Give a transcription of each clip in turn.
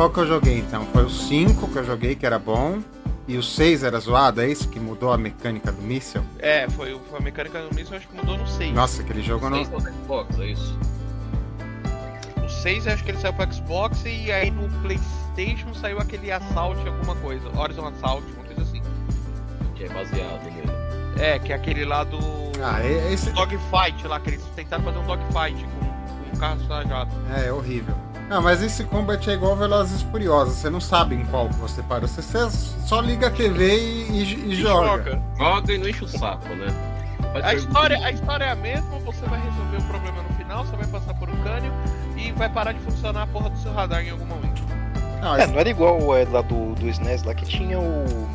qual que eu joguei então? Foi o 5 que eu joguei, que era bom. E o 6 era zoado, é isso que mudou a mecânica do míssil? É, foi, foi a mecânica do míssil, acho que mudou no 6. Nossa, aquele jogo não. 6 no Xbox, é isso? O 6 acho que ele saiu pro Xbox e aí no Playstation saiu aquele Assault alguma coisa. Horizon Assault, uma coisa assim. Que é baseado nele. É, que é aquele lá do. Ah, é- esse. Dogfight lá, que eles tentaram fazer um dogfight com, com um carro sajado. É, é horrível. Não, mas esse combat é igual Velozes Furiosos. Você não sabe em qual você parou. Você, só liga a TV e, e- e joga. Joga e não enche o saco, né? A história, a história é a mesma, você vai resolver o problema no final, você vai passar por um cânion e vai parar de funcionar a porra do seu radar em algum momento. Não, É, esse- não era igual é, lá do, do SNES lá que tinha o.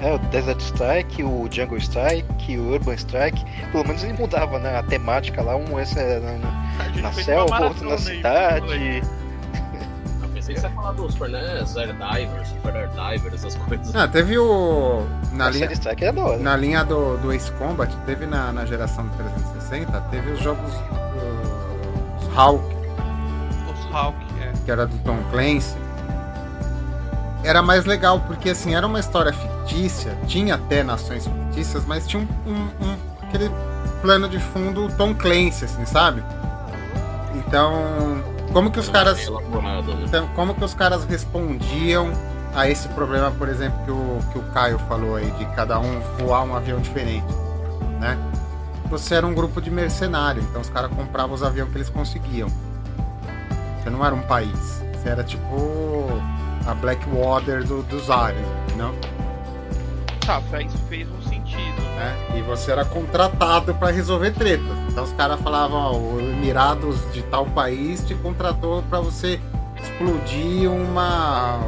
É, o Desert Strike, o Jungle Strike, o Urban Strike. Pelo menos ele mudava, né? A temática lá, um essa era A gente na selva, outro na cidade. Eu pensei que você ia falar do Super NES, Air Diver, Super Air Diver, essas coisas. Ah, teve o. Na linha, hora. na linha do, do Ace Combat, teve na, na geração do 360, teve os jogos. uh, os Hulk, Os Hulk, é. que era do Tom Clancy. Era mais legal, porque assim, era uma história fictícia, tinha até nações fictícias, mas tinha um, um- um- aquele plano de fundo Tom Clancy, assim, sabe? Então, como que os caras. Né? Então, como que os caras respondiam a esse problema, por exemplo, que o, que o Caio falou aí, de cada um voar um avião diferente, né? Você era um grupo de mercenário, então os caras compravam os aviões que eles conseguiam. Você não era um país, você era tipo a Blackwater do, dos ares, não? Tá, fez, fez um sentido. Né? E você era contratado para resolver tretas. Então os caras falavam, ó, o Emirados de tal país te contratou para você explodir uma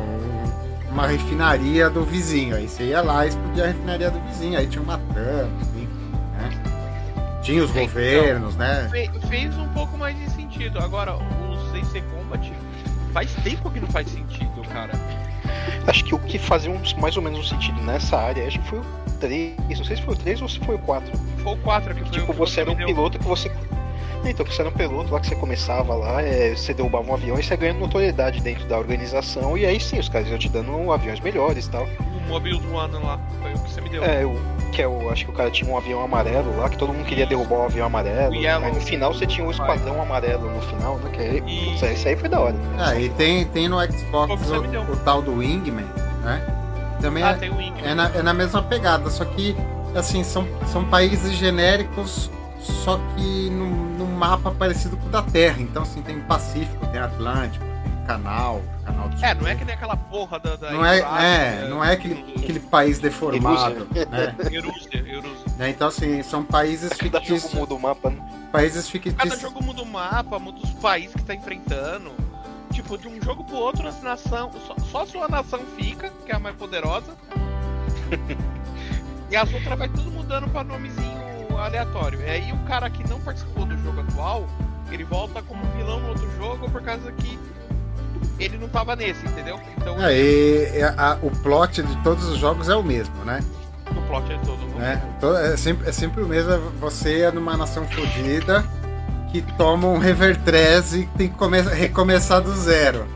uma refinaria do vizinho. Aí você ia lá e explodia a refinaria do vizinho. Aí tinha uma trama, enfim, né? Tinha os Então, governos, né? Fe- fez um pouco mais de sentido. Agora, o CC Combat faz tempo que não faz sentido, cara. Acho que o que fazia mais ou menos um sentido nessa área, acho que foi o 3. Não sei se foi o 3 ou se foi o 4. Foi o 4 que foi Tipo, você era um deu. piloto que você. Então, você era um piloto lá que você começava lá, é, você derrubava um avião e você ganha notoriedade dentro da organização, e aí sim, os caras iam te dando aviões melhores e tal. O Mobile One lá, foi o que você me deu. É, o, que é o. Acho que o cara tinha um avião amarelo lá, que todo mundo queria derrubar o avião amarelo. O Yellow. Aí no final você tinha um esquadrão amarelo no final, né? Que aí, E- putz, isso aí foi da hora. Ah, e tem, tem no Xbox o, o tal do Wingman, né? Também Ah, é, tem o Wing. É na, é na mesma pegada, só que assim, são, são países genéricos, só que num, num mapa parecido com o da Terra. Então, assim, tem Pacífico, tem Atlântico, tem Canal, Canal do Sul. É, não é que nem aquela porra da. da Não é, é, não é aquele, aquele país deformado, né? Né? Então, assim, são países Cada jogo fictícios. muda o mapa, né? Países Cada fictícios. jogo muda o mapa, muda os países que tá enfrentando. Tipo, de um jogo pro outro, a nação. Só, só a sua nação fica, que é a mais poderosa. e as outras vai tudo mudando pra nomezinho aleatório. E aí o cara que não participou do jogo atual, ele volta como vilão no outro jogo por causa que ele não tava nesse, entendeu? Então É, e, e a- o plot de todos os jogos é o mesmo, né? o plot é todo. né? To- É sempre, é sempre o mesmo. é Você é numa nação fodida que toma um revertrez e tem que come- recomeçar do zero.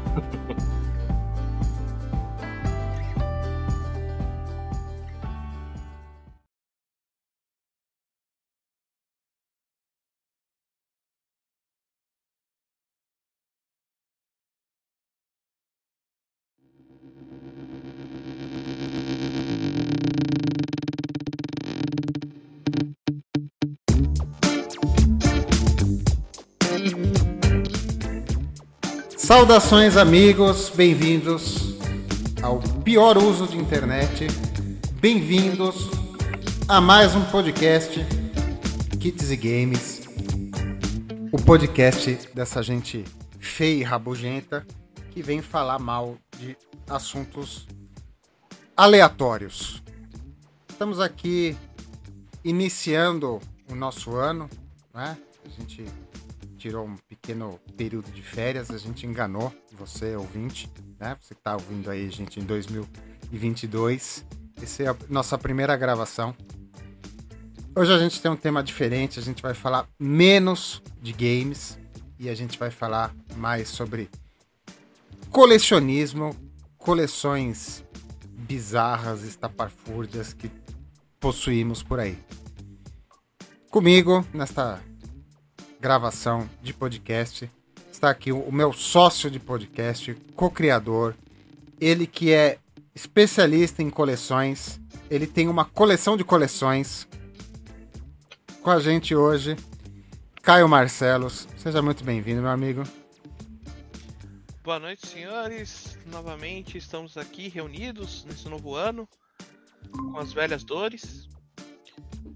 Saudações, amigos, bem-vindos ao pior uso de internet. Bem-vindos a mais um podcast Kits e Games. O podcast dessa gente feia e rabugenta que vem falar mal de assuntos aleatórios. Estamos aqui iniciando o nosso ano, né? A gente tirou um pequeno período de férias, a gente enganou você, ouvinte, né? Você que tá ouvindo aí, gente, em 2022. Essa é a nossa primeira gravação. Hoje a gente tem um tema diferente, a gente vai falar menos de games e a gente vai falar mais sobre colecionismo, coleções bizarras, estapafúrdias que possuímos por aí. Comigo, nesta gravação de podcast, está aqui o meu sócio de podcast, co-criador, ele que é especialista em coleções, ele tem uma coleção de coleções. Com a gente hoje, Caio Marcelos. Seja muito bem-vindo, meu amigo. Boa noite, senhores. Novamente estamos aqui reunidos nesse novo ano com as velhas dores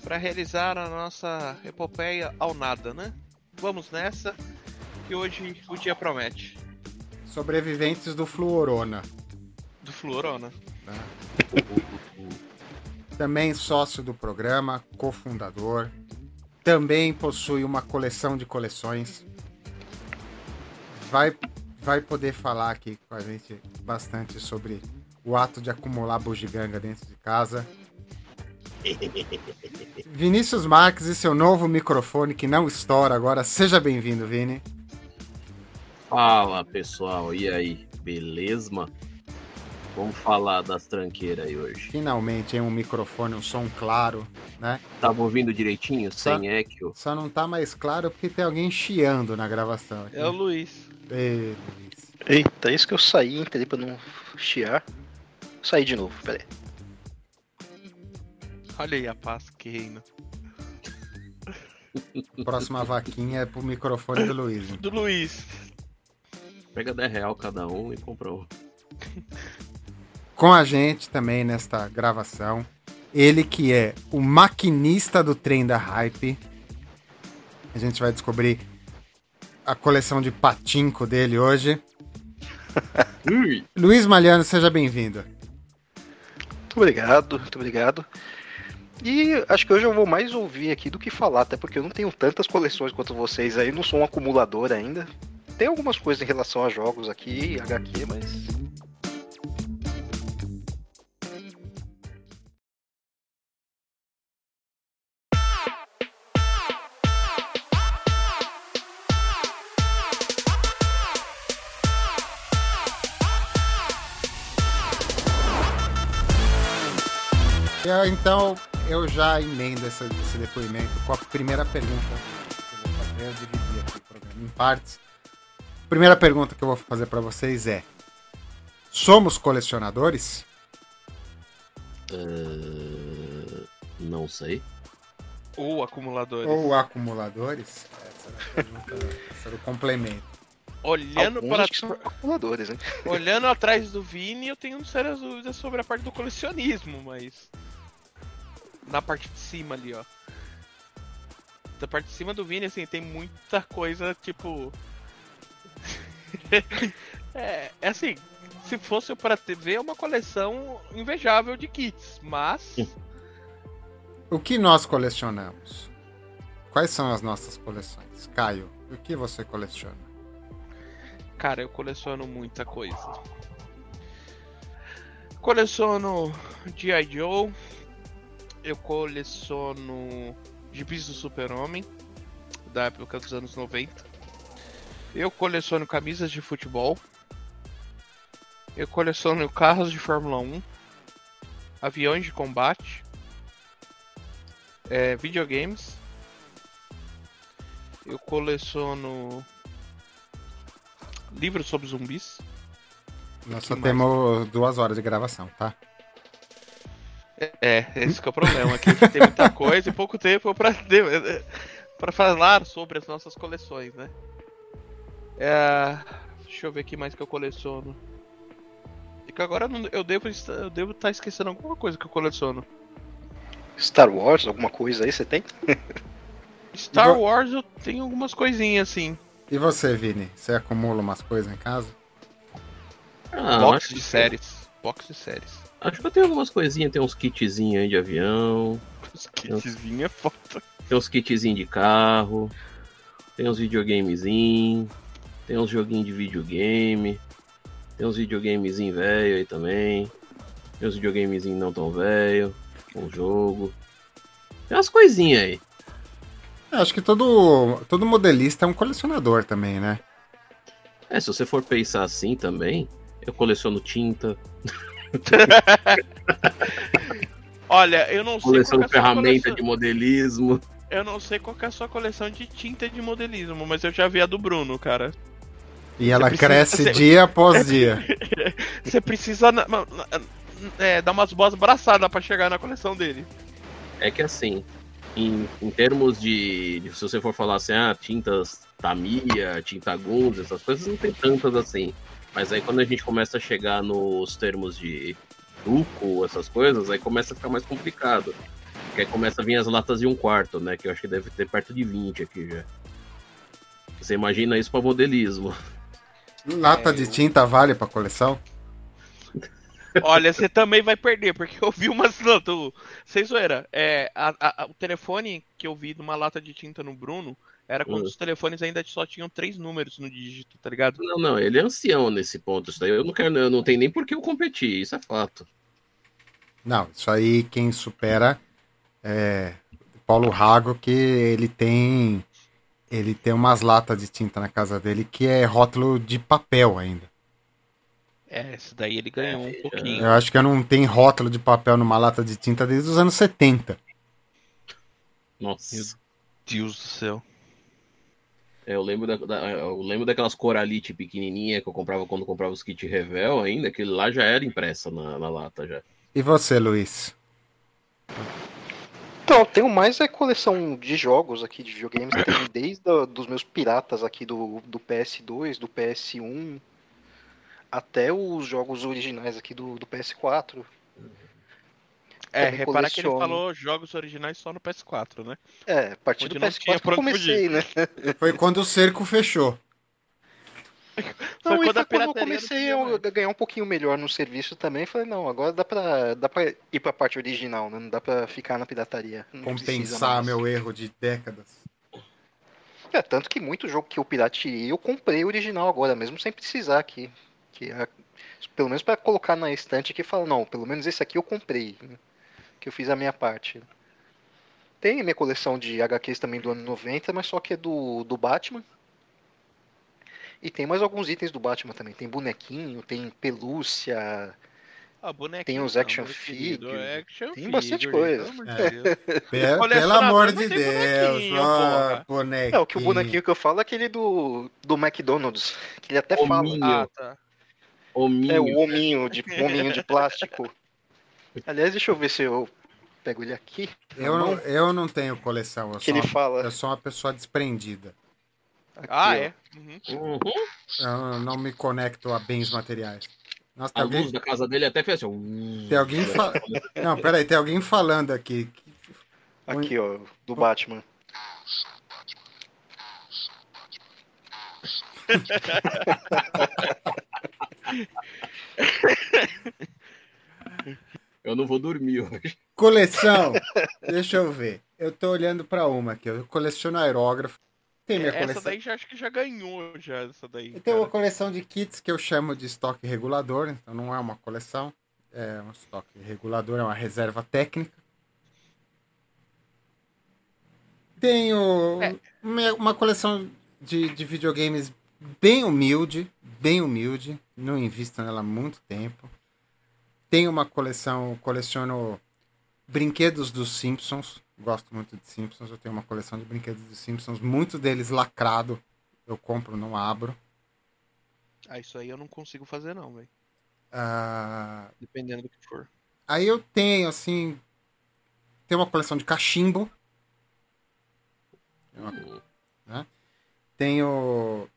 para realizar a nossa epopeia ao nada, né? Vamos nessa, que hoje o dia promete. Sobreviventes do Fluorona. Do Fluorona. Também sócio do programa, cofundador. Também possui uma coleção de coleções. Vai, vai poder falar aqui com a gente bastante sobre o ato de acumular bugiganga dentro de casa. Vinícius Marques e seu novo microfone que não estoura agora. Seja bem-vindo, Vini. Fala pessoal, e aí, beleza? Vamos falar das tranqueiras aí hoje. Finalmente, hein, um microfone, um som claro, né? Tava ouvindo direitinho, Só- sem eco? Só não tá mais claro porque tem alguém chiando na gravação. Aqui. É o Luiz. Ei, Luiz. Eita, é isso que eu saí, entrei pra não chiar. Saí de novo, peraí. Olha aí a paz que reina. Próxima vaquinha é pro microfone do Luiz. Do Luiz. Pega 10 real cada um e compra um. Com a gente também nesta gravação, ele que é o maquinista do trem da hype. A gente vai descobrir a coleção de patinco dele hoje. Ui! Luiz Malhano, seja bem-vindo. Muito obrigado, muito obrigado. E acho que hoje eu vou mais ouvir aqui do que falar, até porque eu não tenho tantas coleções quanto vocês aí, não sou um acumulador ainda. Tem algumas coisas em relação a jogos aqui, HQ, mas. Eu, então, eu já emendo essa- esse depoimento com a primeira pergunta que eu vou fazer. Eu dividi aqui o programa em partes. Primeira pergunta que eu vou fazer para vocês é: Somos colecionadores? Eh, não sei. Ou acumuladores. Ou acumuladores? Essa era a pergunta, esse era o complemento. Olhando Alguns para acho que são acumuladores, hein? Olhando atrás do Vini, eu tenho sérias dúvidas sobre a parte do colecionismo, mas. Na parte de cima ali, ó. Da parte de cima do Vini, assim, tem muita coisa, tipo. é, é assim, se fosse pra te- ver, é uma coleção invejável de kits, mas. O que nós colecionamos? Quais são as nossas coleções? Caio, o que você coleciona? Cara, eu coleciono muita coisa. Coleciono G.I. Joe. Eu coleciono gibis do Super-Homem, da época dos anos 90. Eu coleciono camisas de futebol. Eu coleciono carros de Fórmula 1. Aviões de combate. é, videogames. Eu coleciono livros sobre zumbis. Nós só mais? temos duas horas de gravação, tá? É, esse que é o problema, que tem muita coisa e pouco tempo pra, de- pra falar sobre as nossas coleções, né? É, deixa eu ver aqui mais que eu coleciono. E que agora eu devo estar, eu devo estar esquecendo alguma coisa que eu coleciono. Star Wars, alguma coisa aí você tem? Star Wars eu tenho algumas coisinhas assim. E você, Vini? Você acumula umas coisas em casa? Ah, box de séries. Box de séries. Acho que eu tenho algumas coisinhas, tem uns kitzinhos aí de avião, Os kitzinhos é foda. tem uns kitzinhos de carro, tem uns videogamezinhos, tem uns joguinhos de videogame, tem uns videogamezinhos velho aí também, tem uns videogamezinhos não tão velho, um jogo. Tem umas coisinhas aí. Eu acho que todo, todo modelista é um colecionador também, né? É, se você for pensar assim também, eu coleciono tinta, Olha, eu não sei que é a sua ferramenta coleção- de modelismo. Eu não sei qual que é a sua coleção de tinta de modelismo, mas eu já vi a do Bruno, cara. E ela precisa- cresce você- dia após dia. Você precisa é, dar umas boas braçadas pra chegar na coleção dele. É que assim, em, em termos de, de- Se você for falar assim, ah, tintas Tamiya, tinta Guns, essas coisas, não tem tantas assim. Mas aí quando a gente começa a chegar nos termos de truco, essas coisas, aí começa a ficar mais complicado. Porque aí começa a vir as latas de um quarto, né? Que eu acho que deve ter perto de 20 aqui já. Você imagina isso pra modelismo. Lata É, de eu- tinta vale pra coleção? Olha, você também vai perder, porque eu vi umas. Não, tô... Sem zoeira. É, a- a- o telefone que eu vi numa lata de tinta no Bruno era quando Hum. os telefones ainda só tinham três números no dígito, tá ligado? Não, não, ele é ancião nesse ponto. Isso daí eu não quero, eu não tenho nem por que eu competir, isso é fato. Não, isso aí quem supera é o Paulo Rago, que ele tem. Ele tem umas latas de tinta na casa dele que é rótulo de papel ainda. É, esse daí ele ganhou um pouquinho. Eu acho que eu não tenho rótulo de papel numa lata de tinta desde os anos 70. Nossa. Meu Deus do céu. É, eu lembro, da, da- eu lembro daquelas coralite pequenininha que eu comprava quando eu comprava os kit Revel ainda, aquele lá já era impressa na, na lata já. E você, Luiz? Então, eu tenho mais a coleção de jogos aqui, de videogames, que tem desde a- dos meus piratas aqui do, do PS2, do PS1, até os jogos originais aqui do, do PS4. É, repara que ele falou jogos originais só no PS4, né? É, a partir Onde do não PS4 tinha que pra eu comecei, né? Foi quando o cerco fechou. Foi Não, e quando a foi quando eu comecei a ganhar um pouquinho melhor no serviço também. Falei, não, agora dá pra, dá pra ir pra parte original, né? Não dá pra ficar na pirataria. Não Compensar meu erro de décadas. É, tanto que muito jogo que eu pirateei, eu comprei o original agora, mesmo sem precisar aqui. Que é- pelo menos pra colocar na estante aqui e falar, não, pelo menos esse aqui eu comprei. Que eu fiz a minha parte. Tem a minha coleção de HQs também do ano 90, mas só que é do, do Batman. E tem mais alguns itens do Batman também. Tem bonequinho, tem pelúcia. Ah, Tem os action meu querido, figure, action tem bastante figure, coisa. pelo amor de É. Deus. Pe- Colecionador pelo amor de tem Deus. bonequinho, ó, bonequinho. É, o que o bonequinho que eu falo é aquele do, do McDonald's. Que ele até fala. Hominho. Ah, tá. Hominho. É o hominho de, hominho de plástico. Aliás, deixa eu ver se eu pego ele aqui. Eu, mão, não, eu não tenho coleção. Eu que sou, ele uma, fala. eu sou uma pessoa desprendida. aqui, Ah, ó. é? Uhum. Uhum. Eu não me conecto a bens materiais. Nossa, A alguém, luz da casa dele até fez assim. Tem alguém fa... Não, peraí, tem alguém falando aqui. Aqui, ó, do Batman. Eu não vou dormir hoje. Coleção! Deixa eu ver. Eu tô olhando pra uma aqui. Eu coleciono aerógrafo. Tem minha Essa coleção. daí já acho que já ganhou já essa daí. Eu tenho uma coleção de kits que eu chamo de estoque regulador, então não é uma coleção, é um estoque regulador, é uma reserva técnica. Tenho É. uma- uma coleção de, de videogames bem humilde, bem humilde, não invisto nela há muito tempo. Tenho uma coleção, coleciono brinquedos dos Simpsons, gosto muito de Simpsons, eu tenho uma coleção de brinquedos dos Simpsons, muitos deles lacrado, eu compro, não abro. Ah, isso aí eu não consigo fazer não, velho. Ah, Dependendo do que for. aí eu tenho, assim. Tenho uma coleção de cachimbo. Tenho uma- né? Tenho.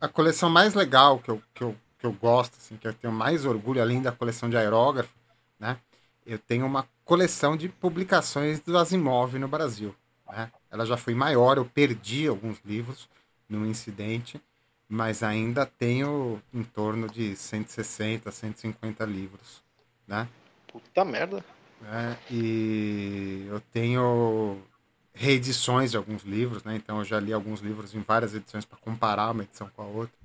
A coleção mais legal que eu, que eu, que eu gosto, assim, que eu tenho mais orgulho, além da coleção de aerógrafo, né? Eu tenho uma coleção de publicações do Asimov no Brasil. Né? Ela já foi maior, eu perdi alguns livros num incidente, mas ainda tenho em torno de 160, 150 livros, né? Puta merda. né? E eu tenho reedições de alguns livros, né? Então eu já li alguns livros em várias edições para comparar uma edição com a outra.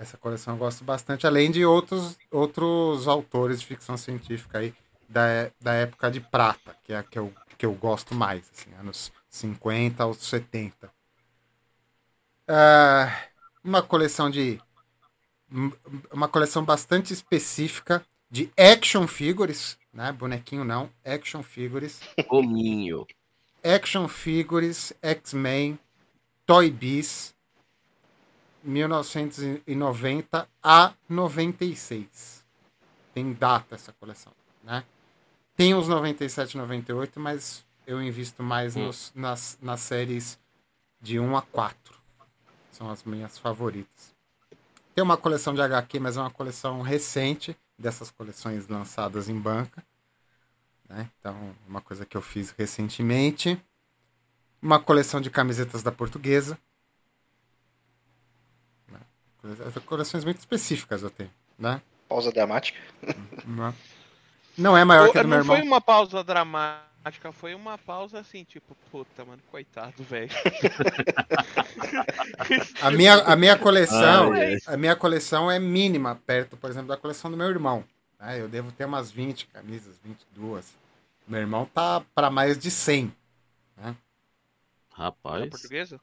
Essa coleção eu gosto bastante, além de outros, outros autores de ficção científica aí da, é- da época de prata, que é a que eu, que eu gosto mais, assim, anos 50 aos 70. Ah, uma coleção de uma coleção bastante específica de action figures, né? Bonequinho não, action figures. Gominho. Action figures, X-Men, Toy Biz, 1990 a 96. Tem data essa coleção, né? Tem os 97 e 98, mas eu invisto mais hum. nos, nas, nas séries de 1 a 4. São as minhas favoritas. Tem uma coleção de HQ, mas é uma coleção recente dessas coleções lançadas em banca. Né? Então, uma coisa que eu fiz recentemente. Uma coleção de camisetas da portuguesa. Coleções muito específicas eu tenho. Né? Pausa dramática. Não é maior que a do meu irmão. Não foi uma pausa dramática foi uma pausa assim, tipo, puta, mano, coitado, velho. a, minha, a minha coleção, a minha coleção é mínima perto, por exemplo, da coleção do meu irmão. Né? Eu devo ter umas 20 camisas, 22. Meu irmão tá para mais de 100. Né? Rapaz. Da portuguesa?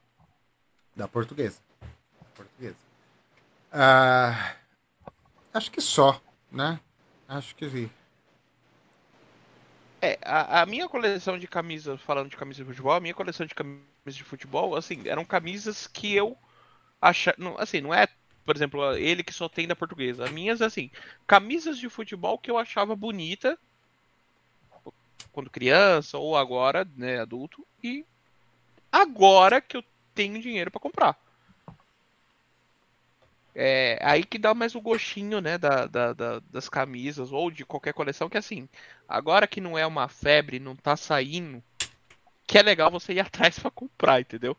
Da portuguesa. portuguesa. Ah, acho que só, né? Acho que é, a, a, minha coleção de camisas, falando de camisas de futebol, a minha coleção de camisas de futebol, assim, eram camisas que eu achava. Assim, não é, por exemplo, ele que só tem da portuguesa. As minhas, assim, camisas de futebol que eu achava bonita quando criança ou agora, né, adulto, e agora que eu tenho dinheiro para comprar. É aí que dá mais o gostinho, né, da, da, da, das camisas ou de qualquer coleção, que assim, agora que não é uma febre, não tá saindo, que é legal você ir atrás para comprar, entendeu?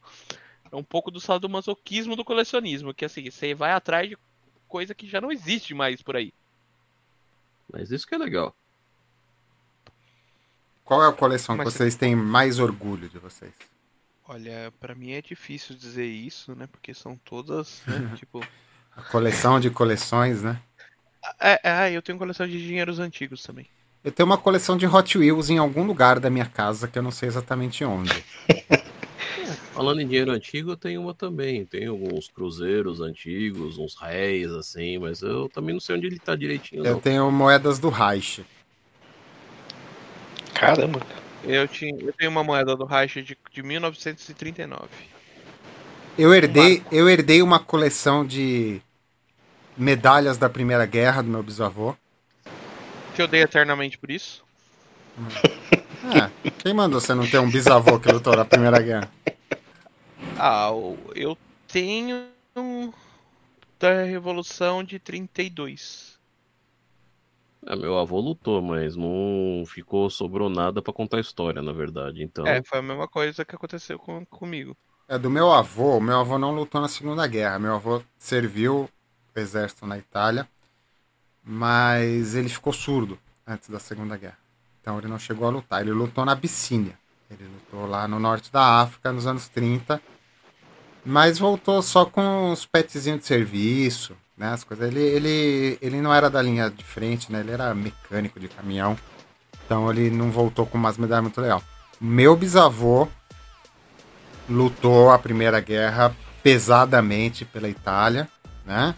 É um pouco do sadomasoquismo do colecionismo, que assim, você vai atrás de coisa que já não existe mais por aí. Mas isso que é legal. Qual é a coleção Mas que vocês têm mais orgulho de vocês? Olha, para mim é difícil dizer isso, né? Porque são todas, né? tipo, a coleção de coleções, né? É, é, eu tenho coleção de dinheiros antigos também. Eu tenho uma coleção de Hot Wheels em algum lugar da minha casa que eu não sei exatamente onde. Falando em dinheiro antigo, eu tenho uma também. Tenho alguns cruzeiros antigos, uns réis, assim, mas eu também não sei onde ele tá direitinho. Eu não. tenho moedas do Reich. Caramba. Eu, tinha, eu tenho uma moeda do Reich de, de 1939. Eu herdei, eu herdei uma coleção de medalhas da Primeira Guerra do meu bisavô. Te odeio eternamente por isso? É, quem mandou você não ter um bisavô que lutou na Primeira Guerra? Ah, eu tenho da Revolução de 32. É, meu avô lutou, mas não ficou, sobrou nada para contar a história, na verdade. Então... É, foi a mesma coisa que aconteceu com, comigo. É do meu avô. Meu avô não lutou na Segunda Guerra. Meu avô serviu o exército na Itália, mas ele ficou surdo antes da Segunda Guerra. Então ele não chegou a lutar. Ele lutou na Abissínia. Ele lutou lá no norte da África nos anos 30, mas voltou só com os petzinhos de serviço, né? As coisas. Ele, ele, ele não era da linha de frente, né? Ele era mecânico de caminhão. Então ele não voltou com umas medalhas muito legal. Meu bisavô lutou a Primeira Guerra pesadamente pela Itália, né?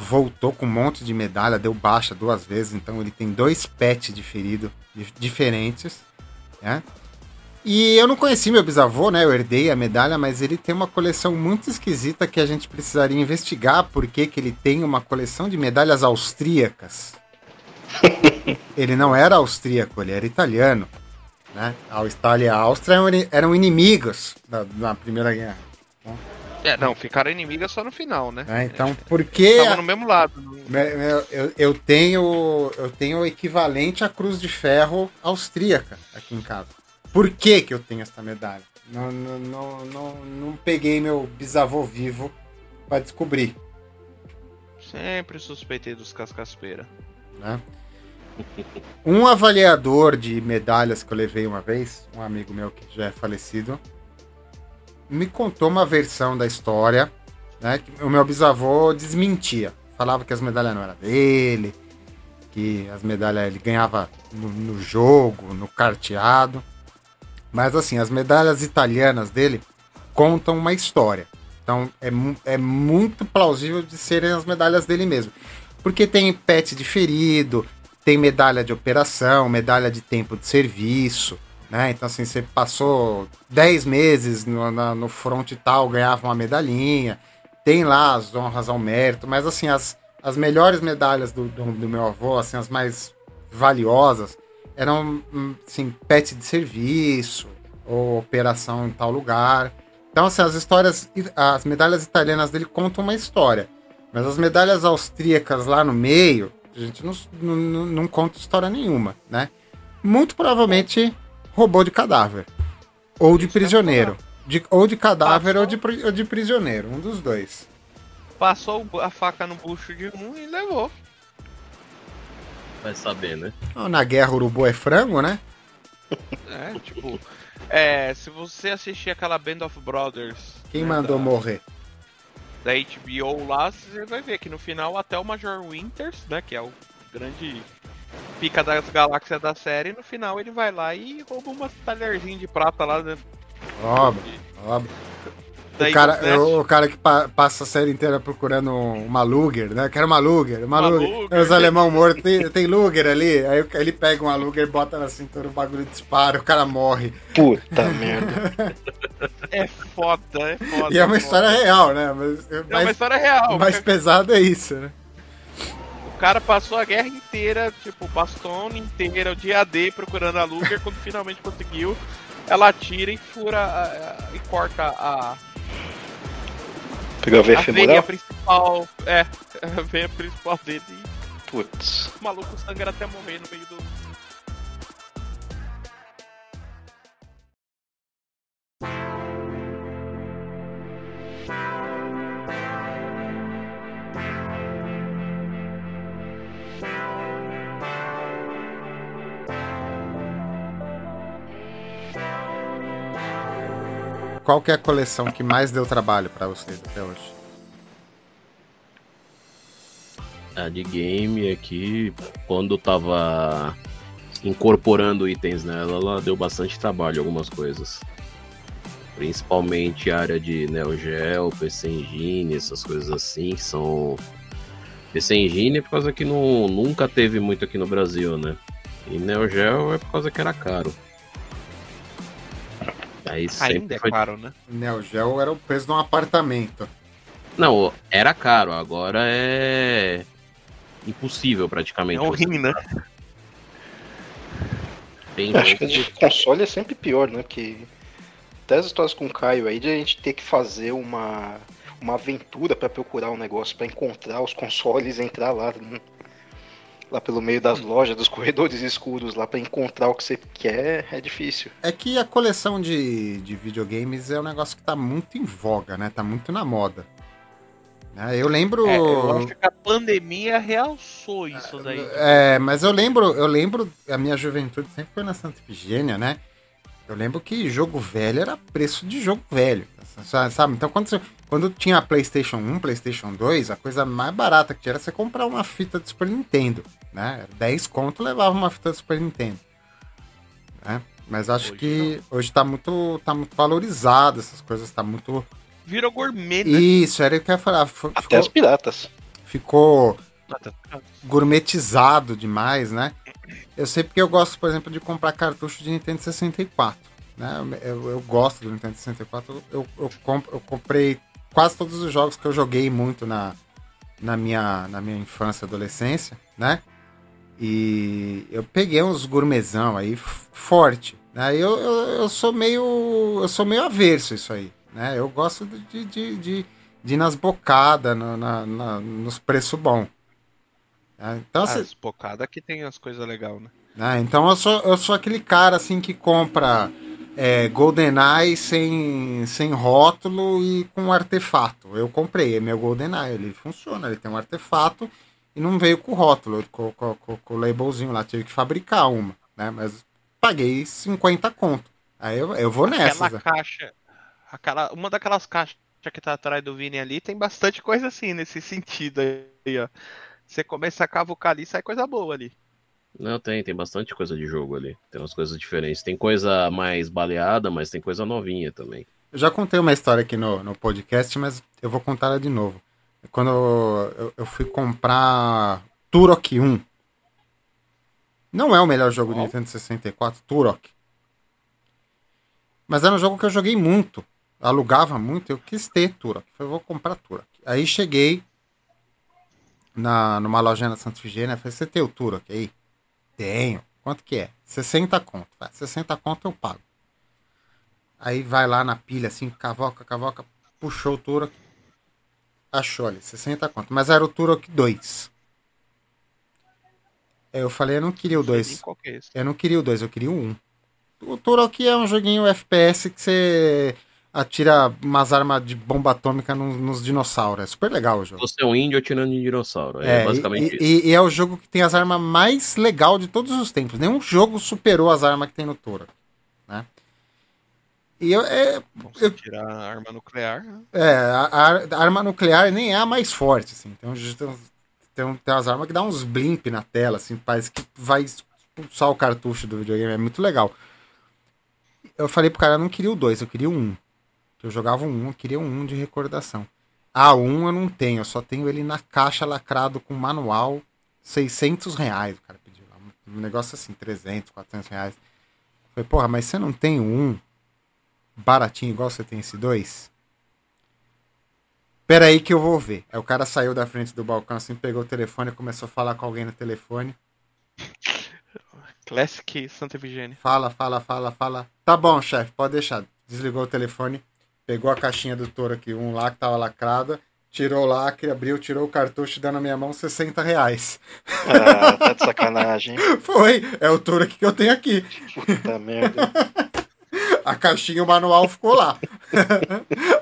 Voltou com um monte de medalha, deu baixa duas vezes, então ele tem dois pets de ferido diferentes, né? E eu não conheci meu bisavô, né? Eu herdei a medalha, mas ele tem uma coleção muito esquisita que a gente precisaria investigar porque que ele tem uma coleção de medalhas austríacas. ele não era austríaco, ele era italiano. Né? A Itália e a Áustria eram inimigos da, na Primeira Guerra. É, não, ficaram inimigas só no final, né? É, então, por que. Estavam no mesmo lado. Eu, eu, eu, tenho, eu tenho o equivalente à Cruz de Ferro austríaca aqui em casa. Por que, que eu tenho essa medalha? Não, não, não, não, não peguei meu bisavô vivo para descobrir. Sempre suspeitei dos cascaspeira. Né? Um avaliador de medalhas que eu levei uma vez, um amigo meu que já é falecido, me contou uma versão da história, né? Que o meu bisavô desmentia. Falava que as medalhas não eram dele, que as medalhas ele ganhava no, no jogo, no carteado. Mas assim, as medalhas italianas dele contam uma história. Então é, é muito plausível de serem as medalhas dele mesmo. Porque tem pet de ferido, tem medalha de operação, medalha de tempo de serviço, né? Então, assim, você passou 10 meses no, na, no front tal, ganhava uma medalhinha. Tem lá as honras ao mérito, mas, assim, as, as melhores medalhas do, do, do meu avô, assim, as mais valiosas, eram, hum, assim, pet de serviço ou operação em tal lugar. Então, assim, as histórias, as medalhas italianas dele contam uma história. Mas as medalhas austríacas lá no meio, a gente não, não, não conta história nenhuma, né? Muito provavelmente roubou de cadáver. Ou de prisioneiro. De, ou de cadáver ou de, ou de prisioneiro, um dos dois. Passou a faca no bucho de um e levou. Vai saber, né? Na guerra urubu é frango, né? É, tipo. É, se você assistir aquela Band of Brothers. Quem né, mandou da, morrer? Da HBO lá, você vai ver que no final até o Major Winters, né? Que é o grande pica das galáxias da série, no final ele vai lá e rouba umas talherzinhos de prata lá dentro. Óbvio, óbvio. O cara, o, o cara que pa, passa a série inteira procurando uma Luger, né? Quero uma Luger, uma, uma Luger. Luger. Os alemão morto, tem, tem Luger ali. Aí ele pega uma Luger, bota na cintura, o bagulho dispara, o cara morre. Puta merda. É foda, é foda. E é uma história real, né? Mas, é mais, uma história real. O mais pesado é isso, né? O cara passou a guerra inteira, tipo, bastão inteira, o dia D procurando a Luger, quando finalmente conseguiu, ela tira e fura a, a, e corta a. Pegou a veia femoral? A principal. É, a veia principal dele. Putz. O maluco sangra até morrer no meio do. Qual que é a coleção que mais deu trabalho para vocês até hoje? A de game aqui, quando tava incorporando itens nela, ela deu bastante trabalho algumas coisas. Principalmente a área de Neo Geo, PC Engine, essas coisas assim, que são. PC Engine é por causa que não, nunca teve muito aqui no Brasil, né? E Neo Geo é por causa que era caro. Aí Ainda é foi... caro, né? Neo Geo era o preço de um apartamento. Não, era caro, agora é impossível praticamente. É horrível, né? Tem Acho que de console é sempre pior, né? Que até as histórias com o Caio aí de a gente ter que fazer uma, uma aventura para procurar um negócio, para encontrar os consoles e entrar lá. Né? lá pelo meio das lojas, dos corredores escuros lá para encontrar o que você quer, é difícil. É que a coleção de, de videogames é um negócio que tá muito em voga, né? Tá muito na moda. Né? Eu lembro. É, eu acho que a pandemia realçou isso daí. É, mas eu lembro, eu lembro, a minha juventude sempre foi na Santa Efigênia, né? Eu lembro que jogo velho era preço de jogo velho, sabe? Então quando, você, quando tinha PlayStation 1, PlayStation 2, a coisa mais barata que tinha era você comprar uma fita de Super Nintendo, né? 10 conto levava uma fita de Super Nintendo. Né? Mas acho hoje que não. hoje tá muito, tá muito valorizado essas coisas, tá muito... Virou gourmet, né? Isso, era o que eu ia falar. Ficou, Até as piratas. Ficou gourmetizado demais, né? Eu sei porque eu gosto, por exemplo, de comprar cartucho de Nintendo 64. Né? Eu, eu gosto do Nintendo 64. Eu, eu, comp, eu comprei quase todos os jogos que eu joguei muito na, na, minha, na minha infância e adolescência, né? E eu peguei uns gourmetzão aí forte. Né? Eu, eu, eu sou meio. Eu sou meio averso isso aí. Né? Eu gosto de, de, de, de ir nas bocadas, na, na, nos preços bons. Né? Então, As cê... bocadas que tem as coisas legais, né? né? Então eu sou, eu sou aquele cara assim que compra é, GoldenEye sem, sem rótulo e com artefato. Eu comprei, é meu GoldenEye, ele funciona, ele tem um artefato e não veio com rótulo, com, com, com, com o labelzinho lá, tive que fabricar uma, né? Mas paguei 50 conto. Aí eu, eu vou nessa. Aquela caixa, aquela, uma daquelas caixas que tá atrás do Vini ali tem bastante coisa assim nesse sentido aí, ó. Você começa a cavucar ali, sai coisa boa ali. Não, tem, tem bastante coisa de jogo ali. Tem umas coisas diferentes. Tem coisa mais baleada, mas tem coisa novinha também. Eu já contei uma história aqui no, no podcast, mas eu vou contar ela de novo. Quando eu, eu, eu fui comprar Turok 1. Não é o melhor jogo do Nintendo 64, Turok. Mas era um jogo que eu joguei muito. Alugava muito, eu quis ter Turok. Falei, vou comprar Turok. Aí cheguei na, numa loja na Santa Figênia, falei, você tem o Turok aí? Tenho. Quanto que é? 60 conto. Vai, 60 conto eu pago. Aí vai lá na pilha, assim, cavoca, cavoca, puxou o Turok. Achou ali, 60 conto. Mas era o Turok 2. Eu falei, eu não queria o 2. É eu não queria o 2, eu queria o 1. Um. O Turok é um joguinho FPS que você atira umas armas de bomba atômica nos, nos, dinossauros. É super legal o jogo. Você é um índio atirando em dinossauro. É, é basicamente e, isso. E, e, é o jogo que tem as armas mais legal de todos os tempos. Nenhum jogo superou as armas que tem no Turok. Né? E eu, é, eu, tirar a arma nuclear. Né? É, a, a, arma nuclear nem é a mais forte, assim. Tem, tem, tem, tem umas armas que dá uns blimp na tela, assim, parece que vai expulsar o cartucho do videogame. É muito legal. Eu falei pro cara, eu não queria o 2, eu queria o 1. Um. Eu jogava um 1, eu queria um 1 de recordação. Ah, um eu não tenho, eu só tenho ele na caixa lacrado com manual, 600 reais. O cara pediu um negócio assim, 300, 400 reais. Eu falei, porra, mas você não tem um baratinho igual você tem esse dois? Pera aí que eu vou ver. Aí o cara saiu da frente do balcão assim, pegou o telefone e começou a falar com alguém no telefone. Classic Santa Efigênia. Fala, fala, fala, fala. Tá bom, chefe, pode deixar. Desligou o telefone, pegou a caixinha do touro aqui, um lá que tava lacrada, tirou o lacre, abriu, tirou o cartucho e deu na minha mão 60 reais. Ah, tá de sacanagem. Foi, é o touro aqui que eu tenho aqui. Puta merda. A caixinha, o manual ficou lá.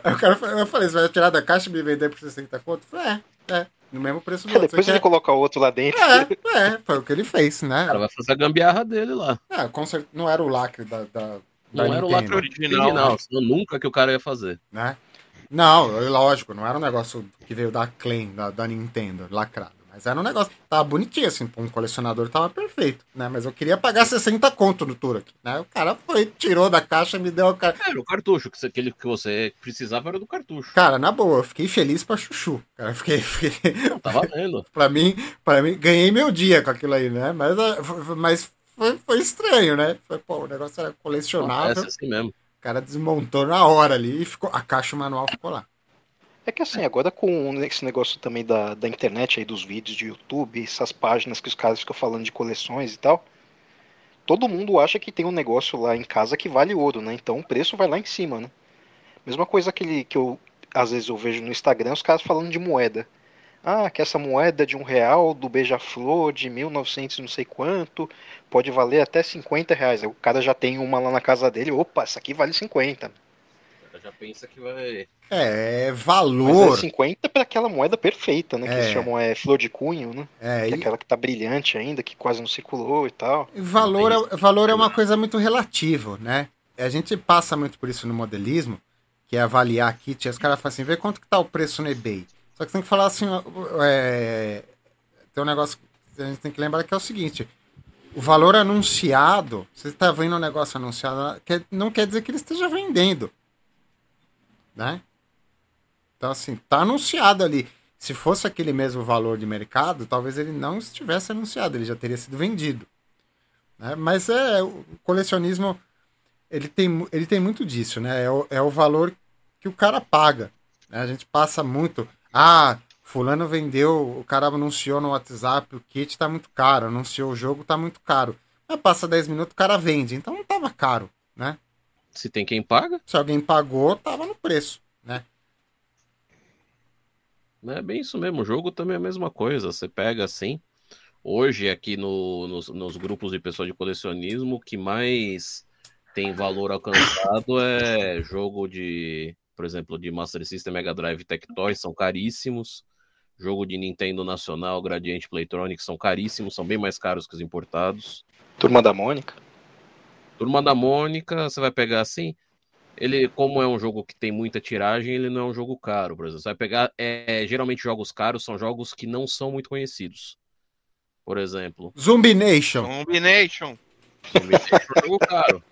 Aí o cara, eu falei, você vai tirar da caixa e me vender por 60 conto? Eu falei, é, é. No mesmo preço do outro. Depois ele quer... coloca outro lá dentro. É, é, foi o que ele fez, né? O cara vai fazer a gambiarra dele lá. É, com certeza, não era o lacre da. da não era o lacre original, original senão nunca que o cara ia fazer. Né? Não, lógico, não era um negócio que veio da Claim, da, da Nintendo, lacrado. Mas era um negócio, tava bonitinho, assim, um colecionador tava perfeito, né? Mas eu queria pagar 60 conto no Turok, né? O cara foi, tirou da caixa, me deu o cara. Era o cartucho, que você, aquele que você precisava era do cartucho. Cara, na boa, eu fiquei feliz pra chuchu. Cara, fiquei. fiquei... Tá valendo. pra mim, para mim, ganhei meu dia com aquilo aí, né? Mas, ah, mas foi, foi estranho, né? Foi, pô, o negócio era colecionável. É assim mesmo. O cara desmontou na hora ali e ficou, a caixa manual ficou lá. É que assim, agora com esse negócio também da, da internet aí, dos vídeos de YouTube, essas páginas que os caras ficam falando de coleções e tal, todo mundo acha que tem um negócio lá em casa que vale ouro, né? Então o preço vai lá em cima, né? Mesma coisa que, que eu às vezes eu vejo no Instagram os caras falando de moeda. Ah, que essa moeda de um real do Beija-Flor de 1900 não sei quanto pode valer até 50 reais. O cara já tem uma lá na casa dele, opa, essa aqui vale 50 já pensa que vai. É, valor. Mas é 50 para aquela moeda perfeita, né? Que é. eles chamam é flor de cunho, né? É, que é aquela que tá brilhante ainda, que quase não circulou e tal. Valor é, valor é uma coisa muito relativa, né? A gente passa muito por isso no modelismo, que é avaliar kit, e os caras falam assim, vê quanto que tá o preço no eBay. Só que você tem que falar assim, é... tem um negócio que a gente tem que lembrar que é o seguinte, o valor anunciado, você está vendo um negócio anunciado, não quer dizer que ele esteja vendendo né? Então, assim, tá anunciado ali. Se fosse aquele mesmo valor de mercado, talvez ele não estivesse anunciado, ele já teria sido vendido. Né? Mas é o colecionismo, ele tem, ele tem muito disso, né? É o, é o valor que o cara paga. Né? A gente passa muito. Ah, fulano vendeu, o cara anunciou no WhatsApp, o kit tá muito caro, anunciou o jogo, tá muito caro. Mas passa 10 minutos, o cara vende, então não tava caro, né? Se tem quem paga. Se alguém pagou, tava no preço, né? É bem isso mesmo. O jogo também é a mesma coisa. Você pega assim. Hoje, aqui no, nos, nos grupos de pessoas de colecionismo, o que mais tem valor alcançado é jogo de, por exemplo, de Master System, Mega Drive Tectoy, são caríssimos. Jogo de Nintendo Nacional, Gradiente Playtronics são caríssimos, são bem mais caros que os importados. Turma da Mônica. Turma da Mônica, você vai pegar assim. Ele, como é um jogo que tem muita tiragem, ele não é um jogo caro, por exemplo. Você vai pegar. É, geralmente, jogos caros são jogos que não são muito conhecidos. Por exemplo. Zumbi Nation. Zumbi Nation. Zumbi Nation é um jogo caro.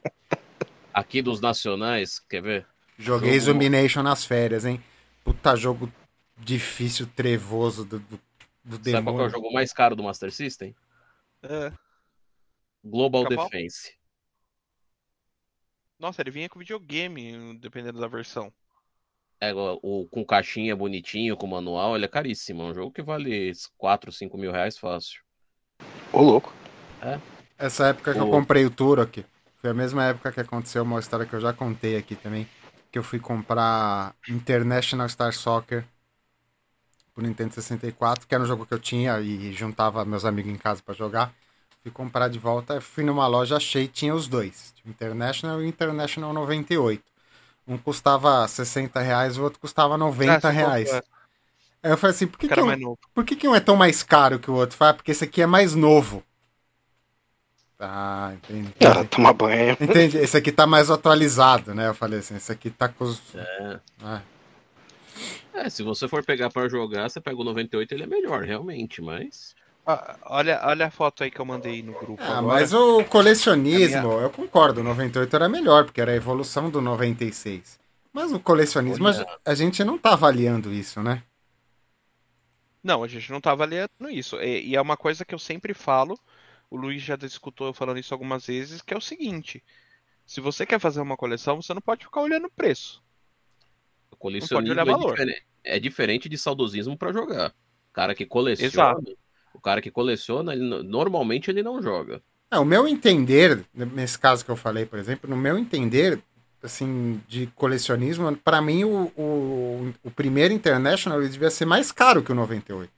Aqui dos nacionais, quer ver? Joguei Jogo- Illumination nas férias, hein? Puta jogo difícil, trevoso do, do, do Sabe qual que é o demônio. jogo mais caro do Master System? É. Global Cabal? Defense. Nossa, ele vinha com videogame, dependendo da versão. É, o, o- com caixinha bonitinho, com manual, ele é caríssimo. É um jogo que vale 4, 5 mil reais fácil. Ô, louco. Essa época que eu comprei o Turok, foi a mesma época que aconteceu uma história que eu já contei aqui também. Que eu fui comprar International Star Soccer pro Nintendo 64, que era um jogo que eu tinha e juntava meus amigos em casa pra jogar. Fui comprar de volta, fui numa loja, achei, tinha os dois. Tinha o International e o International 98. Um custava 60 reais, o outro custava 90 Ah, reais. comprou, Aí eu falei assim, por é. que, que, um, por que, que um é tão mais caro que o outro? Fala, porque esse aqui é mais novo. Ah, entendi. Ah, toma banho. Entendi. Esse aqui tá mais atualizado, né? Eu falei assim, esse aqui tá com os. É. Ah, É, se você for pegar pra jogar, você pega o 98, ele é melhor, realmente, mas. Ah, olha, olha a foto aí que eu mandei no grupo. Ah, agora. mas o colecionismo, A eu concordo, o 98 era melhor, porque era a evolução do 96. Mas o colecionismo, a Olha. a gente não tá avaliando isso, né? Não, a gente não tá avaliando isso. E, e é uma coisa que eu sempre falo, o Luiz já escutou eu falando isso algumas vezes, que é o seguinte: se você quer fazer uma coleção, você não pode ficar olhando o preço. O colecionismo olhar é, valor. diferente, é diferente de saudosismo pra jogar. O cara que coleciona, o cara que coleciona, ele no- normalmente ele não joga. É, o meu entender, nesse caso que eu falei, por exemplo, no meu entender, assim, de colecionismo, pra mim o, o, o primeiro International ele devia ser mais caro que o 98.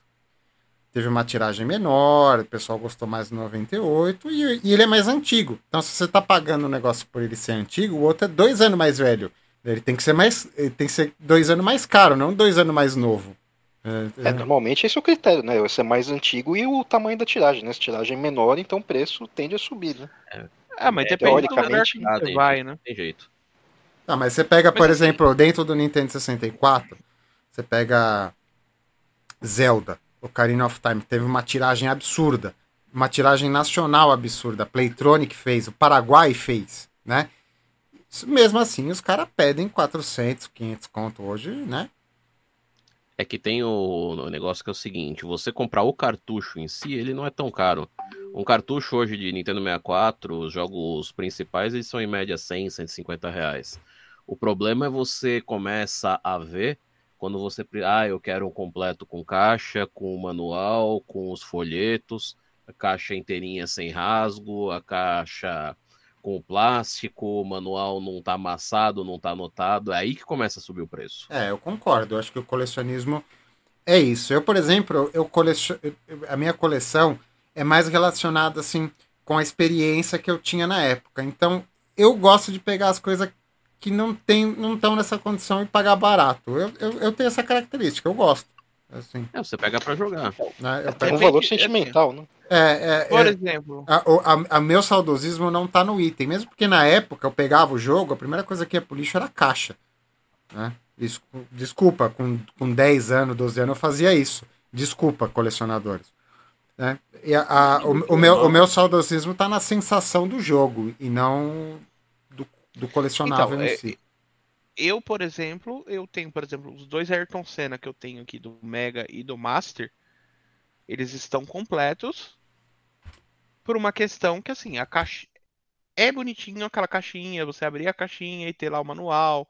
Teve uma tiragem menor, o pessoal gostou mais do 98 e, e ele é mais antigo. Então, se você tá pagando um negócio por ele ser antigo, o outro é dois anos mais velho. Ele tem que ser mais. Ele tem que ser dois anos mais caro, não dois anos mais novo. É, É, normalmente esse é o critério, né? Esse é mais antigo e o tamanho da tiragem, né? Se a tiragem é menor, então o preço tende a subir, né? Ah, mas É, depende do lugar teoricamente, que nada, você hein? vai, né? Tem jeito. Tá, mas você pega, Mas por assim- exemplo, dentro do Nintendo 64, você pega Zelda, Ocarina of Time, teve uma tiragem absurda, uma tiragem nacional absurda, a Playtronic fez, o Paraguai fez, né? Mesmo assim, os caras pedem 400, 500 conto hoje, né? É que tem o, o negócio que é o seguinte: você comprar o cartucho em si, ele não é tão caro. Um cartucho hoje de Nintendo 64, os jogos principais, eles são em média 100, 150 reais. O problema é você começa a ver quando você. Ah, eu quero um completo com caixa, com manual, com os folhetos, a caixa inteirinha sem rasgo, a caixa com plástico, o manual não tá amassado, não tá anotado. É aí que começa a subir o preço. É, eu concordo. Eu acho que o colecionismo é isso. Eu, por exemplo, eu colecion... a minha coleção é mais relacionada assim com a experiência que eu tinha na época. Então, eu gosto de pegar as coisas que não tem, não estão nessa condição e pagar barato. Eu, eu, eu tenho essa característica, eu gosto. Assim, É, você pega pra jogar. né? Eu É pego- um valor sentimental, né? é, é, Por é, exemplo, a, o- a, a meu saudosismo não tá no item. Mesmo porque na época eu pegava o jogo, a primeira coisa que ia pro lixo era a caixa. Né? Des- Desculpa, com, com 10 anos, 12 anos eu fazia isso. Desculpa, colecionadores. Né? E a- a- o, o meu, o meu saudosismo tá na sensação do jogo e não do, do colecionável Então, em é- si. Eu, por exemplo, eu tenho, por exemplo, os dois Ayrton Senna que eu tenho aqui do Mega e do Master, eles estão completos por uma questão que assim, a caixa é bonitinho aquela caixinha, você abrir a caixinha e ter lá o manual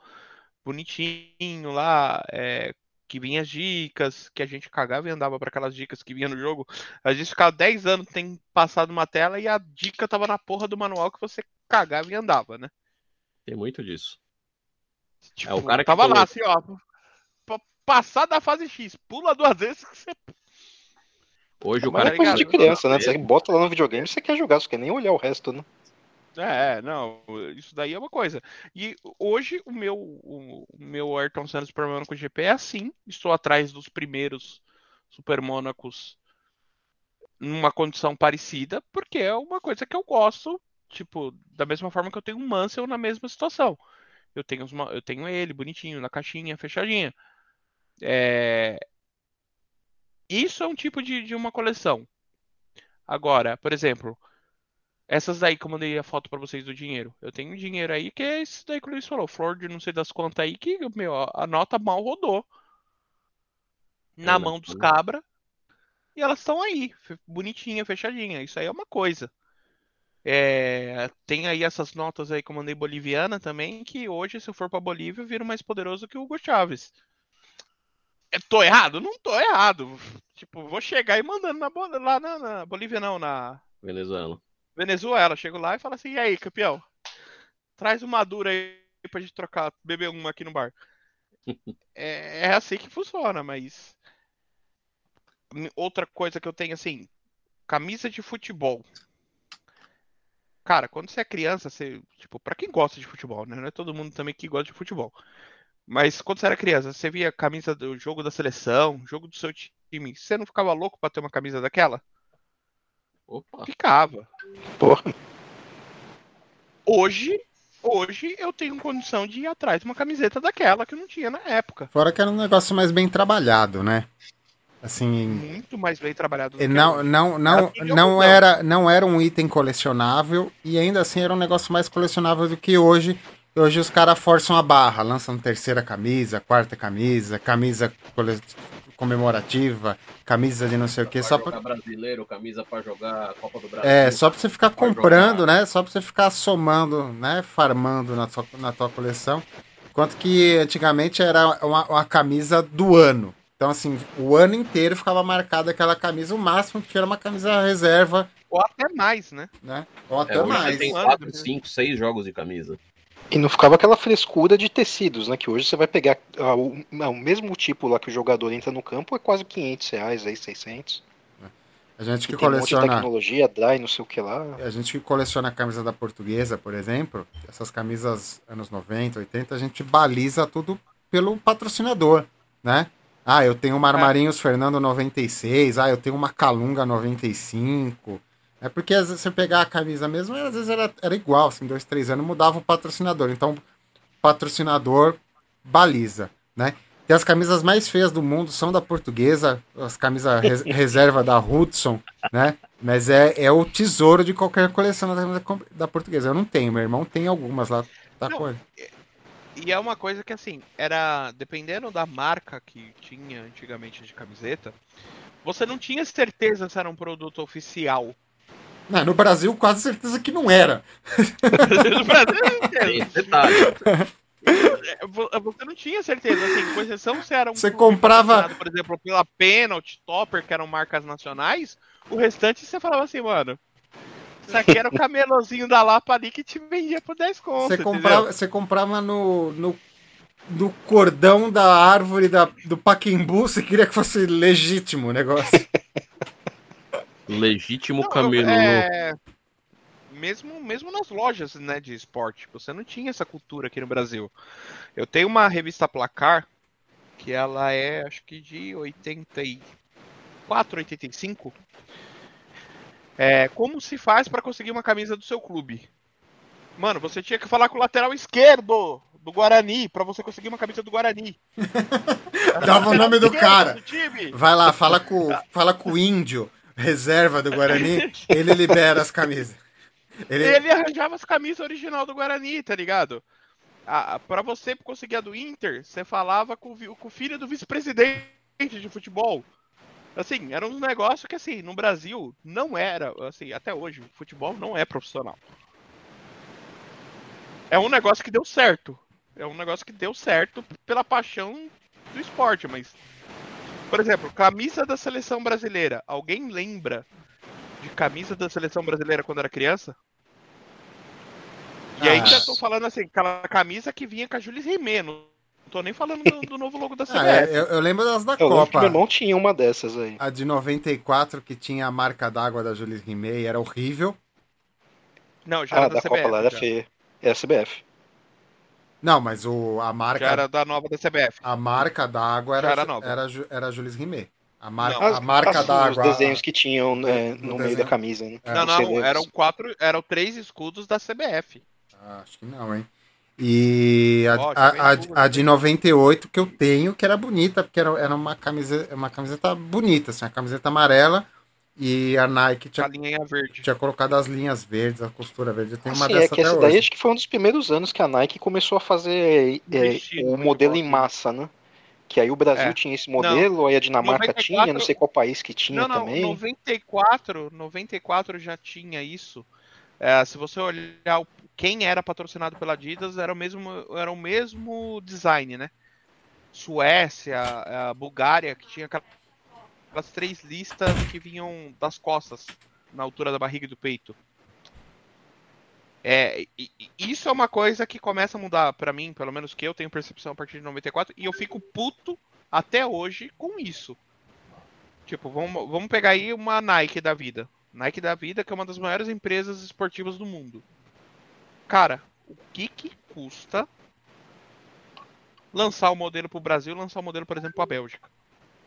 bonitinho lá, é, que vinha as dicas, que a gente cagava e andava para aquelas dicas que vinha no jogo. A gente ficava 10 anos tem passado uma tela e a dica tava na porra do manual que você cagava e andava, né? Tem muito disso. Tipo, o cara que tava lá assim, ó. Passar da fase X, pula duas vezes que você. Hoje o Mas cara é coisa de criança, né? Você bota lá no videogame, você quer jogar, você quer nem olhar o resto, né? É, não, isso daí é uma coisa. E hoje o meu, o, o meu Ayrton Senna Super Monaco GP é assim. Estou atrás dos primeiros Super Monacos numa condição parecida, porque é uma coisa que eu gosto, tipo, da mesma forma que eu tenho um Mansell na mesma situação. Eu tenho, os ma- eu tenho ele bonitinho, na caixinha, fechadinha. É, Isso é um tipo de, de uma coleção. Agora, por exemplo, Essas daí que eu mandei a foto pra vocês do dinheiro. Eu tenho dinheiro aí que é esse daí que o Luiz falou. Flor de não sei das contas aí que, meu, a nota mal rodou. Na Olha, mão dos cabra. E elas estão aí, bonitinha, fechadinha. Isso aí é uma coisa. É, tem aí essas notas aí que eu mandei boliviana também, que hoje, se eu for pra Bolívia, eu viro mais poderoso que o Hugo Chávez. É, tô errado? Não tô errado. Tipo, vou chegar e mandando na, lá na, na Bolívia, não, na Venezuela. Venezuela. Chego lá e falo assim: e aí, campeão? Traz uma dura aí pra gente trocar, beber uma aqui no bar. É, é assim que funciona, mas. Outra coisa que eu tenho assim: camisa de futebol. Cara, quando você é criança, você. Tipo, pra quem gosta de futebol, né? Não é todo mundo também que gosta de futebol. Mas quando você era criança, você via a camisa do jogo da seleção, jogo do seu time. Você não ficava louco pra ter uma camisa daquela? Opa, Ficava. Porra. Hoje, hoje eu tenho condição de ir atrás de uma camiseta daquela que eu não tinha na época. Fora que era um negócio mais bem trabalhado, né? Assim, Muito mais bem trabalhado do E que não, não, não, não, era, não era um item colecionável e ainda assim era um negócio mais colecionável do que hoje. Hoje os caras forçam a barra, lançam terceira camisa, quarta camisa, camisa cole- comemorativa, camisa de não sei o que, só jogar brasileiro, camisa pra jogar Copa do Brasil. é, só pra você ficar Pra comprando, jogar. né? Só pra você ficar somando, né? Farmando na tua, na tua coleção. Enquanto que antigamente era uma, uma camisa do ano. Então, assim, o ano inteiro ficava marcada aquela camisa, o máximo que era uma camisa reserva, Ou até mais, né? né? Ou até É, hoje mais. você tem Um ano, 4, né? 5, 6 jogos de camisa. E não ficava aquela frescura de tecidos, né? Que hoje você vai pegar ah, o, não, o mesmo tipo lá que o jogador entra no campo é quase 500 reais, aí 600. A gente que E tem um monte de coleciona. tecnologia, dry, não sei o que lá. A gente que coleciona a camisa da portuguesa, por exemplo, essas camisas anos 90, 80, a gente baliza tudo pelo patrocinador, né? Ah, eu tenho uma Armarinhos Fernando 96, ah, eu tenho uma Calunga 95. É porque às vezes você pegar a camisa mesmo, às vezes era, era igual, assim, dois, três anos mudava o patrocinador. Então, patrocinador baliza, né? E as camisas mais feias do mundo são da portuguesa, as camisas res- reserva da Hudson, né? Mas é, é o tesouro de qualquer coleção da, da portuguesa. Eu não tenho, meu irmão tem algumas lá. Tá Não, com ele. E é uma coisa que assim, era dependendo da marca que tinha antigamente de camiseta, você não tinha certeza se era um produto oficial. Não, no Brasil, quase certeza que não era. No Brasil, detalhe. É, vo- você não tinha certeza, assim, com exceção se era um Você comprava- por exemplo, pela Penalty, Topper, que eram marcas nacionais, o restante você falava assim, mano, isso aqui era o camelozinho da Lapa ali que te vendia por 10 conto, Você comprava, você comprava no, no, no cordão da árvore da, do Paquimbu, você queria que fosse legítimo o negócio. Legítimo Não, camelô. é, Mesmo, mesmo nas lojas né, de esporte, você não tinha essa cultura aqui no Brasil. Eu tenho uma revista Placar, que ela é, acho que de 84, 85. É, como se faz para conseguir uma camisa do seu clube? Mano, você tinha que falar com o lateral esquerdo do Guarani para você conseguir uma camisa do Guarani. Dava o nome do cara. do. Vai lá, fala com, fala com o índio, reserva do Guarani, ele libera as camisas. Ele, Ele arranjava as camisas original do Guarani, tá ligado? Ah, para você conseguir a do Inter, você falava com, com o filho do vice-presidente de futebol. Assim, era um negócio que, assim, no Brasil não era, assim, até hoje, o futebol não é profissional. É um negócio que deu certo. É um negócio que deu certo pela paixão do esporte, mas. Por exemplo, camisa da seleção brasileira. Alguém lembra de camisa da seleção brasileira quando era criança? E Ah. ainda tô falando assim, aquela camisa que vinha com a Jules Rimet, não tô nem falando do, do novo logo da CBF. Ah, é, eu, eu lembro das da Eu que Copa. meu irmão tinha uma dessas aí. A de 94, que tinha a marca d'água da Jules Rimet, era horrível. Não, já Ah, era da da, CBF. Copa lá era já. feia. Era CBF. Não, mas o, a Já marca, era da nova da CBF. a marca d'água Já era, era nova. era, Ju- era Jules Rimet. A marca, Não. a marca d'água. Os desenhos que tinham né, No no, meio desenho. da camisa, né? É, não, não, relevos. eram quatro, eram três escudos da CBF. Ah, acho que não, hein? E a, Ó, a, a, a de 98 que eu tenho, que era bonita, porque era, era uma, camiseta, uma camiseta bonita, assim, uma camiseta amarela E a Nike A tinha, linha verde. tinha colocado as linhas verdes, a costura verde. Eu tenho uma Assim, dessa é que até essa hoje. daí acho que foi um dos primeiros anos que a Nike começou a fazer é, Investir o no modelo em massa, né? Que aí o Brasil É. tinha esse modelo, aí a Dinamarca 94 tinha, não sei qual país que tinha não, não, também. 94, 94 já tinha isso. É, se você olhar o- quem era patrocinado pela Adidas, era o mesmo, era o mesmo design, né? Suécia, a Bulgária, que tinha aquela- aquelas três listas que vinham das costas, na altura da barriga e do peito. É, e- isso é uma coisa que começa a mudar pra mim, pelo menos que eu tenho percepção a partir de 94, e eu fico puto até hoje com isso. Tipo, vamos, vamos pegar aí uma Nike da vida. Nike da vida, que é uma das maiores empresas esportivas do mundo. Cara, o que que custa lançar o modelo pro Brasil e lançar o modelo, por exemplo, pra Bélgica?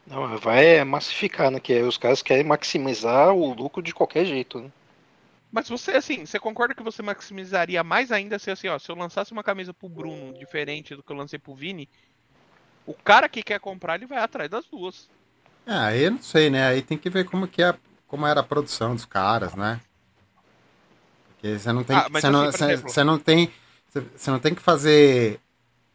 Não, vai massificar, né? Que aí os caras querem maximizar o lucro de qualquer jeito, né? Mas você, assim, você concorda que você maximizaria mais ainda se assim, ó, se eu lançasse uma camisa pro Bruno diferente do que eu lancei pro Vini, o cara que quer comprar, ele vai atrás das duas. Ah, aí eu não sei, né? Aí tem que ver como que é, como era a produção dos caras, né? Porque você não tem, Ah, você não, assim, por você, exemplo- você não tem, você- não tem que fazer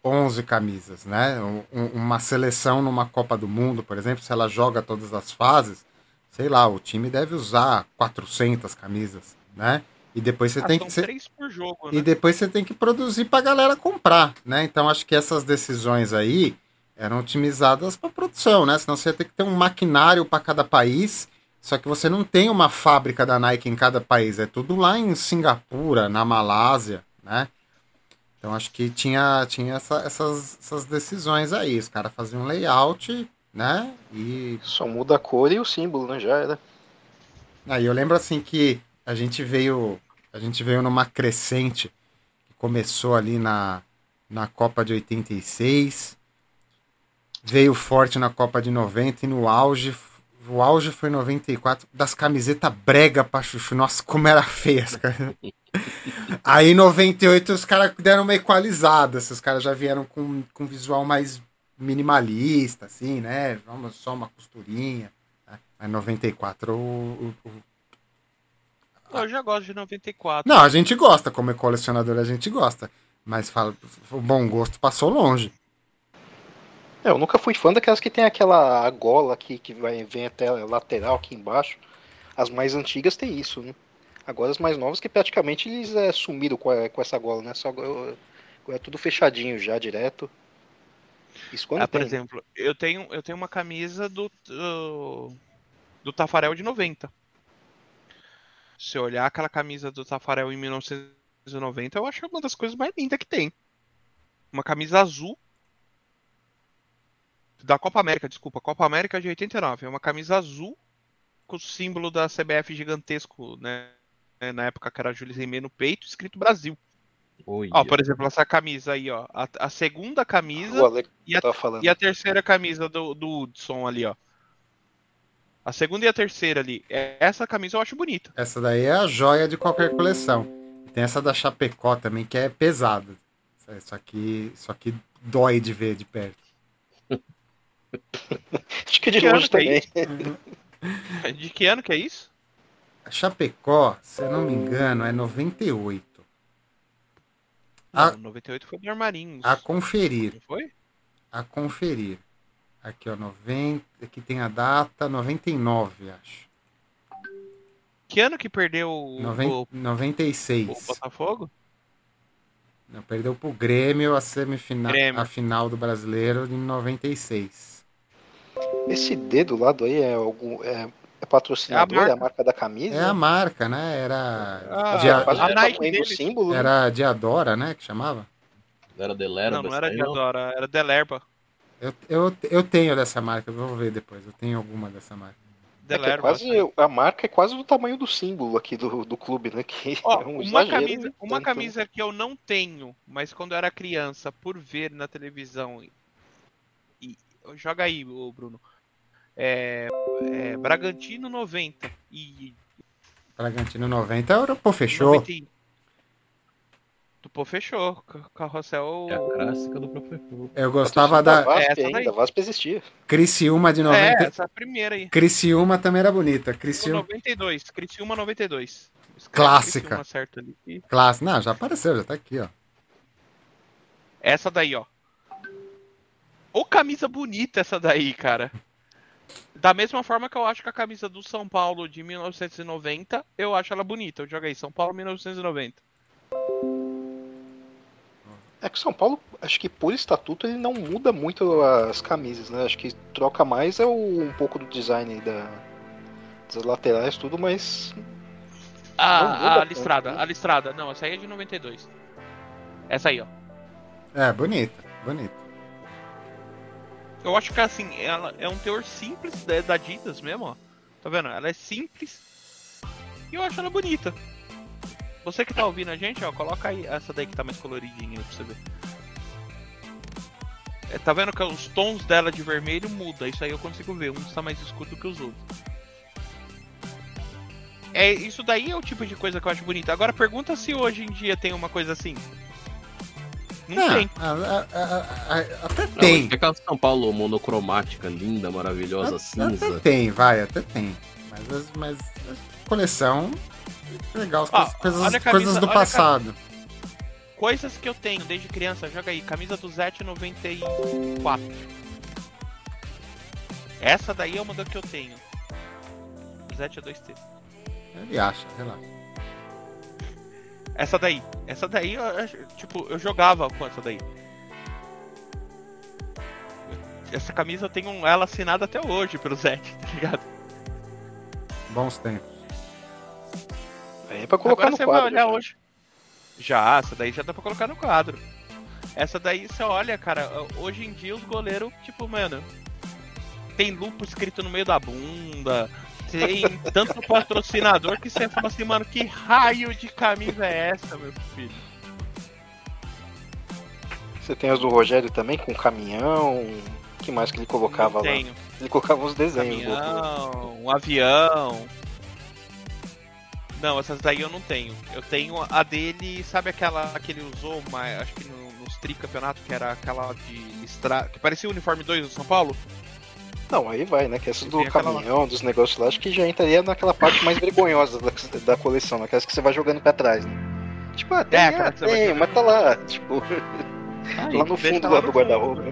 11 camisas, né? Um- um- uma seleção numa Copa do Mundo, por exemplo, se ela joga todas as fases, sei lá, o time deve usar 400 camisas, né? E depois você Ah, tem que por jogo, e né? depois você tem que produzir pra galera comprar, né? Então acho que essas decisões aí eram otimizadas para produção, né? Senão você ia ter que ter um maquinário para cada país. Só que você não tem uma fábrica da Nike em cada país, é tudo lá em Singapura, na Malásia, né? Então acho que tinha, tinha essa- essas, essas decisões aí. Os caras faziam um layout, né? E Só muda a cor e o símbolo, né? Já era. Aí eu lembro assim que a gente veio, a gente veio numa crescente que começou ali na, na Copa de 86, veio forte na Copa de 90 e no auge, o auge foi 94 das camisetas brega pra chuchu. Nossa, como era feia essa cara. Aí em 98 os caras deram uma equalizada, esses caras já vieram com, com visual mais minimalista, assim, né? Vamos só uma costurinha. né? Aí 94 o, o, o Eu já gosto de 94. não, a gente gosta, como colecionador a gente gosta. Mas fala, o bom gosto passou longe. É, eu nunca fui fã daquelas que tem aquela gola aqui que vai, vem até a lateral aqui embaixo. As mais antigas tem isso, né? Agora as mais novas que praticamente eles é, sumiram com, a- com essa gola, né? Só agora é tudo fechadinho já, direto. Isso quando Ah, por tem. exemplo, eu tenho, eu tenho uma camisa do, do, do Tafarel de 90. Se eu olhar aquela camisa do Tafarel em 1990, eu acho uma das coisas mais lindas que tem. Uma camisa azul da Copa América, desculpa, Copa América de 89. É uma camisa azul com o símbolo da CBF gigantesco, né? Na época que era Júlio Rimé no peito, escrito Brasil. Oi. Ó, por exemplo, essa camisa aí, ó. A, a segunda camisa e a tava falando. e a terceira camisa do, do Hudson ali, ó. A segunda e a terceira ali. É- Essa camisa eu acho bonita. Essa daí é a joia de qualquer coleção. Tem essa da Chapecó também, que é pesada. Isso aqui, isso aqui dói de ver de perto. Acho que de Que longe ano que é também. De que ano que é isso? A Chapecó, se eu não me engano, é 98. Não, A- 98 foi do Armarinhos. A conferir. Não foi? A conferir. Aqui, ó, 90. Aqui tem a data 99, acho. Que ano que perdeu o, Noven- o, o 96. Botafogo? Não, perdeu pro Grêmio a semifinal, Grêmio. a final do Brasileiro em 96. Esse D do lado aí é algum. É, é patrocinador? É É a a, marca da camisa? É a marca, né? Era Ah, Dia- Quase a o Nike tamanho do símbolo. né? era Diadora, né, que chamava? Era Delera, não, não era aí de Adora, era Delerba. Eu, eu, eu tenho dessa marca, eu vou ver depois. Eu tenho alguma dessa marca. É é Delerba. quase, a marca é quase do tamanho do símbolo aqui do, do clube, né? Que Ó, é um uma camisa, né? uma camisa que eu não tenho, mas quando eu era criança, por ver na televisão. E- joga aí, ô Bruno. É, é, Bragantino 90 e Bragantino 90, o Europô fechou. 90 e- pô, fechou. Ca- Carrossel. É a clássica do professor. Eu gostava da da VASP ainda, a VASP existia. Criciúma de É, 90. essa primeira aí. Criciúma também era bonita. Criciúma. 92. Criciúma 92. Escreve Clássica. Criciúma certo ali. E Classe. Não, já apareceu, já tá aqui, ó. Essa daí, ó. Ô camisa bonita essa daí, cara. Da mesma forma que eu acho que a camisa do São Paulo de 1990, eu acho ela bonita. Eu joguei São Paulo 1990. É que o São Paulo, acho que por estatuto, ele não muda muito as camisas, né? Acho que troca mais é o- um pouco do design aí da, das laterais, tudo, mas. Ah, a tanto, listrada, né? a listrada. Não, essa aí é de 92. Essa aí, ó. É, bonita, bonita. Eu acho que assim, ela é um teor simples da da Adidas mesmo, ó. Tá vendo? Ela é simples. E eu acho ela bonita. Você que tá ouvindo a gente, ó, coloca aí essa daí que tá mais coloridinha pra você ver. É, tá vendo que os tons dela de vermelho muda, isso aí eu consigo ver, um está mais escuro do que os outros. É, isso daí é o tipo de coisa que eu acho bonita. Agora pergunta se hoje em dia tem uma coisa assim. Não Ah, tem. a- a- a- a- até Não, tem. é aquela São Paulo monocromática, linda, maravilhosa, Até cinza. tem, vai, até tem. Mas, as- mas a coleção. Legal, as Ó, coisas, coisas, camisa- do passado. Coisas que eu tenho desde criança, joga aí, camisa do Zet 94. Essa daí é uma da que eu tenho. Zet é 2T. Ele acha, relaxa. Essa daí. Essa daí, eu tipo, eu jogava com essa daí. Essa camisa eu tenho ela assinada até hoje pelo Zet, tá ligado? Bons tempos. Aí é pra colocar Agora no você quadro. vai olhar já. hoje. Já, essa daí já dá pra colocar no quadro. Essa daí você olha, cara, hoje em dia os goleiros, tipo, mano, tem lupo escrito no meio da bunda, tem tanto patrocinador que você fala assim, mano, que raio de camisa é essa, meu filho? Você tem as do Rogério também, com caminhão. O que mais que ele colocava lá? Ele colocava uns desenhos. do- Caminhão, um avião. Não, essas daí eu não tenho. Eu tenho a dele, sabe aquela que ele usou, mas acho que no- nos tricampeonatos, que era aquela de listra... que parecia o uniforme 2 do São Paulo? Não, aí vai, né? Que essa do Tem aquela lá. caminhão, dos negócios lá, acho que já entraria naquela parte mais vergonhosa da, da coleção, naquelas que você vai jogando pra trás, né? Tipo, ah, tem, aquela ah, você vai tem, mas tá lá, tipo, Aí, lá no deixa fundo lá do guarda-roupa.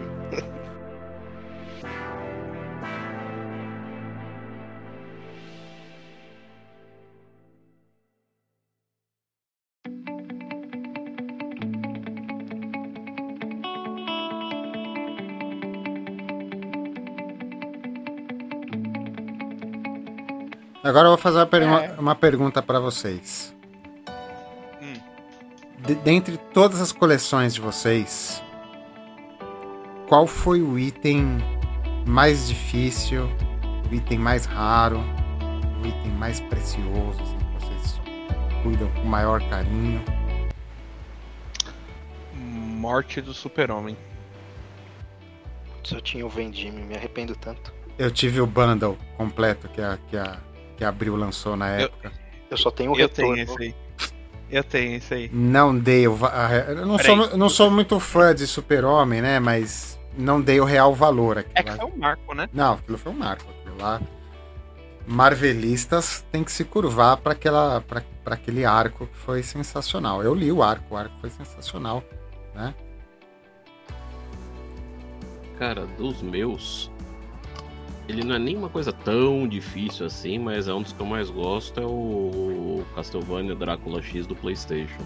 Agora eu vou fazer uma, pergu- É. uma pergunta pra vocês. Hum. De- dentre todas as coleções de vocês, qual foi o item mais difícil, o item mais raro, o item mais precioso, assim, que vocês cuidam com maior carinho? Morte do super-homem. Se eu tinha o Vendime, me arrependo tanto. Eu tive o bundle completo que a, que a, que a Abril lançou na Eu- época. Eu só tenho o Eu retorno. tenho esse aí. Eu tenho esse aí. Não dei o. Eu não Peraí. sou, eu não sou muito fã de Super-Homem, né? Mas não dei o real valor aqui. É que foi um marco, né? Não, aquilo foi um marco. Aquilo lá. Marvelistas tem que se curvar para aquela para aquele arco que foi sensacional. Eu li o arco, o arco foi sensacional, né? Cara, dos meus, ele não é nem uma coisa tão difícil assim, mas é um dos que eu mais gosto, é o Castlevania Drácula X do Playstation.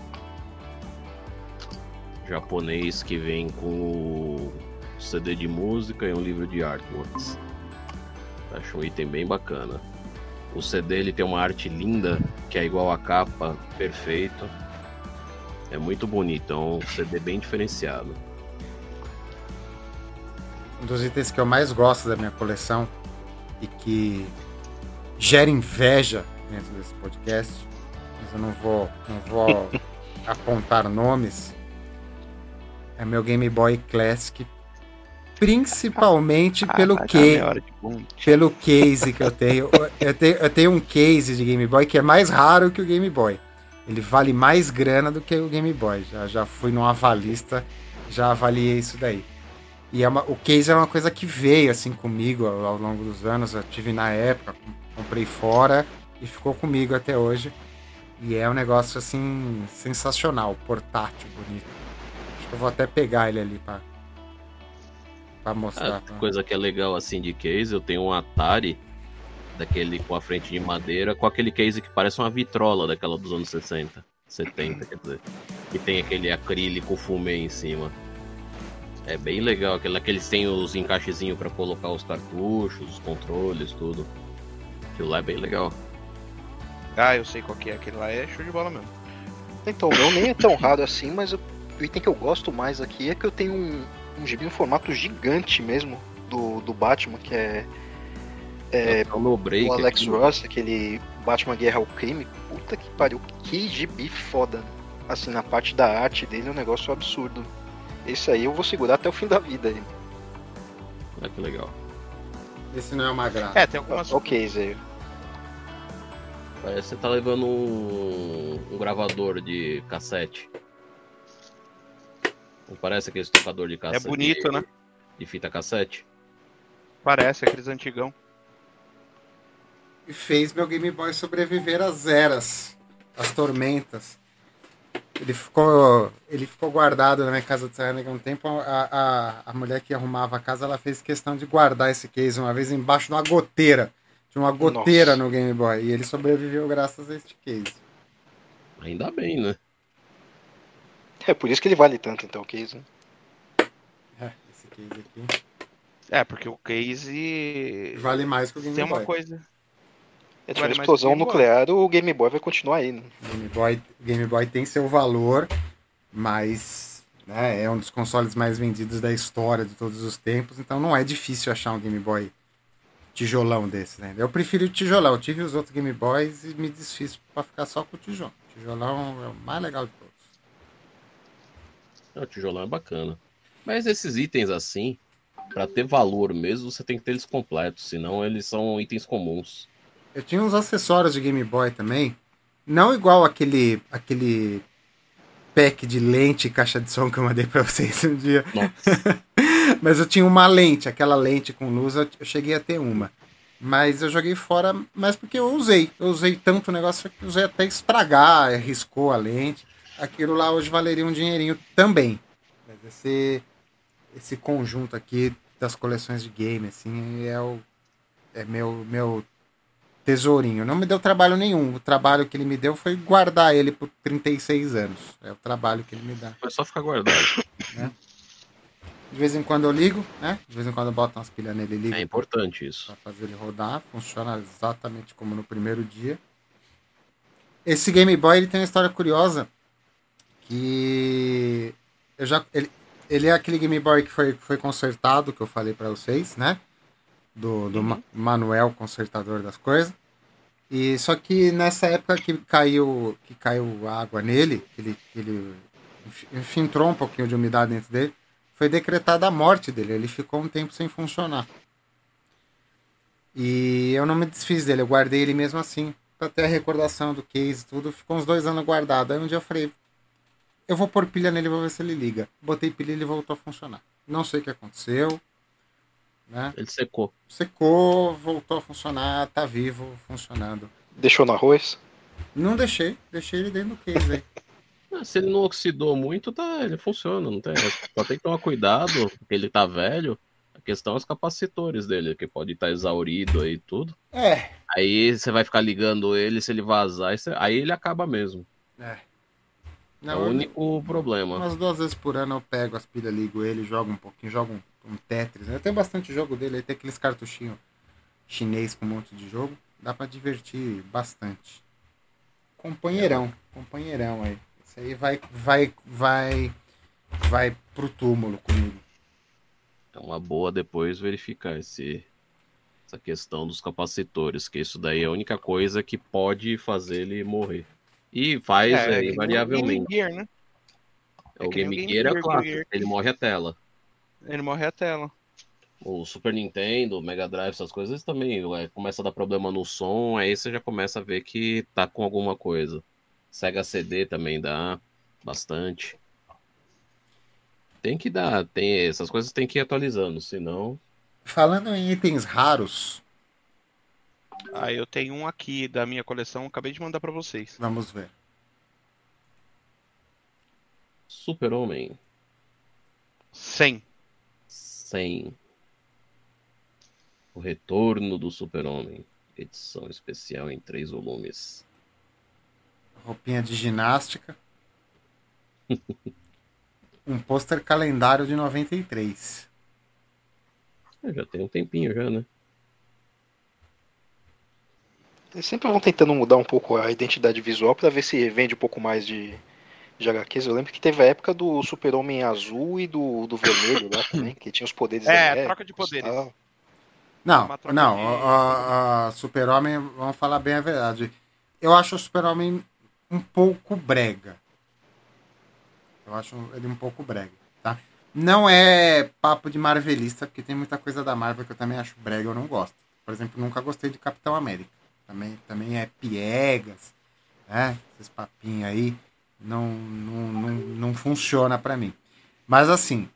Japonês que vem com o CD de música e um livro de artworks. Acho um item bem bacana. O CD ele tem uma arte linda, que é igual à capa, perfeito. É muito bonito, é um CD bem diferenciado. Um dos itens que eu mais gosto da minha coleção e que gera inveja dentro desse podcast, mas eu não vou, não vou apontar nomes, é meu Game Boy Classic, principalmente pelo Ah, tá que de bunda. pelo case que eu tenho. Eu tenho. eu tenho um case de Game Boy que é mais raro que o Game Boy. ele vale mais grana do que o Game Boy. Já, já fui num avalista, já avaliei isso daí. E é uma, o case é uma coisa que veio assim comigo ao, ao, longo dos anos. Eu tive na época, comprei fora e ficou comigo até hoje. E é um negócio assim sensacional, portátil, bonito. Acho que eu vou até pegar ele ali para para mostrar. A coisa que é legal assim de case, eu tenho um Atari daquele com a frente de madeira, com aquele case que parece uma vitrola daquela dos anos 60, 70, quer dizer, que tem aquele acrílico fumê em cima. É bem legal, aquele, aqueles tem os encaixezinhos para colocar os cartuchos, os controles, tudo. Aquilo lá é bem legal. Ah, eu sei qual que é, aquele lá é show de bola mesmo. Então, não nem é tão raro assim, mas o item que eu gosto mais aqui é que eu tenho um, um gibi em formato gigante mesmo do, do Batman, que é é, no break o Alex aqui. Ross, aquele Batman Guerra ao Crime, puta que pariu, que gibi foda. Assim, na parte da arte dele é um negócio absurdo. Esse aí eu vou segurar até o fim da vida. Aí. Olha que legal. Esse não é uma graça. É, tem algumas. Ok, Zé. Parece que você tá levando um, um gravador de cassete. Não parece aquele tocador de cassete? É bonito, de, né? De fita cassete? Parece, aqueles antigão e fez meu Game Boy sobreviver às eras, às tormentas. Ele ficou, ele ficou guardado na minha casa de Serra um tempo. A, a, a mulher que arrumava a casa ela fez questão de guardar esse case uma vez embaixo de uma goteira. De uma goteira Nossa. no Game Boy. E ele sobreviveu graças a este case. Ainda bem, né? É por isso que ele vale tanto, então, o case. Né? É, esse case aqui. É, porque o case. Vale mais que o Game Tem Boy. Tem uma coisa. É tipo, explosão nuclear, o Game Boy vai continuar aí. Né? Game Boy, Game Boy tem seu valor, mas né, é um dos consoles mais vendidos da história de todos os tempos, então não é difícil achar um Game Boy tijolão desse, né? Eu prefiro o tijolão. Eu tive os outros Game Boys e me desfiz para ficar só com o tijolão. O tijolão é o mais legal de todos. É, o tijolão é bacana. Mas esses itens assim, para ter valor mesmo, você tem que ter eles completos, senão eles são itens comuns. Eu tinha uns acessórios de Game Boy também. Não igual aquele, aquele pack de lente e caixa de som que eu mandei pra vocês um dia. Mas eu tinha uma lente, aquela lente com luz, eu cheguei a ter uma. Mas eu joguei fora, mas porque eu usei. Eu usei tanto o negócio que usei até estragar, arriscou a lente. Aquilo lá hoje valeria um dinheirinho também. Mas esse, esse conjunto aqui das coleções de game, assim, é o é meu, meu tesourinho. Não me deu trabalho nenhum. O trabalho que ele me deu foi guardar ele por 36 anos. É o trabalho que ele me dá. Foi só ficar guardado. Né? De vez em quando eu ligo, né? De vez em quando eu boto umas pilhas nele e ligo. É importante isso. Pra fazer ele rodar. Funciona exatamente como no primeiro dia. Esse Game Boy ele tem uma história curiosa. Que eu já. Ele, ele é aquele Game Boy que foi, foi consertado, que eu falei para vocês, né? Do, do uhum. Manuel, consertador das coisas. E só que nessa época que caiu, que caiu água nele, que ele, que ele infiltrou um pouquinho de umidade dentro dele, foi decretada a morte dele. Ele ficou um tempo sem funcionar. E eu não me desfiz dele, eu guardei ele mesmo assim, para ter a recordação do case tudo. Ficou uns dois anos guardado. Aí um dia eu falei, eu vou pôr pilha nele, vou ver se ele liga. Botei pilha e ele voltou a funcionar. Não sei o que aconteceu. Né? Ele secou. Secou, voltou a funcionar, tá vivo, funcionando. Deixou no arroz? Não deixei, deixei ele dentro do case aí. Ah, se ele não oxidou muito, tá, ele funciona, não tem. Só tem que tomar cuidado, porque ele tá velho. A questão é os capacitores dele, que pode estar tá exaurido aí tudo. É. Aí você vai ficar ligando ele, se ele vazar, aí ele acaba mesmo. É. Não, é o único problema. Umas duas vezes por ano eu pego as pilhas, ligo ele, jogo um pouquinho, jogo um um Tetris. Eu tenho bastante jogo dele, aí tem aqueles cartuchinhos chinês com um monte de jogo. Dá para divertir bastante. Companheirão, companheirão aí. Isso aí vai, vai, vai, vai pro túmulo comigo. É uma boa depois verificar esse, essa questão dos capacitores, que isso daí é a única coisa que pode fazer ele morrer. E faz é, é, invariavelmente. Game Gear, né? É, o Game, Game Gear, Gear é clássico, ele morre a tela. Ele morre a tela. O Super Nintendo, o Mega Drive, essas coisas também é, começa a dar problema no som, aí você já começa a ver que tá com alguma coisa. Sega CD também dá bastante. Tem que dar, tem essas coisas tem que ir atualizando, senão. Falando em itens raros, Ah, eu tenho um aqui da minha coleção, acabei de mandar pra vocês. vamos ver. Super-Homem 100. 100. O Retorno do Super-Homem. Edição especial em três volumes. Roupinha de ginástica. um pôster calendário de 93. É, já tem um tempinho já, né? Eles sempre vão tentando mudar um pouco a identidade visual pra ver se vende um pouco mais de, de HQs. Eu lembro que teve a época do Super-Homem azul e do, do vermelho lá também, que tinha os poderes É, troca de poderes. tal. Não, não, de- a, a- a Super-Homem, vamos falar bem a verdade. Eu acho o Super-Homem um pouco brega. Eu acho ele um pouco brega, tá? Não é papo de marvelista, porque tem muita coisa da Marvel que eu também acho brega, eu não gosto. Por exemplo, nunca gostei de Capitão América. Também, também é piegas, né? Esses papinhos aí não, não, não, não funciona pra mim. Mas assim,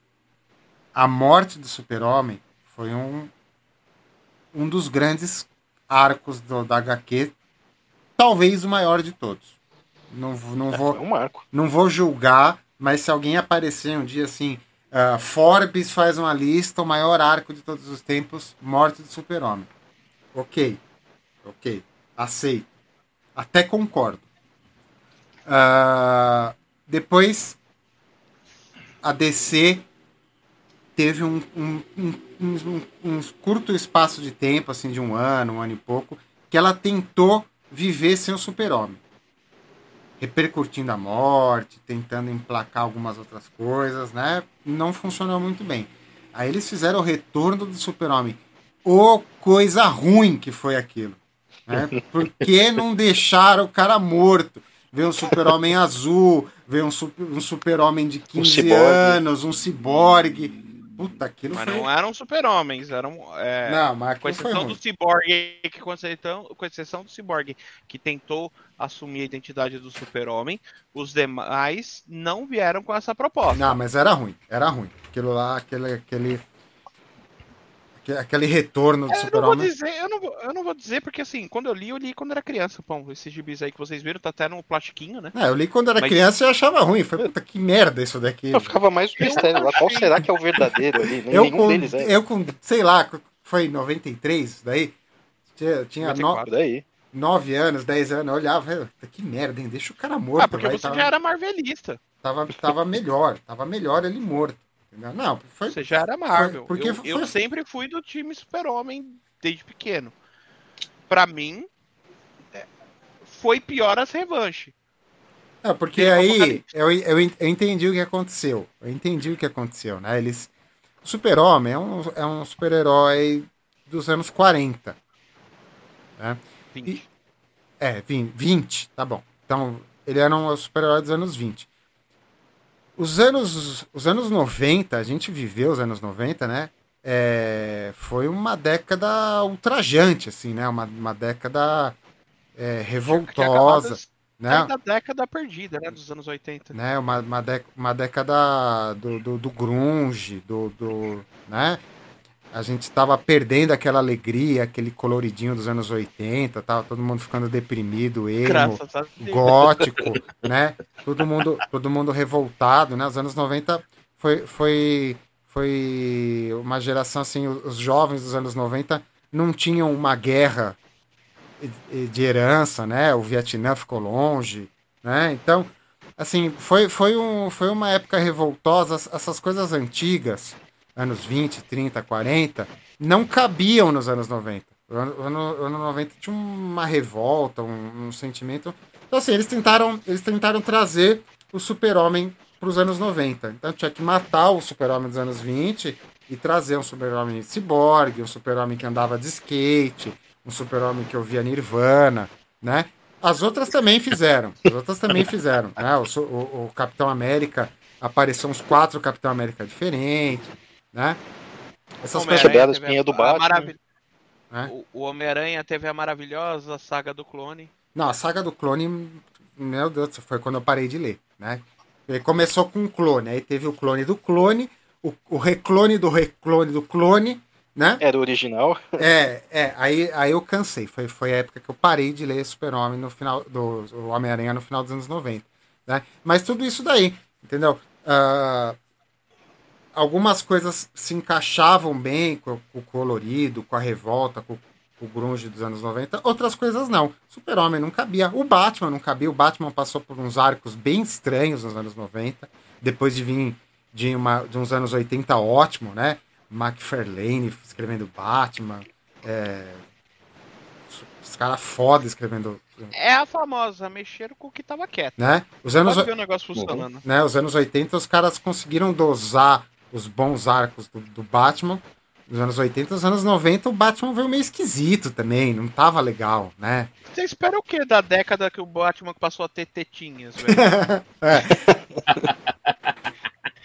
a morte do Super-Homem foi um, um dos grandes arcos do, da HQ, talvez o maior de todos. Não, vou- não, É, vou, um não vou julgar, mas se alguém aparecer um dia assim, ah, Forbes faz uma lista, o maior arco de todos os tempos, morte do super-homem. Ok, ok, aceito. Até concordo. Ah, depois, a DC teve um, um, um, um- curto espaço de tempo, assim, de um ano, um ano e pouco, que ela tentou viver sem o super-homem repercutindo a morte, tentando emplacar algumas outras coisas, né? Não funcionou muito bem. Aí eles fizeram o retorno do super-homem. Ô, coisa ruim que foi aquilo. Né? Por que não deixaram o cara morto? Veio um super-homem azul, veio um, super- um super-homem de 15 ciborgue. anos, um ciborgue. Puta, aquilo Mas foi... não eram super-homens, eram. é, Não, mas Com exceção do Cyborg, que com exceção, com exceção do Cyborg, que tentou assumir a identidade do Super-Homem, os demais não vieram com essa proposta. Não, mas era ruim, era ruim. Aquilo lá, aquele, aquele, aque- aquele retorno do Eu não vou super-homem. dizer, eu não vou, eu não vou dizer, porque assim, quando eu li, eu li quando era criança. Bom, esses gibis aí que vocês viram, tá até no plastiquinho, né? É, eu li quando era Mas- criança e achava ruim. Foi, puta, que merda isso daqui. Eu ficava mais mistério lá. Qual será que é o verdadeiro ali? Eu Nenhum com, deles é. eu com, sei lá, foi em 93 isso daí? Tinha, tinha no, 94. Por aí. 9 anos, 10 anos, eu olhava, "Puta, que merda, hein? Deixa o cara morto. Ah, porque você tava, já era marvelista. tava, tava melhor, tava melhor ele morto. Entendeu? Não, foi. Você já era Marvel. porque eu, foi- eu sempre fui do time Super-Homem desde pequeno. Pra mim, é, foi pior as revanches. É, porque Tem aí eu, eu, en- eu entendi o que aconteceu. Eu entendi o que aconteceu, né? Eles. O Super-Homem é um, é um super-herói dos anos 40. Né? 20. É, 20, 20, tá bom. Então, ele era um super-herói dos anos 20. Os anos, os anos 90, a gente viveu os anos 90, né? É, foi uma década ultrajante, assim, né? Uma, uma década é, revoltosa, né? da década perdida, né? Dos anos 80. né? Uma, uma, dé- uma década do, do, do grunge, do, do, né? A gente estava perdendo aquela alegria, aquele coloridinho dos anos 80, tava todo mundo ficando deprimido, emo, gótico, né? Todo mundo, todo mundo revoltado, né? Os anos 90 foi, foi, foi uma geração assim, os jovens dos anos 90 não tinham uma guerra de- herança, né? O Vietnã ficou longe, né? Então, assim, foi, foi, um, foi uma época revoltosa. As- Essas coisas antigas, anos 20, 30, 40, não cabiam nos anos 90. O ano, ano, o ano 90 tinha uma revolta, um, um sentimento. Então, assim, eles tentaram, eles tentaram trazer o super-homem para os anos 90. Então, tinha que matar o super-homem dos anos 20 e trazer um super-homem ciborgue, um super-homem que andava de skate, um super-homem que ouvia Nirvana, né? As outras também fizeram. As outras também fizeram. Né? O, o- o Capitão América apareceu uns quatro Capitão América diferentes, né? Essas teve espinha do Batman. né? O, o Homem-Aranha teve a maravilhosa saga do clone. Não, a saga do clone meu Deus, foi quando eu parei de ler, né? Ele começou com um clone, aí teve o clone do clone, o, o reclone do reclone do clone, né? Era o original. É, é, aí, aí eu cansei. Foi, foi a época que eu parei de ler Super-Homem no final do o Homem-Aranha no final dos anos 90. Né? Mas tudo isso daí, entendeu? Uh, algumas coisas se encaixavam bem com, com, o colorido, com a revolta, com, com, o grunge dos anos 90, outras coisas não. Super-Homem não cabia, o Batman não cabia, o Batman passou por uns arcos bem estranhos nos anos 90, depois de vir de, uma, de uns anos 80 ótimo, né? McFarlane escrevendo Batman, é, os caras foda escrevendo. É a famosa, mexeram com o que tava quieto. Né? Os anos, ver o negócio funcionando. Né? Os anos 80 os caras conseguiram dosar os bons arcos do, do Batman. Nos anos 80, os anos 90, o Batman veio meio esquisito também, não tava legal, né? Você espera o que da década que o Batman passou a ter tetinhas, velho? é.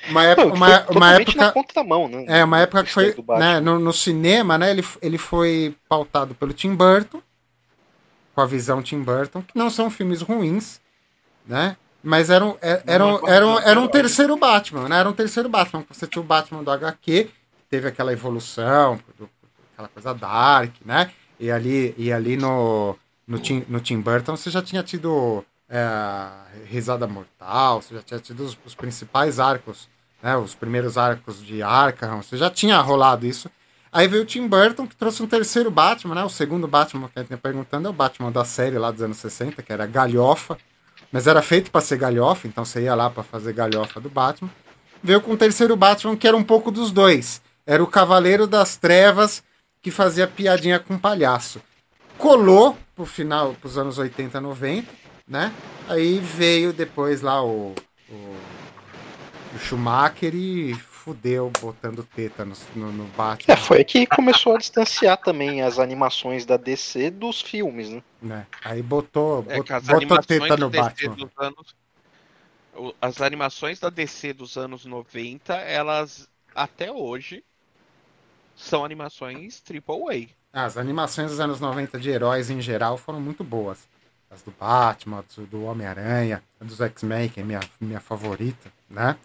Uma época, uma, uma época na contramão, né? É, uma época que foi, né, no, no, cinema, né, ele, ele foi pautado pelo Tim Burton, com a visão Tim Burton, que não são filmes ruins, né? Mas eram, eram, eram, eram, era um terceiro Batman, né? Era um terceiro Batman. Você tinha o Batman do HQ, teve aquela evolução, aquela coisa dark, né? E ali, e ali no, no, Tim, no Tim Burton você já tinha tido é, Risada Mortal, você já tinha tido os, os principais arcos né, os primeiros arcos de Arkham, você já tinha rolado isso. Aí veio o Tim Burton, que trouxe um terceiro Batman, né? O segundo Batman que a gente tá perguntando é o Batman da série lá dos anos 60, que era galhofa. Mas era feito para ser galhofa, então você ia lá para fazer galhofa do Batman. Veio com o terceiro Batman, que era um pouco dos dois. Era o Cavaleiro das Trevas, que fazia piadinha com palhaço. Colou pro final, pros anos 80, 90, né? Aí veio depois lá o, o o Schumacher e fudeu botando teta no, no, no Batman. É, foi que começou a distanciar também as animações da DC dos filmes, né? É, aí botou, é, botou, botou teta no Batman. Anos, as animações da DC dos anos 90, elas até hoje são animações triple A. As animações dos anos 90 de heróis em geral foram muito boas. As do Batman, do Homem-Aranha, dos X-Men, que é minha, minha favorita, né?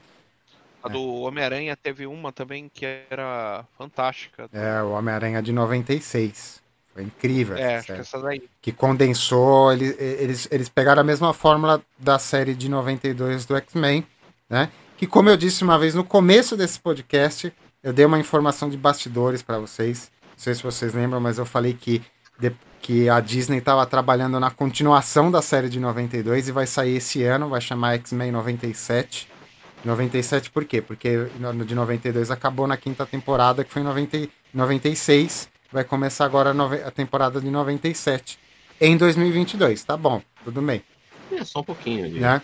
A do Homem-Aranha teve uma também que era fantástica. É, o Homem-Aranha de 96. Foi incrível. É, acho que essa daí. Que condensou, eles, eles, eles pegaram a mesma fórmula da série de 92 do X-Men, né? Que, como eu disse uma vez no começo desse podcast, eu dei uma informação de bastidores para vocês. Não sei se vocês lembram, mas eu falei que, de, que a Disney estava trabalhando na continuação da série de 92 e vai sair esse ano, vai chamar X-Men 97. 97 por quê? Porque no de 92 acabou na quinta temporada, que foi em 90, 96. Vai começar agora a temporada de 97. Em 2022, tá bom, tudo bem. É, só um pouquinho. Ali. Né?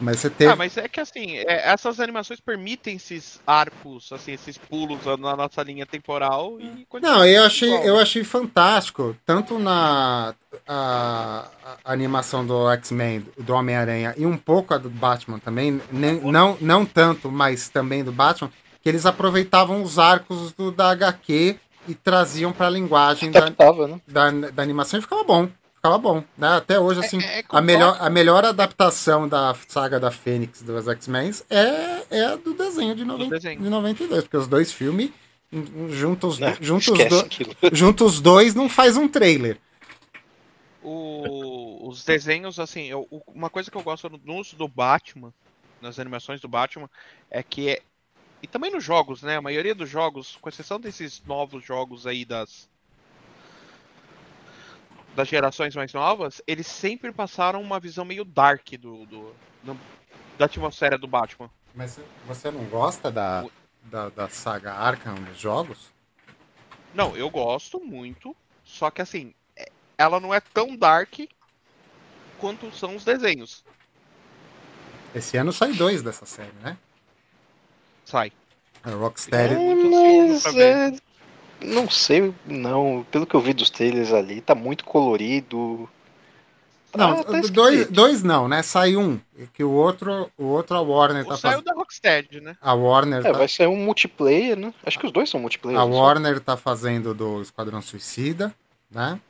Mas você teve... Ah, mas é que assim, é, essas animações permitem esses arcos, assim, esses pulos na nossa linha temporal e Não, eu achei, eu achei fantástico, tanto na a, a animação do X-Men, do Homem-Aranha e um pouco a do Batman também, nem, não, não tanto, mas também do Batman, que eles aproveitavam os arcos do, da HQ e traziam para a linguagem da, né? da, da animação e ficava bom ficava bom. Né? Até hoje, assim, é, é a, melhor, a melhor adaptação da saga da Fênix dos X-Men é, é a do desenho de, noven, desenho. de 92, porque os dois filmes, juntos, não, juntos, do, juntos dois, não faz um trailer. O, os desenhos, assim, eu, uma coisa que eu gosto no uso do Batman, nas animações do Batman, é que é, e também nos jogos, né? A maioria dos jogos, com exceção desses novos jogos aí das das gerações mais novas, eles sempre passaram uma visão meio dark do, do, do da atmosfera do Batman. Mas você não gosta da, da, da saga Arkham dos jogos? Não, eu gosto muito, só que assim, é, ela não é tão dark quanto são os desenhos. Esse ano sai dois dessa série, né? Sai. A Rocksteady. Mas, não sei, não. Pelo que eu vi dos trailers ali, tá muito colorido. Não, ah, tá dois, dois não, né? Sai um. Que o outro, o outro a Warner tá fazendo. Saiu da Rocksteady, né? A Warner. É, tá... vai sair um multiplayer, né? Acho que os dois são multiplayer. A Warner tá fazendo do Esquadrão Suicida, né?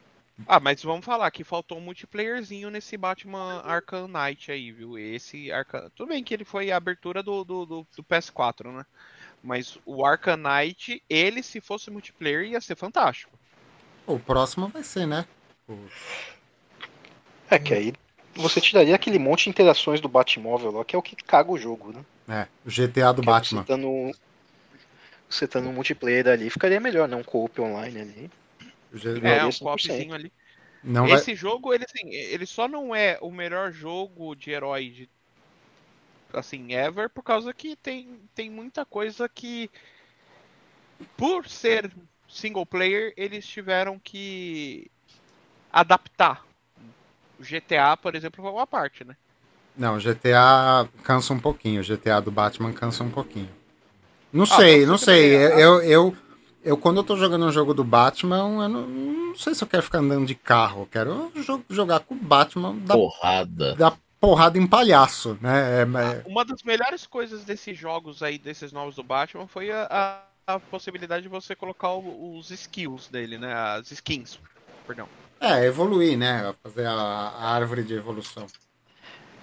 Ah, mas vamos falar que faltou um multiplayerzinho nesse Batman Arkham Knight aí, viu? Esse Arkham... Tudo bem que ele foi a abertura do, do, do, do PS4, né? Mas o Knight, ele, se fosse multiplayer, ia ser fantástico. O próximo vai ser, né? O... É que aí você tiraria aquele monte de interações do Batmóvel lá, que é o que caga o jogo, né? É, o GTA do Que é Batman. Você tá no, você tá no multiplayer ali, ficaria melhor, não? Um co-op online ali. É, um esse 100%. popzinho ali. Não vai... Esse jogo, ele, assim, ele só não é o melhor jogo de herói de, assim, ever, por causa que tem, tem muita coisa que, por ser single player, eles tiveram que adaptar. O GTA, por exemplo, foi uma parte, né? Não, o GTA cansa um pouquinho. O GTA do Batman cansa um pouquinho. Não Ah, sei, não sei. vai- Eu, eu, eu, quando eu tô jogando um jogo do Batman, eu não, não sei se eu quero ficar andando de carro. Eu quero jo- jogar com o Batman da, Porrada. da porrada em palhaço, né? É, é- Uma das melhores coisas desses jogos aí, desses novos do Batman, foi a, a- a possibilidade de você colocar o- os skills dele, né? As skins, perdão. é, evoluir, né? Fazer a, a árvore de evolução.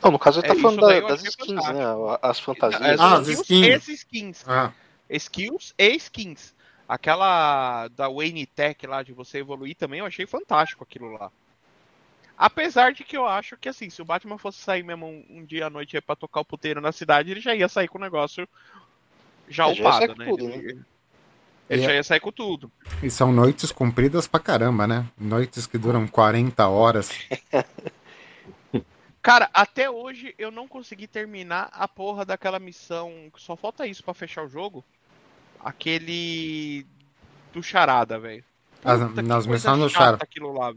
Não, no caso ele É, tá isso falando da- das skins, fantástico. né? As fantasias. As Ah, as skins. skins. Ah, Skills e skins. Aquela da Wayne Tech lá de você evoluir também, eu achei fantástico aquilo lá. Apesar de que eu acho que assim, se o Batman fosse sair mesmo um, um dia à noite pra tocar o puteiro na cidade, ele já ia sair com o negócio já já ia sair upado, com né? tudo, ele ele E já é- ia sair com tudo. e são noites compridas pra caramba, né? Noites que duram 40 horas. Cara, até hoje eu não consegui terminar a porra daquela missão. que Só falta isso pra fechar o jogo. Aquele. Do Charada, velho. As- Puta, que nas missões do aquilo lá.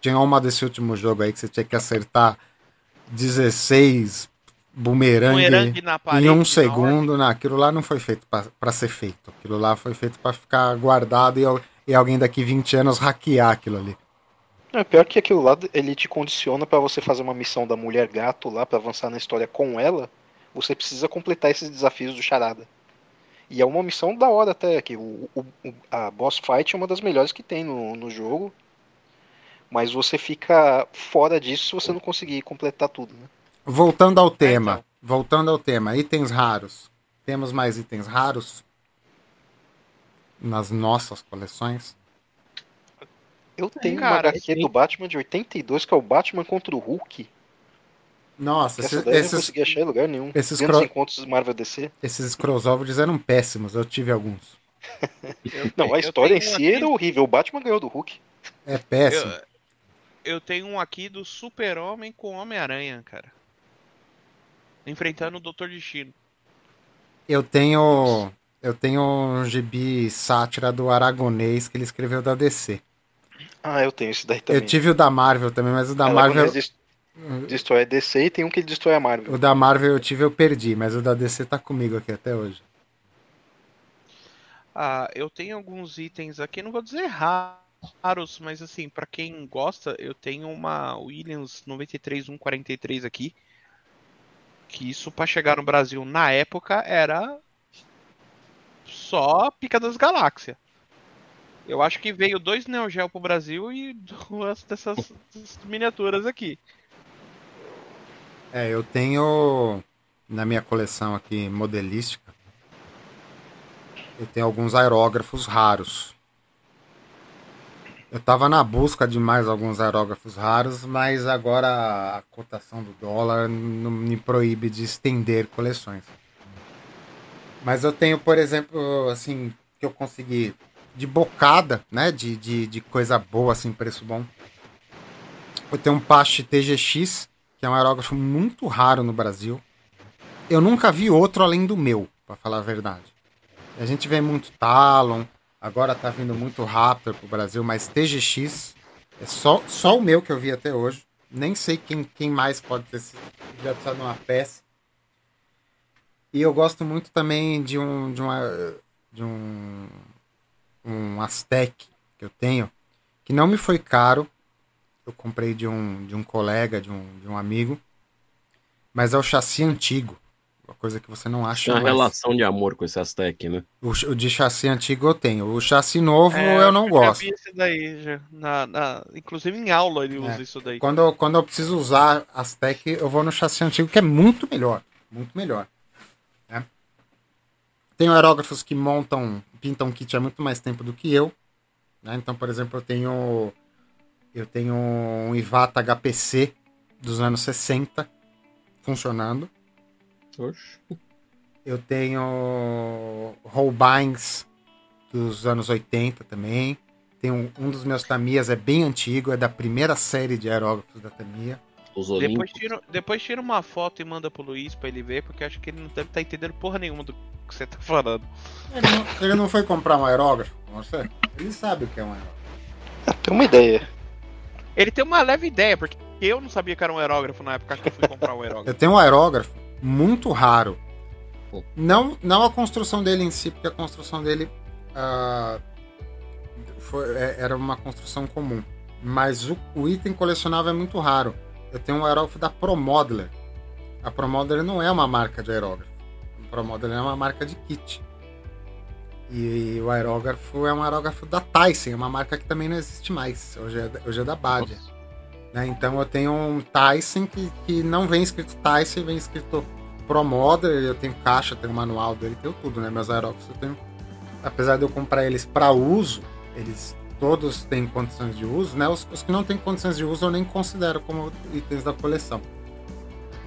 Tinha uma desse último jogo aí que você tinha que acertar 16 bumerangue, na em um na segundo. Não, aquilo lá não foi feito pra- pra ser feito. Aquilo lá foi feito pra ficar guardado e, e alguém daqui 20 anos hackear aquilo ali. É pior que aquilo lá, ele te condiciona pra você fazer uma missão da mulher gato lá, pra avançar na história com ela. Você precisa completar esses desafios do charada. E é uma missão da hora até, que o, o- a boss fight é uma das melhores que tem no, no jogo. Mas você fica fora disso se você não conseguir completar tudo, né? Voltando ao tema. então. Voltando ao tema. Itens raros. Temos mais itens raros nas nossas coleções? Eu tenho cara, uma HQ do Batman de 82, que é o Batman contra o Hulk. Nossa, Essa esses, eu não consegui achar em lugar nenhum. esses cro- encontros Marvel DC. esses crossovers eram péssimos. Eu tive alguns. Eu Não, a história em si era horrível. O Batman ganhou do Hulk. É péssimo. Eu, eu tenho um aqui do Super-Homem com Homem-Aranha, cara. Enfrentando o Doutor Destino. Eu tenho. Eu tenho um gibi sátira do Aragonês que ele escreveu da DC. Ah, eu tenho esse daí também. Eu tive o da Marvel também, mas o da Ela Marvel. Dest- Destrói a DC e tem um que destrói a Marvel. O da Marvel eu tive, eu perdi, mas o da DC tá comigo aqui até hoje. Ah, eu tenho alguns itens aqui, não vou dizer raros, mas assim, pra quem gosta, eu tenho uma Williams 93143 aqui. Que isso pra chegar no Brasil na época era só pica das galáxias. Eu acho que veio dois Neo Geo pro Brasil e duas dessas miniaturas aqui. É, eu tenho na minha coleção aqui modelística. Eu tenho alguns aerógrafos raros. Eu tava na busca de mais alguns aerógrafos raros, mas agora a cotação do dólar não me proíbe de estender coleções. Mas eu tenho, por exemplo, assim, que eu consegui de bocada, né? De, de, de coisa boa, assim, preço bom. Eu tenho um Pache TGX, que é um aerógrafo muito raro no Brasil. Eu nunca vi outro além do meu, pra falar a verdade. A gente vê muito Talon, agora tá vindo muito Raptor pro Brasil, mas TGX é só, só o meu que eu vi até hoje. Nem sei quem, quem mais pode ter sido, já precisar de uma peça. E eu gosto muito também de um de uma de um um Aztec que eu tenho, que não me foi caro. Eu comprei de um de um colega, de um, de um amigo. Mas é o chassi antigo. Uma coisa que você não acha Tem uma mais. relação de amor com esse Aztec, né? O, o de chassi antigo eu tenho. O chassi novo É, eu não já gosto. vi esse daí, já. Na, na- inclusive em aula ele usa É. isso daí. Quando, eu- quando eu preciso usar Aztec, eu vou no chassi antigo, que é muito melhor. Muito melhor. né? Tenho aerógrafos que montam, pintam kit há muito mais tempo do que eu. né? Então, por exemplo, eu tenho. Eu tenho um Ivata HPC dos anos 60 funcionando. Oxe. Eu tenho Holbeins dos anos 80 também. Tem um, um dos meus Tamias, é bem antigo, é da primeira série de aerógrafos da Tamia. Os Depois tira, depois tira uma foto e manda pro Luiz pra ele ver, porque acho que ele não deve estar entendendo porra nenhuma do que você tá falando. Ele não, ele não foi comprar um aerógrafo com você? Ele sabe o que é um aerógrafo. Ah, Tem uma ideia. Ele tem uma leve ideia, porque eu não sabia que era um aerógrafo na época que eu fui comprar Eu aerógrafo. tenho um aerógrafo muito raro. Não, não a construção dele em si, porque a construção dele ah, foi- é- era uma construção comum. Mas o, o item colecionável é muito raro. Eu tenho um aerógrafo da ProModeler. A ProModeler não é uma marca de aerógrafo. A ProModeler é uma marca de kit. E, o aerógrafo é um aerógrafo da Tyson, é uma marca que também não existe mais. Hoje é, da- hoje é da Badia. né? Então eu tenho um Tyson que, que não vem escrito Tyson, vem escrito ProModeler, eu tenho caixa, tenho manual dele, tenho tudo, né? Meus aerógrafos eu tenho. Apesar de eu comprar eles para uso, eles todos têm condições de uso, né? Os, os que não têm condições de uso eu nem considero como itens da coleção.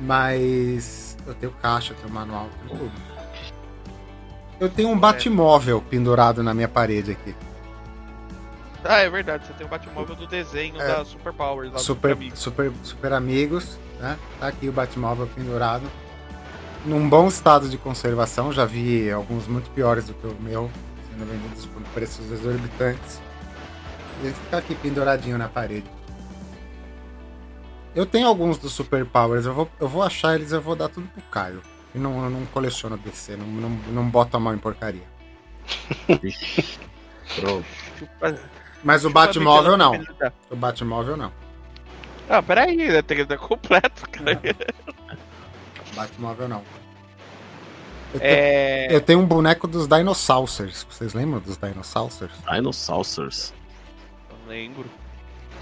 Mas eu tenho caixa, tenho manual, tenho tudo. Eu tenho um Batmóvel pendurado na minha parede aqui. Ah, é verdade, você tem o Batmóvel do desenho É. da Super Powers lá do super, Amigo. super, super amigos, né? Tá aqui o Batmóvel pendurado. Num bom estado de conservação, já vi alguns muito piores do que o meu, sendo vendidos por preços exorbitantes. Ele fica aqui penduradinho na parede. Eu tenho alguns dos Super Powers, eu vou, eu vou achar eles eu vou dar tudo pro Caio. Eu não, eu não coleciono DC, não, não, não boto a mão em porcaria. Mas o Batmóvel não. O Batmóvel não. Ah, peraí, né? tem que dar completo, cara. Batmóvel não. Eu tenho- É. Eu tenho um boneco dos Dinosaurs. Vocês lembram dos Dinosaurs? Dinosaurs. Não lembro.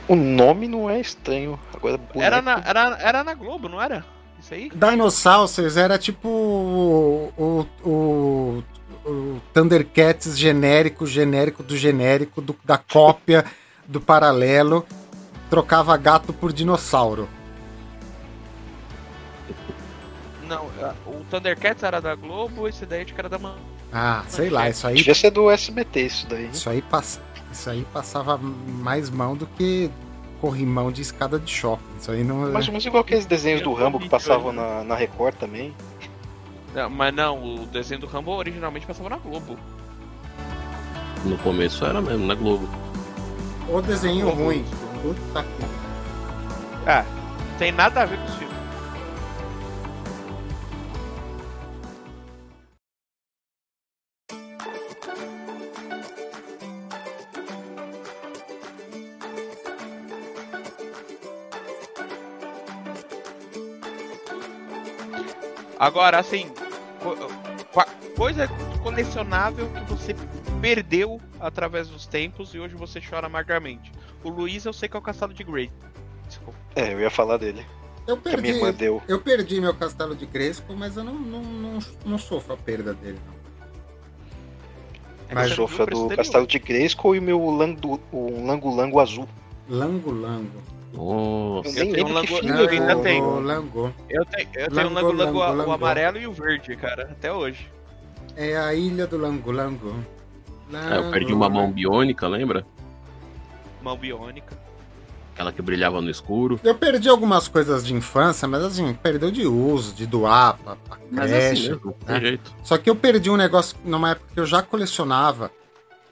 O nome não é estranho. Agora, Era na, era, era na Globo, não era? Isso aí? Dinosaurs era tipo o, o, o, o Thundercats genérico, genérico do genérico, do- da cópia, do paralelo. Trocava gato por dinossauro. Não, a- o Thundercats era da Globo, esse daí acho que era da Man. Ah, sei lá, isso aí, Devia ser do SBT isso daí. isso aí, pass, isso aí passava mais mão do que corrimão de escada de shopping. Isso aí não. Mais ou menos igual aqueles desenhos do Rambo que passavam na, na Record também. Não, mas não, o desenho do Rambo originalmente passava na Globo. No começo era mesmo, na Globo. O desenho ruim. Puta que. Ah, não tem nada a ver com os filmes. Agora, assim, coisa colecionável que você perdeu através dos tempos e hoje você chora amargamente. O Luiz, eu sei que é o Castelo de Grey. Desculpa. É, eu ia falar dele. Eu perdi, eu perdi meu castelo de Crespo, mas eu não, não, não, não sofro a perda dele. Não. É Mas sofro do dele Castelo de Grayskull e o meu lango, o Lango Lango azul. Lango Lango. Nossa. Eu tenho um Lango- eu ainda tenho. Lango. Eu tenho, eu tenho Lango, o Lango Lango, Lango, o Lango. amarelo e o verde, cara, até hoje. É a ilha do Lango Lango. É, eu perdi uma mão biônica, lembra? Mão biônica. Aquela que brilhava no escuro. Eu perdi algumas coisas de infância, mas assim, perdeu de uso, de doar pra, pra Mas é assim creche. tem né? jeito. Só que eu perdi um negócio numa época que eu já colecionava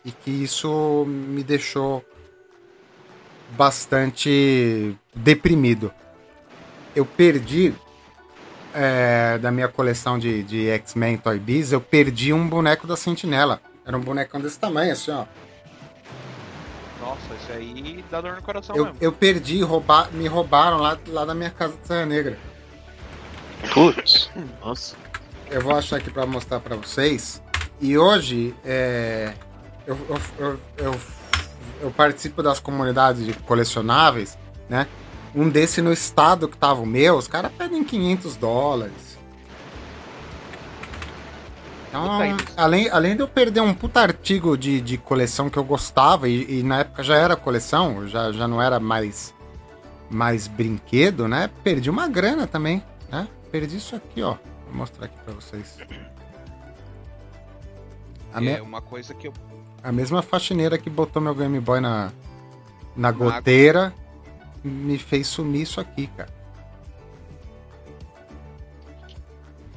e que isso me deixou bastante deprimido. Eu perdi é, da minha coleção de, de X-Men Toy Biz, eu perdi um boneco da Sentinela. Era um bonecão desse tamanho, assim, ó. Nossa, isso aí dá dor no coração Eu, mesmo. eu perdi, roubar, me roubaram lá, lá da minha casa de Serra Negra. Putz. Nossa. eu vou achar aqui pra mostrar pra vocês. E hoje, é, eu, eu, eu, eu, eu participo das comunidades de colecionáveis, né? Um desse no estado que tava o meu, os caras pedem 500 dólares. Então, além, além de eu perder um puta artigo de, de coleção que eu gostava, e, e na época já era coleção, já, já não era mais, mais brinquedo, né? Perdi uma grana também, né? Perdi isso aqui, ó. Vou mostrar aqui pra vocês. A é me... uma coisa que eu. A mesma faxineira que botou meu Game Boy na, na goteira me fez sumir isso aqui, cara.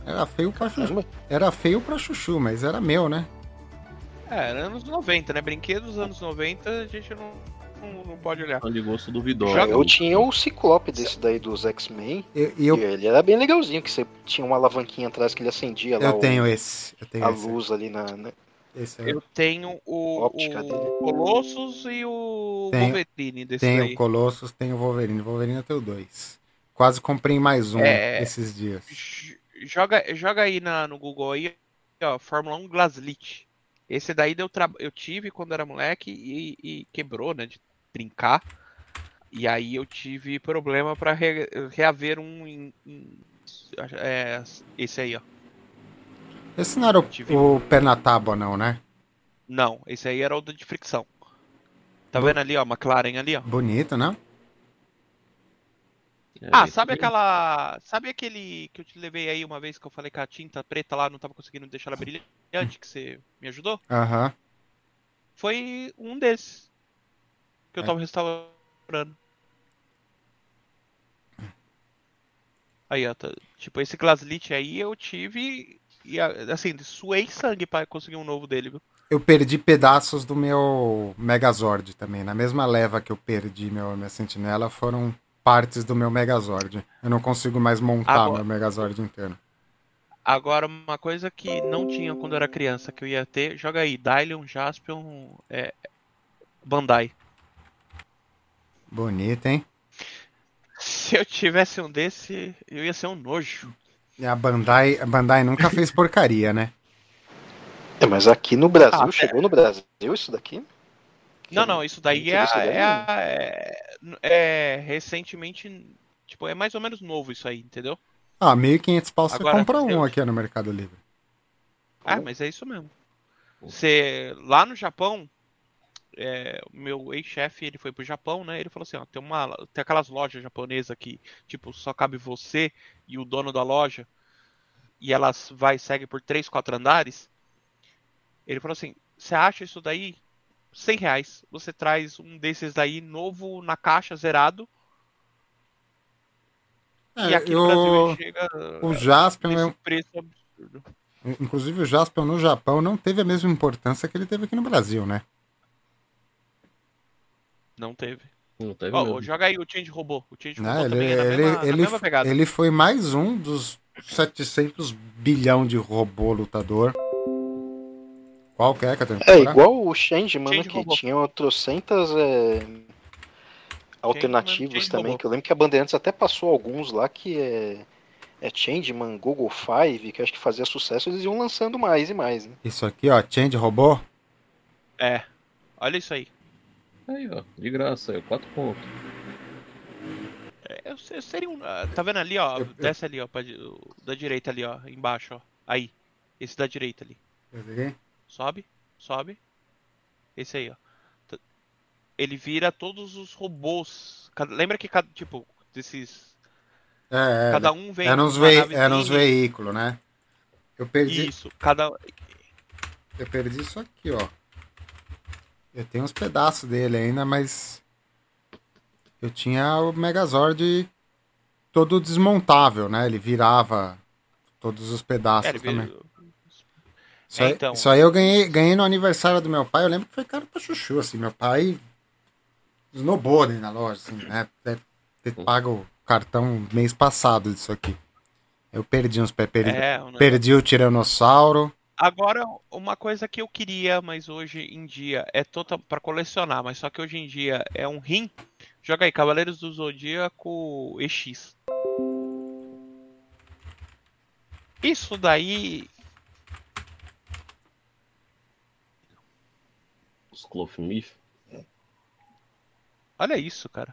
Era feio pra chuchu. Era feio pra chuchu, mas era meu, né? É, era anos 90, né? Brinquedos dos anos 90 a gente não, não, não pode olhar. De gosto duvidoso. Eu tinha o Ciclope desse daí dos X-Men. E, eu... ele era bem legalzinho, que você tinha uma alavanquinha atrás que ele acendia lá. Eu tenho esse. Eu tenho a esse. luz ali na. Né? Eu tenho o, o Colossus e o Wolverine desse daí. o Colossus, tenho o Wolverine. Wolverine eu tenho dois. Quase comprei mais um é... esses dias joga, joga aí na, no Google aí, ó, Fórmula 1 Glaslit. Esse daí deu tra... eu tive quando era moleque e, e, quebrou, né, de brincar. E aí eu tive problema para re... reaver um em, em... É, esse aí, ó. Esse não era o, tive... o pé na tábua, não, né? Não, esse aí era o de fricção. Tá vendo ali, ó, McLaren ali, ó? Bonito, né? Ah, sabe aquela. Sabe aquele que eu te levei aí uma vez que eu falei que a tinta preta lá não tava conseguindo deixar ela brilhante, que você me ajudou? Aham. Uhum. Foi um desses. Que eu é. tava restaurando. Aí, ó, tá, tipo, esse Glaslit aí eu tive. E assim, suei sangue pra conseguir um novo dele, viu? Eu perdi pedaços do meu Megazord também. Na mesma leva que eu perdi meu, minha sentinela, foram partes do meu Megazord. Eu não consigo mais montar Agora... meu Megazord inteiro. Agora, uma coisa que não tinha quando eu era criança, que eu ia ter, joga aí, Dylion, Jaspion, é, Bandai. Bonito, hein? Se eu tivesse um desse, eu ia ser um nojo. A Bandai, a Bandai nunca fez porcaria, né? É, mas aqui no Brasil, ah, chegou é. no Brasil isso daqui? Não, não, isso daí é, é, é, é, recentemente, tipo, é mais ou menos novo isso aí, entendeu? Ah, 1.500 pau você compra um aqui no Mercado Livre. Ah, mas é isso mesmo. Você, lá no Japão, é, meu ex-chefe, ele foi pro Japão, né? Ele falou assim, ó, tem uma, tem aquelas lojas japonesas que, tipo, só cabe você e o dono da loja, e elas vai e segue por três, quatro andares. Ele falou assim, você acha isso daí 100 reais. Você traz um desses daí novo na caixa, zerado. É, e aqui eu... no Brasil chega o Jasper é... preço absurdo. Inclusive o Jasper no Japão não teve a mesma importância que ele teve aqui no Brasil, né? Não teve. Não teve oh, joga aí o Change Robô. O Change Robô ele, também é na ele, mesma, ele, na mesma ele foi mais um dos 700 bilhão de robô lutador. Qual que é, Catena? É igual o Change, mano, Change que tinha trocentas é, alternativas Change também, que eu lembro que a Bandeirantes até passou alguns lá que é, é Changeman, Google Five, que acho que fazia sucesso, eles iam lançando mais e mais, né? Isso aqui, ó, Change Robô? É, olha isso aí. Aí, ó, de graça, aí, 4 pontos. É, eu, eu seria um. Ah, tá vendo ali, ó? Eu, desce ali, ó, pra, da direita ali, ó, embaixo, ó. Aí, esse da direita ali. Sobe, sobe. Esse aí, ó. Ele vira todos os robôs. Lembra que cada, tipo, desses. É, é cada um vem. Era uns, ve era uns veículos, né? Eu perdi. Isso, cada. Eu perdi isso aqui, ó. Eu tenho uns pedaços dele ainda, mas. Eu tinha o Megazord todo desmontável, né? Ele virava todos os pedaços é, também. Isso, é, então... isso aí eu ganhei, ganhei no aniversário do meu pai. Eu lembro que foi caro pra chuchu, assim. Meu pai snowboarding na loja, assim, né? Deve ter pago o cartão mês passado disso aqui. Eu perdi uns perdi, é, perdi o Tiranossauro. Agora, uma coisa que eu queria, mas hoje em dia é total para colecionar, mas só que hoje em dia é um rim. Joga aí, Cavaleiros do Zodíaco EX. Isso daí. Os Clothmith. Olha isso, cara.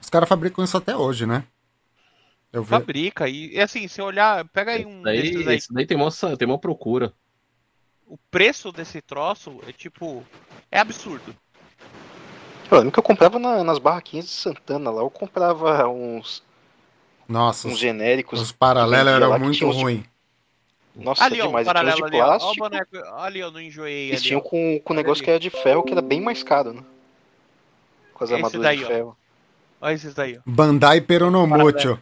Os caras fabricam isso até hoje, né? Fabrica. E, e assim, se olhar, pega aí um Daí, desses aí. esse daí tem uma, tem uma procura. O preço desse troço é tipo. É absurdo. Eu lembro que eu comprava na- nas barraquinhas de Santana lá, eu comprava uns, Nossa, uns os, genéricos. os paralelos eram muito uns ruins. Nossa, ali, ó, o demais. Paralelo de ali, ó. Ó o plástico. boneco. Ali, eu não enjoei. Eles Ali, tinham ó. com, com um negócio ali. que era de ferro, que era bem mais caro, né? Com as Esse armaduras daí, de ó. ferro. Olha esses daí, ó. Bandai Peronomútil.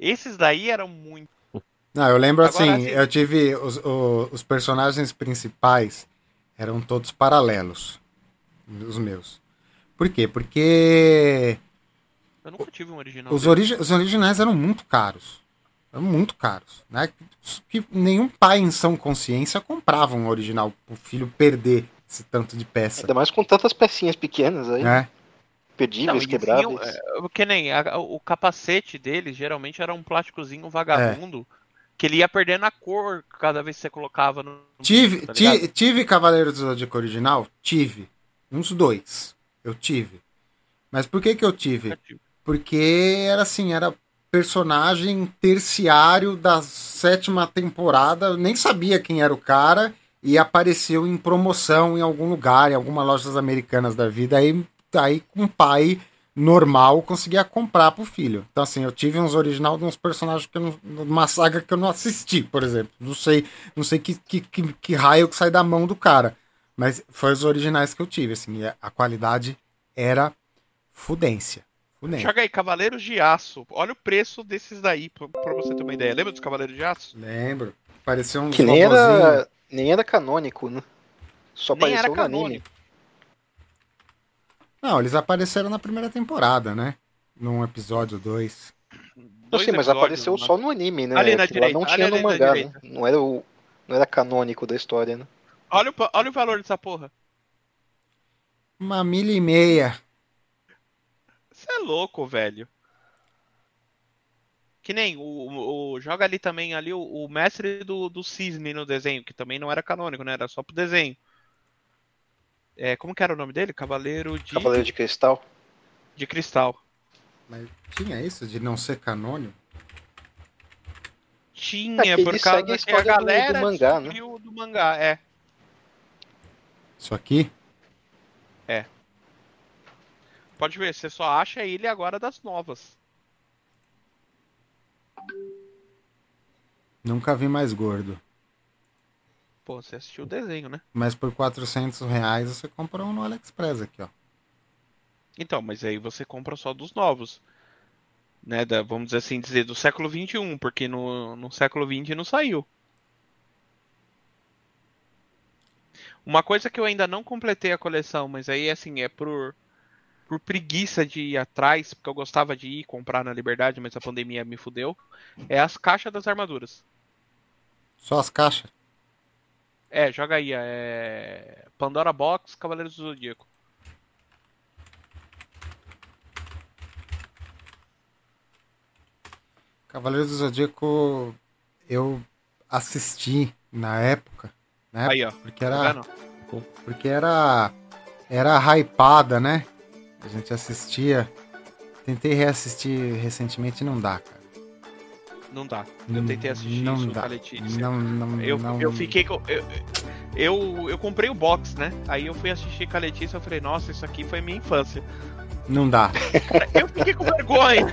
Esses daí eram muito. Não, eu lembro Agora, assim, assim- eu tive. Os, o- os personagens principais eram todos paralelos. Os meus. Por quê? Porque Eu nunca tive um original. os, origi os originais eram muito caros. Eram muito caros. Né? Que nenhum pai em sã consciência comprava um original pro filho perder esse tanto de peça. Ainda mais com tantas pecinhas pequenas aí, Né? Não, perdíveis, eles quebráveis. vinham, é, que nem a- o capacete deles geralmente era um plásticozinho vagabundo que ele ia perdendo a cor cada vez que você colocava no. Tive, tá ti- ligado? tive Cavaleiro do Zodíaco original? Tive. Uns dois. Eu tive. Mas por que que eu tive? Porque era assim, era personagem terciário da sétima temporada. Eu nem sabia quem era o cara e apareceu em promoção em algum lugar, em alguma lojas americanas da vida. Aí, aí um pai normal conseguia comprar pro filho. Então, assim, eu tive uns original de uns personagens que eu não, uma saga que eu não assisti, por exemplo. Não sei, não sei que, que, que, que raio que sai da mão do cara. Mas foi os originais que eu tive, assim, e a- a qualidade era fudência. Fudência. Joga aí, Cavaleiros de Aço. Olha o preço desses daí, pra, pra você ter uma ideia. Lembra dos Cavaleiros de Aço? Lembro. Parecia uns Que nem era, nem era canônico, né? Só Nem era apareceu no anime. Não, eles apareceram na primeira temporada, né? Num episódio 2. Não Dois sei, mas apareceu só no anime, né? Ali na Aquilo lá direita, não ali tinha ali no na mangá, né? Não era, o, não era canônico da história, né? Olha o, olha o valor dessa porra. Uma milha e meia. Você é louco, velho. Que nem o, o- o- joga ali também ali o, o mestre do, do cisne no desenho, que também não era canônico, né? Era só pro desenho. É, como que era o nome dele? Cavaleiro de, Cavaleiro de Cristal. de Cristal. Mas tinha isso de não ser canônico? Tinha, É por causa a que a do- galera do mangá, né? descobriu do mangá, é. Isso aqui? Pode ver, você só acha ele agora das novas. Nunca vi mais gordo. Pô, você assistiu o desenho, né? Mas por 400 reais você compra um no AliExpress aqui, ó. Então, mas aí você compra só dos novos. Né, da, vamos dizer assim, dizer do século XXI, porque no, no século XX não saiu. Uma coisa que eu ainda não completei a coleção, mas aí assim, é por, por preguiça de ir atrás, porque eu gostava de ir comprar na Liberdade, mas a pandemia me fudeu, é as caixas das armaduras. Só as caixas. É, joga aí, é Pandora Box, Cavaleiros do Zodíaco. Cavaleiros do Zodíaco eu assisti na época, né? Aí, ó. Porque Tá era, porque era era hypada, né? A gente assistia. Tentei reassistir recentemente, não dá, cara. Não dá. Eu tentei assistir não isso dá. com a Letícia. Não, não, Eu, não. eu fiquei com. Eu, eu, eu comprei o box, né? Aí eu fui assistir com a Letícia e falei, nossa, isso aqui foi minha infância. Não dá. Eu fiquei com vergonha.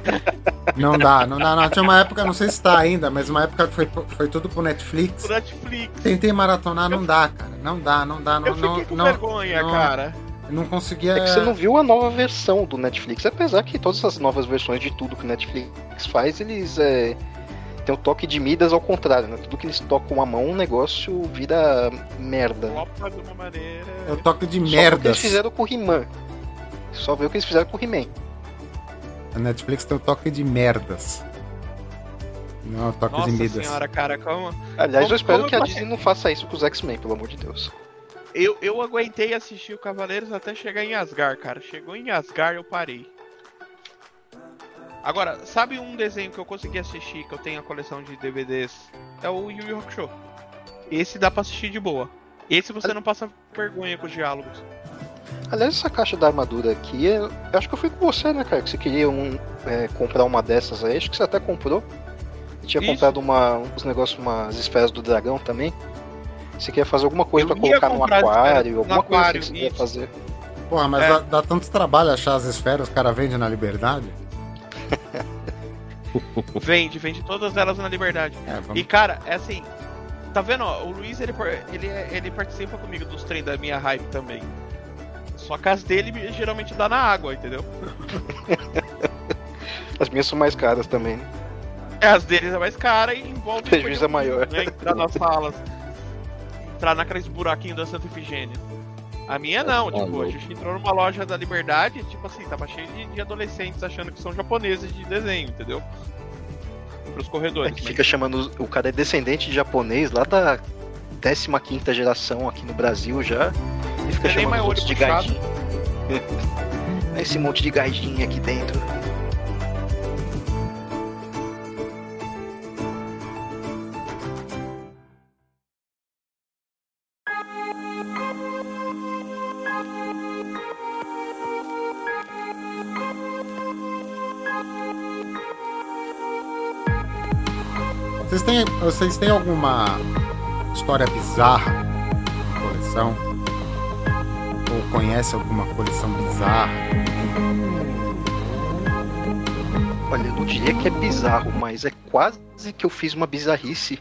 Não dá, não dá, não. Tinha uma época, não sei se tá ainda, mas uma época que foi, foi tudo pro Netflix. pro Netflix. Tentei maratonar, não dá, cara. Não dá, não dá, não, Eu fiquei não, com não, vergonha, não, cara. não conseguia. É que você não viu a nova versão do Netflix, apesar que todas as novas versões de tudo que o Netflix faz, eles é, têm o toque de Midas ao contrário, né? Tudo que eles tocam a mão, o negócio vira merda. É o toque de Só ver o que merdas. eles fizeram com o He-Man. Só ver o que eles fizeram com o He-Man. A Netflix tem o toque de merdas. Não é o toque Nossa de midas. senhora, cara, como. Aliás, Como- eu espero que a Disney não faça isso com os X-Men, pelo amor de Deus. Eu, eu aguentei assistir o Cavaleiros até chegar em Asgard, cara. Chegou em Asgard, eu parei. Agora, sabe um desenho que eu consegui assistir, que eu tenho a coleção de DVDs? É o Yu Yu Hakusho. Esse dá pra assistir de boa. Esse você não passa vergonha com os diálogos. Aliás, essa caixa da armadura aqui, é- eu acho que eu fui com você, né, cara? Que você queria um, é, comprar uma dessas aí, acho que você até comprou. Eu tinha Isso. comprado uma, uns negócios, umas esferas do dragão também. Você queria fazer alguma coisa Eu pra ia colocar no aquário, no alguma coisa aquário, assim que você ia isso. fazer. Porra, mas É. dá, dá tanto trabalho achar as esferas, os caras vendem na liberdade. Vende, vende todas elas na liberdade. É, vamos... E cara, é assim. Tá vendo, ó, o Luiz ele, ele, ele participa comigo dos trem da minha hype também. Só que as dele geralmente dá na água, entendeu? As minhas são mais caras também, né? É, as deles é mais cara e envolve. Prejuízo é maior. Né, entrar nas salas. Entrar naqueles buraquinhos da Santa Ifigênia. A minha não, Tá tipo, a gente entrou numa loja da Liberdade, tipo assim, tava cheio de, de adolescentes achando que são japoneses de desenho, entendeu? Pros É corredores. que mas- fica chamando. O cara é descendente de japonês lá da 15 geração aqui no Brasil já. E fica Tem nem chamando os outros olho de puxado. gaidinho. Esse monte de gaidinho aqui dentro. Têm, vocês têm alguma história bizarra na coleção? Ou conhece alguma coleção bizarra? Olha, eu não diria que é bizarro, mas é quase que eu fiz uma bizarrice.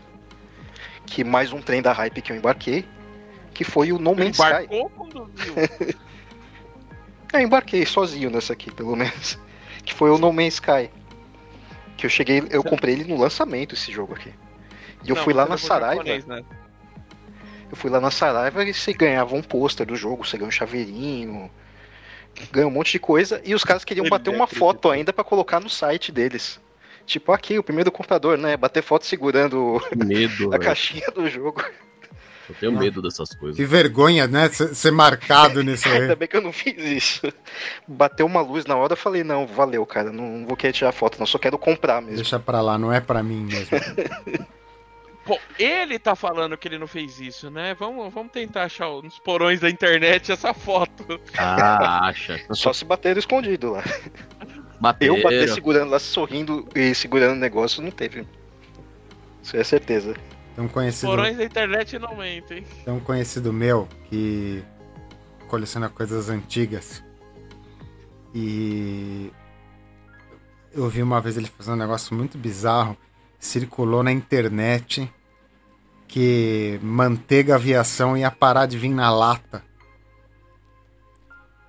Que mais um trem da hype que eu embarquei. Que foi o No Man's Sky. Embarcou quando viu. É, embarquei sozinho nessa aqui, pelo menos. Que foi o No Man's Sky. Que eu cheguei, eu comprei ele no lançamento, esse jogo aqui. E eu Não, fui lá na Saraiva. japonês, né? Eu fui lá na Saraiva e você ganhava um pôster do jogo, você ganha um chaveirinho, ganha um monte de coisa. E os caras queriam bater uma acreditou. foto ainda pra colocar no site deles. Tipo, aqui, o primeiro comprador, né? Bater foto segurando medo, a velho. caixinha do jogo. Eu tenho medo dessas coisas. Que vergonha, né? Ser marcado nisso Ainda aí. bem que eu não fiz isso. Bateu uma luz na hora, eu falei, não, valeu, cara, não vou querer tirar foto, não, só quero comprar mesmo. Deixa pra lá, não é pra mim mesmo. Pô, ele tá falando que ele não fez isso, né? Vamos, vamos tentar achar nos porões da internet essa foto. Ah, acha. Só se bater escondido lá. Bateram. Eu bater segurando lá, sorrindo e segurando o negócio, não teve. Isso é certeza. Tem um conhecido, Porões da internet não mentem. tem um conhecido meu que coleciona coisas antigas. E eu vi uma vez ele fazendo um negócio muito bizarro. Circulou na internet que manteiga aviação ia parar de vir na lata.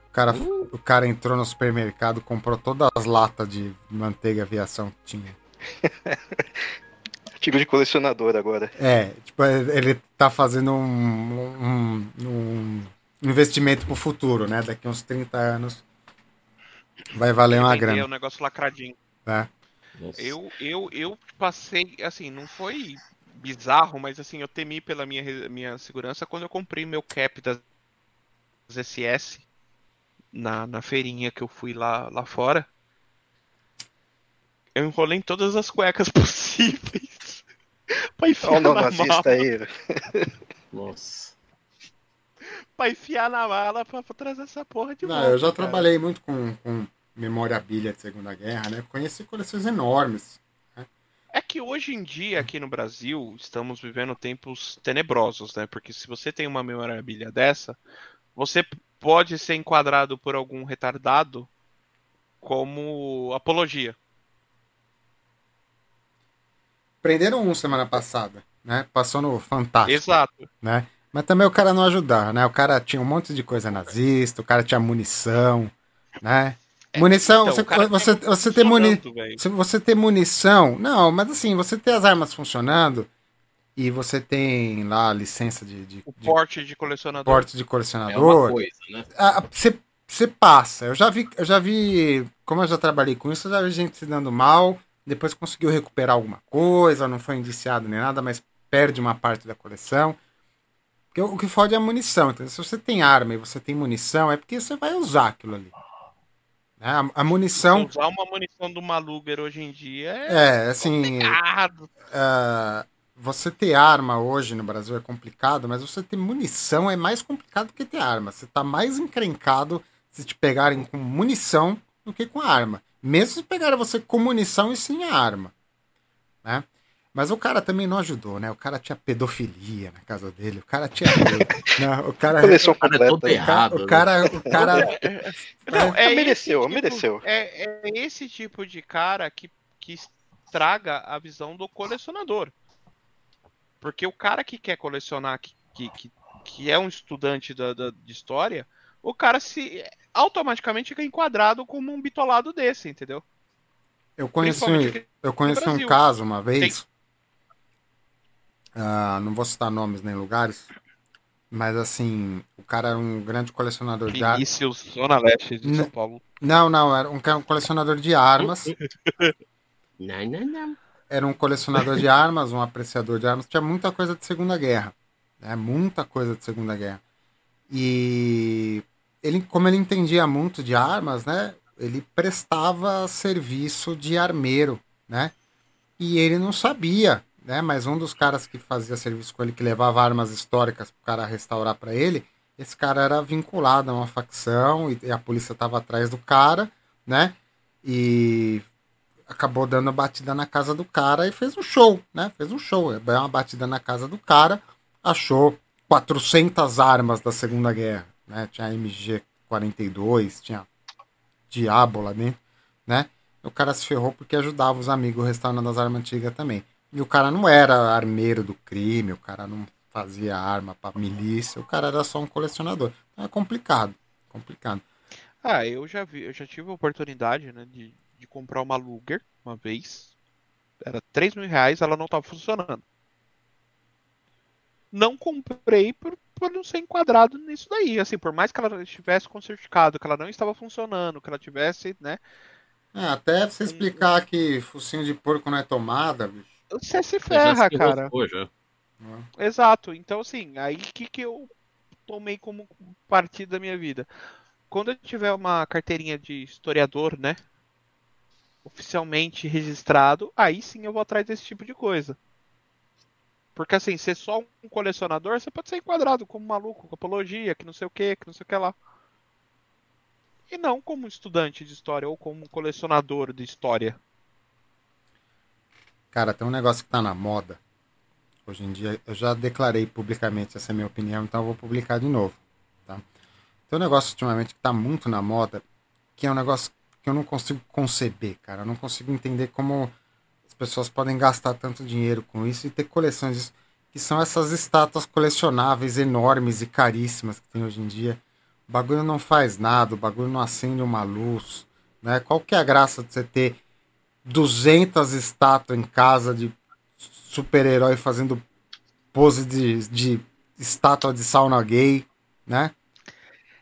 O cara, o cara entrou no supermercado, comprou todas as latas de manteiga aviação que tinha. Artigo de colecionador agora. É, tipo, ele tá fazendo um, um, um investimento pro futuro, né? Daqui uns 30 anos vai valer uma grana, o negócio lacradinho. Nossa. Eu, eu, eu passei, assim, não foi bizarro, mas assim, eu temi pela minha, minha segurança quando eu comprei meu cap das SS na, na feirinha que eu fui lá, lá fora. Eu enrolei em todas as cuecas possíveis. Pra enfiar Olha o na nazista mala, aí. Nossa. pra enfiar na mala pra, pra trazer essa porra de Não, volta. eu já cara. trabalhei muito com, com memorabilia de Segunda Guerra, né? Conheci coleções enormes. É que hoje em dia, aqui no Brasil, estamos vivendo tempos tenebrosos, né? Porque se você tem uma memorabilia dessa, você pode ser enquadrado por algum retardado como apologia. Prenderam um semana passada, né? Passou no Fantástico. Exato. né? Mas também o cara não ajudar, né? O cara tinha um monte de coisa nazista, o cara tinha munição, né? Munição, Então, você, você, tá você ter muni, se você ter munição, não, mas assim, você ter as armas funcionando e você tem lá a licença de, de, O de porte de colecionador. porte de É uma colecionador, coisa, né? ah, você, você passa. Eu já vi, eu já vi, como eu já trabalhei com isso, eu já vi gente se dando mal, depois conseguiu recuperar alguma coisa, não foi indiciado nem nada, mas perde uma parte da coleção. Porque o que fode é a munição. Então, se você tem arma e você tem munição, é porque você vai usar aquilo ali. Né? A, munição. Usar uma munição do Maluger hoje em dia é. É, assim. ah, você ter arma hoje no Brasil é complicado, mas você ter munição é mais complicado que ter arma. Você tá mais encrencado se te pegarem com munição do que com arma. Mesmo se pegarem você com munição e sem a arma. Né? Mas o cara também não ajudou, né? O cara tinha pedofilia na casa dele, o cara tinha. né? O cara. Coleção O cara é todo completa. errado. O né? cara, o cara, Não, é mereceu, esse tipo- mereceu. É, é esse tipo de cara que, que estraga a visão do colecionador. Porque o cara que quer colecionar, que, que, que, que é um estudante da, da- de história, o cara se automaticamente fica enquadrado como um bitolado desse, entendeu? Eu conheci, eu conheci um caso uma vez. ah, não vou citar nomes nem lugares. Mas assim, o cara era um grande colecionador de armas. Vinícius, Zona Leste de N- São Paulo. Não, não, era um, um colecionador de armas. Não, não, não. Era um colecionador de armas, um apreciador de armas. Tinha muita coisa de Segunda Guerra. Né? Muita coisa de Segunda Guerra. E ele, como ele entendia muito de armas, né? Ele prestava serviço de armeiro, né? E ele não sabia, né? Mas um dos caras que fazia serviço com ele, que levava armas históricas para o cara restaurar para ele, esse cara era vinculado a uma facção e, a polícia estava atrás do cara, né? E acabou dando a batida na casa do cara e fez um show, né? Fez um show, deu uma batida na casa do cara, achou 400 armas da Segunda Guerra, né? Tinha MG42, tinha Diabo lá dentro, né? O cara se ferrou porque ajudava os amigos restaurando as armas antigas também. E o cara não era armeiro do crime, o cara não fazia arma pra milícia, o cara era só um colecionador. Então é complicado, complicado. Ah, eu já vi, eu já tive a oportunidade, né, de, de comprar uma Luger uma vez. Era 3 mil reais, ela não estava funcionando. Não comprei por, por não ser enquadrado nisso daí. Assim, por mais que ela estivesse com certificado, que ela não estava funcionando, que ela tivesse, né? É, até você explicar que focinho de porco não é tomada, bicho. Você se Já ferra, se cara. já. Exato. Então, assim, aí que que eu tomei como partida da minha vida? Quando eu tiver uma carteirinha de historiador, né? Oficialmente registrado, aí sim eu vou atrás desse tipo de coisa. Porque assim, ser só um colecionador, você pode ser enquadrado como maluco, com apologia, que não sei o que, que não sei o que lá. E não como estudante de história ou como colecionador de história. Cara, tem um negócio que tá na moda. Hoje em dia, eu já declarei publicamente essa é minha opinião, então eu vou publicar de novo. Tá? Tem um negócio ultimamente que tá muito na moda, que é um negócio que eu não consigo conceber, cara. Eu não consigo entender como pessoas podem gastar tanto dinheiro com isso e ter coleções disso, que são essas estátuas colecionáveis enormes e caríssimas que tem hoje em dia. O bagulho não faz nada, o bagulho não acende uma luz. Né? Qual que é a graça de você ter 200 estátuas em casa de super-herói fazendo pose de, de estátua de sauna gay, né?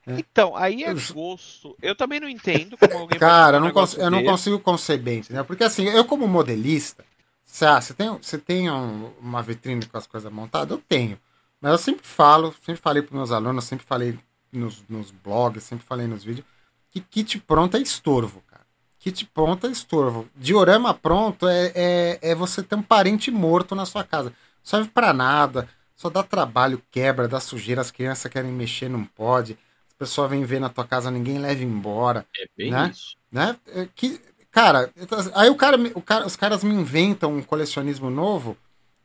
Então, aí é gosto. Eu também não entendo como alguém Cara, eu um não, eu consigo conceber, entendeu? Porque assim, eu como modelista, você, ah, você tem, você tem um- uma vitrine com as coisas montadas? Eu tenho. Mas eu sempre falo, sempre falei para meus alunos, sempre falei nos, nos blogs, sempre falei nos vídeos, que kit pronto é estorvo, cara. Kit pronto é estorvo. Diorama pronto é, é, é você ter um parente morto na sua casa. Serve pra nada, só dá trabalho, quebra, dá sujeira, as crianças querem mexer, não pode. As pessoas vêm ver na tua casa, ninguém leva embora É bem Né? isso. né? É Que, cara, aí o cara, o cara, os caras me inventam um colecionismo novo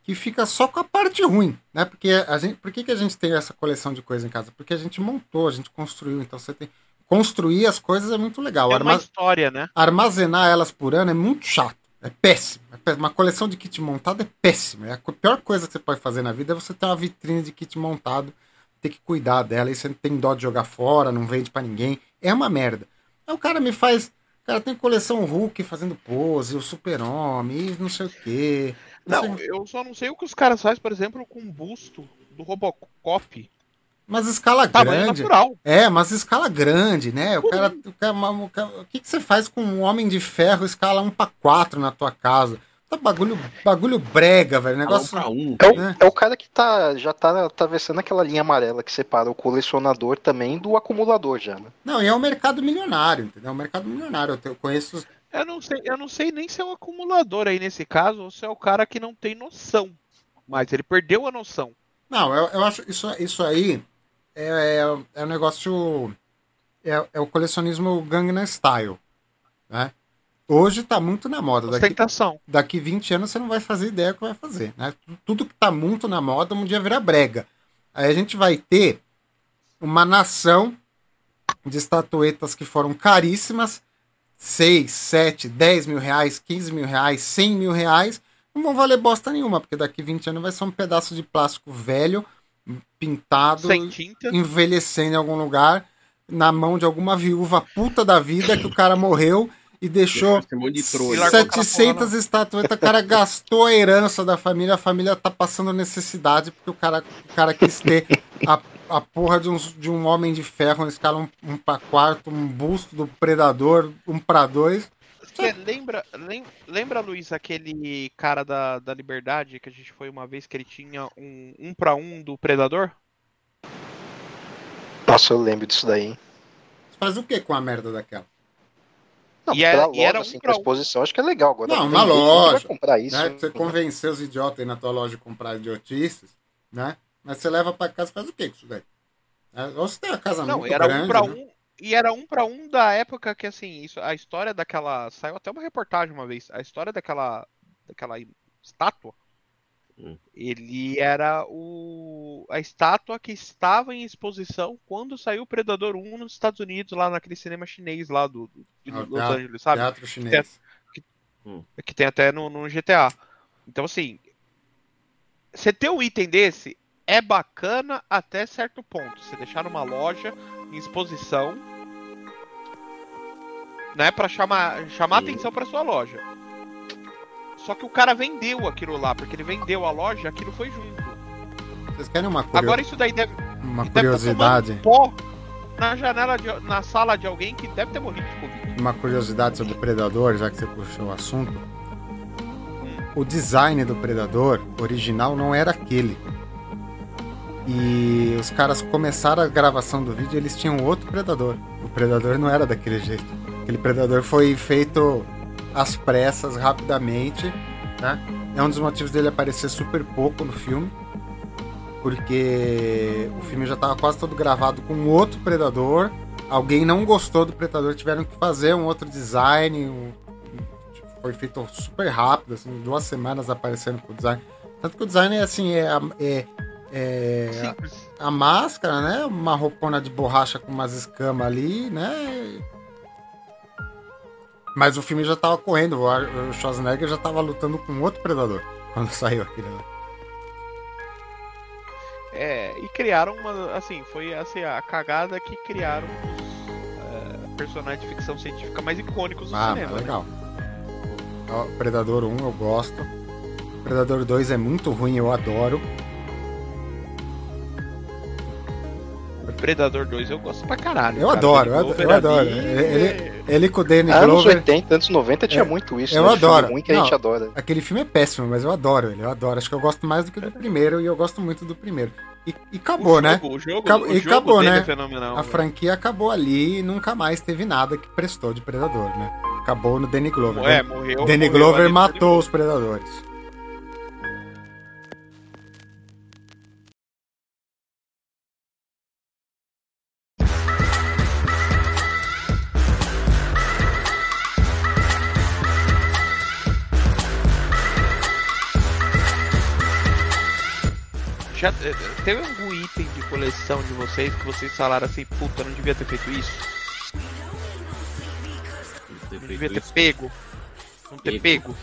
que fica só com a parte ruim, né? Porque a gente, por que, que a gente tem essa coleção de coisa em casa? Porque a gente montou, a gente construiu, então você tem construir as coisas é muito legal. É uma Arma- história, né? armazenar elas por ano é muito chato. É péssimo. É péssimo. Uma coleção de kit montado é péssimo. É a pior coisa que você pode fazer na vida é você ter uma vitrine de kit montado, ter que cuidar dela, e você não tem dó de jogar fora, não vende pra ninguém. É uma merda. Aí o cara me faz. Cara tem coleção Hulk fazendo pose, o Super-Homem, e não sei o quê. Não, eu só não sei o que os caras fazem, por exemplo, com o busto do Robocop. Mas escala Tamanho grande. natural. É, mas escala grande, né? O cara, o, cara- o cara- o que, que você faz com um homem de ferro escala 1 para 4 na tua casa? Tá bagulho, bagulho brega, velho. Negócio. pra um. É o, né? é o cara que tá, já tá atravessando aquela linha amarela que separa o colecionador também do acumulador já, né? Não, e é um mercado milionário, entendeu? É um mercado milionário. Eu, conheço. Eu não sei, eu não sei nem se é um acumulador aí nesse caso ou se é o cara que não tem noção. Mas ele perdeu a noção. Não, eu, eu acho isso, isso aí é, é, é um negócio. É, é o colecionismo Gangnam Style. Né? Hoje tá muito na moda. Daqui, Ostentação. daqui 20 anos você não vai fazer ideia do que vai fazer. Né? Tudo que tá muito na moda um dia vira brega. Aí a gente vai ter uma nação de estatuetas que foram caríssimas 6, 7, 10 mil reais, 15 mil reais, 100 mil reais não vão valer bosta nenhuma, porque daqui 20 anos vai ser um pedaço de plástico velho, pintado, envelhecendo em algum lugar, na mão de alguma viúva puta da vida que o cara morreu e deixou um de E trolha. largou aquela 700 estatuetas, o cara gastou a herança da família, a família tá passando necessidade porque o cara, o cara quis ter a, a porra de, uns, de um homem de ferro na escala um, um pra quarto, um busto do predador, um pra dois. Você lembra, lem- lembra, Luiz, aquele cara da, da Liberdade que a gente foi uma vez que ele tinha um um pra um do Predador? Nossa, eu lembro disso daí. hein? Você faz o que com a merda daquela? Não, E era- pra e era loja, um assim, pra exposição, acho que é legal. Agora, Não, na loja, comprar isso. né? Você convencer os idiotas aí na tua loja a comprar idiotices, né? Mas você leva pra casa e faz o que com isso daí? É, Ou você tem a casa Não, muito era grande, um pra né? um. E era um pra um da época que, assim, isso, a história daquela. Saiu até uma reportagem uma vez. A história daquela. daquela estátua. Hum. Ele era o. a estátua que estava em exposição quando saiu o Predador 1 nos Estados Unidos, lá naquele cinema chinês lá do, do, de Ah, Los teatro- Angeles, sabe? Teatro chinês. que tem até no, no GTA. Então, assim, você ter um item desse é bacana até certo ponto. Você deixar numa loja em exposição, né, para chamar chamar atenção para sua loja. Só que o cara vendeu aquilo lá, porque ele vendeu a loja, aquilo foi junto. Vocês querem uma, curio- Agora isso daí deve, uma deve tá curiosidade? pó na janela de, na sala de alguém que deve ter morrido de covid. Uma curiosidade sobre o Predador, já que você puxou o assunto. O design do Predador original não era aquele. E os caras começaram a gravação do vídeo, eles tinham outro Predador. O Predador não era daquele jeito. Aquele Predador foi feito às pressas, rapidamente, né? É um dos motivos dele aparecer super pouco no filme. Porque o filme já estava quase todo gravado com outro Predador. Alguém não gostou do Predador, tiveram que fazer um outro design. um- foi feito super rápido, assim, duas semanas aparecendo com o design. Tanto que o design é assim, é, a- é, é Simples. a máscara, né? Uma roupona de borracha com umas escamas ali, né? Mas o filme já tava correndo, o Ar- o Schwarzenegger já tava lutando com outro predador quando saiu aquele. lá. É, e criaram uma. Assim, foi assim, a cagada que criaram os é, personagens de ficção científica mais icônicos do Ah, cinema. né? legal. Ó, Predador 1 eu gosto. Predador 2 é muito ruim, eu adoro. Predador 2 eu gosto pra caralho. Eu cara. adoro, eu Eu adoro. ali, Ele, é- ele com o Danny Anos Glover. 80, anos 90 tinha É, muito isso. eu né? de filme adoro. ruim que a gente Não. adora. Aquele filme é péssimo, mas eu adoro ele, eu adoro. Acho que eu gosto mais do que do primeiro e eu gosto muito do primeiro. E, e acabou, o né? jogo, O jogo, Acabou- o e jogo acabou, dele né? é fenomenal. A velho. franquia acabou ali e nunca mais teve nada que prestou de Predador, né? Acabou no Danny Glover. É, né? morreu. Danny morreu Glover matou os Predadores. Já eh, teve algum item de coleção de vocês que vocês falaram assim, puta, não devia ter feito isso? Não devia ter pego. Não ter Pego. pego.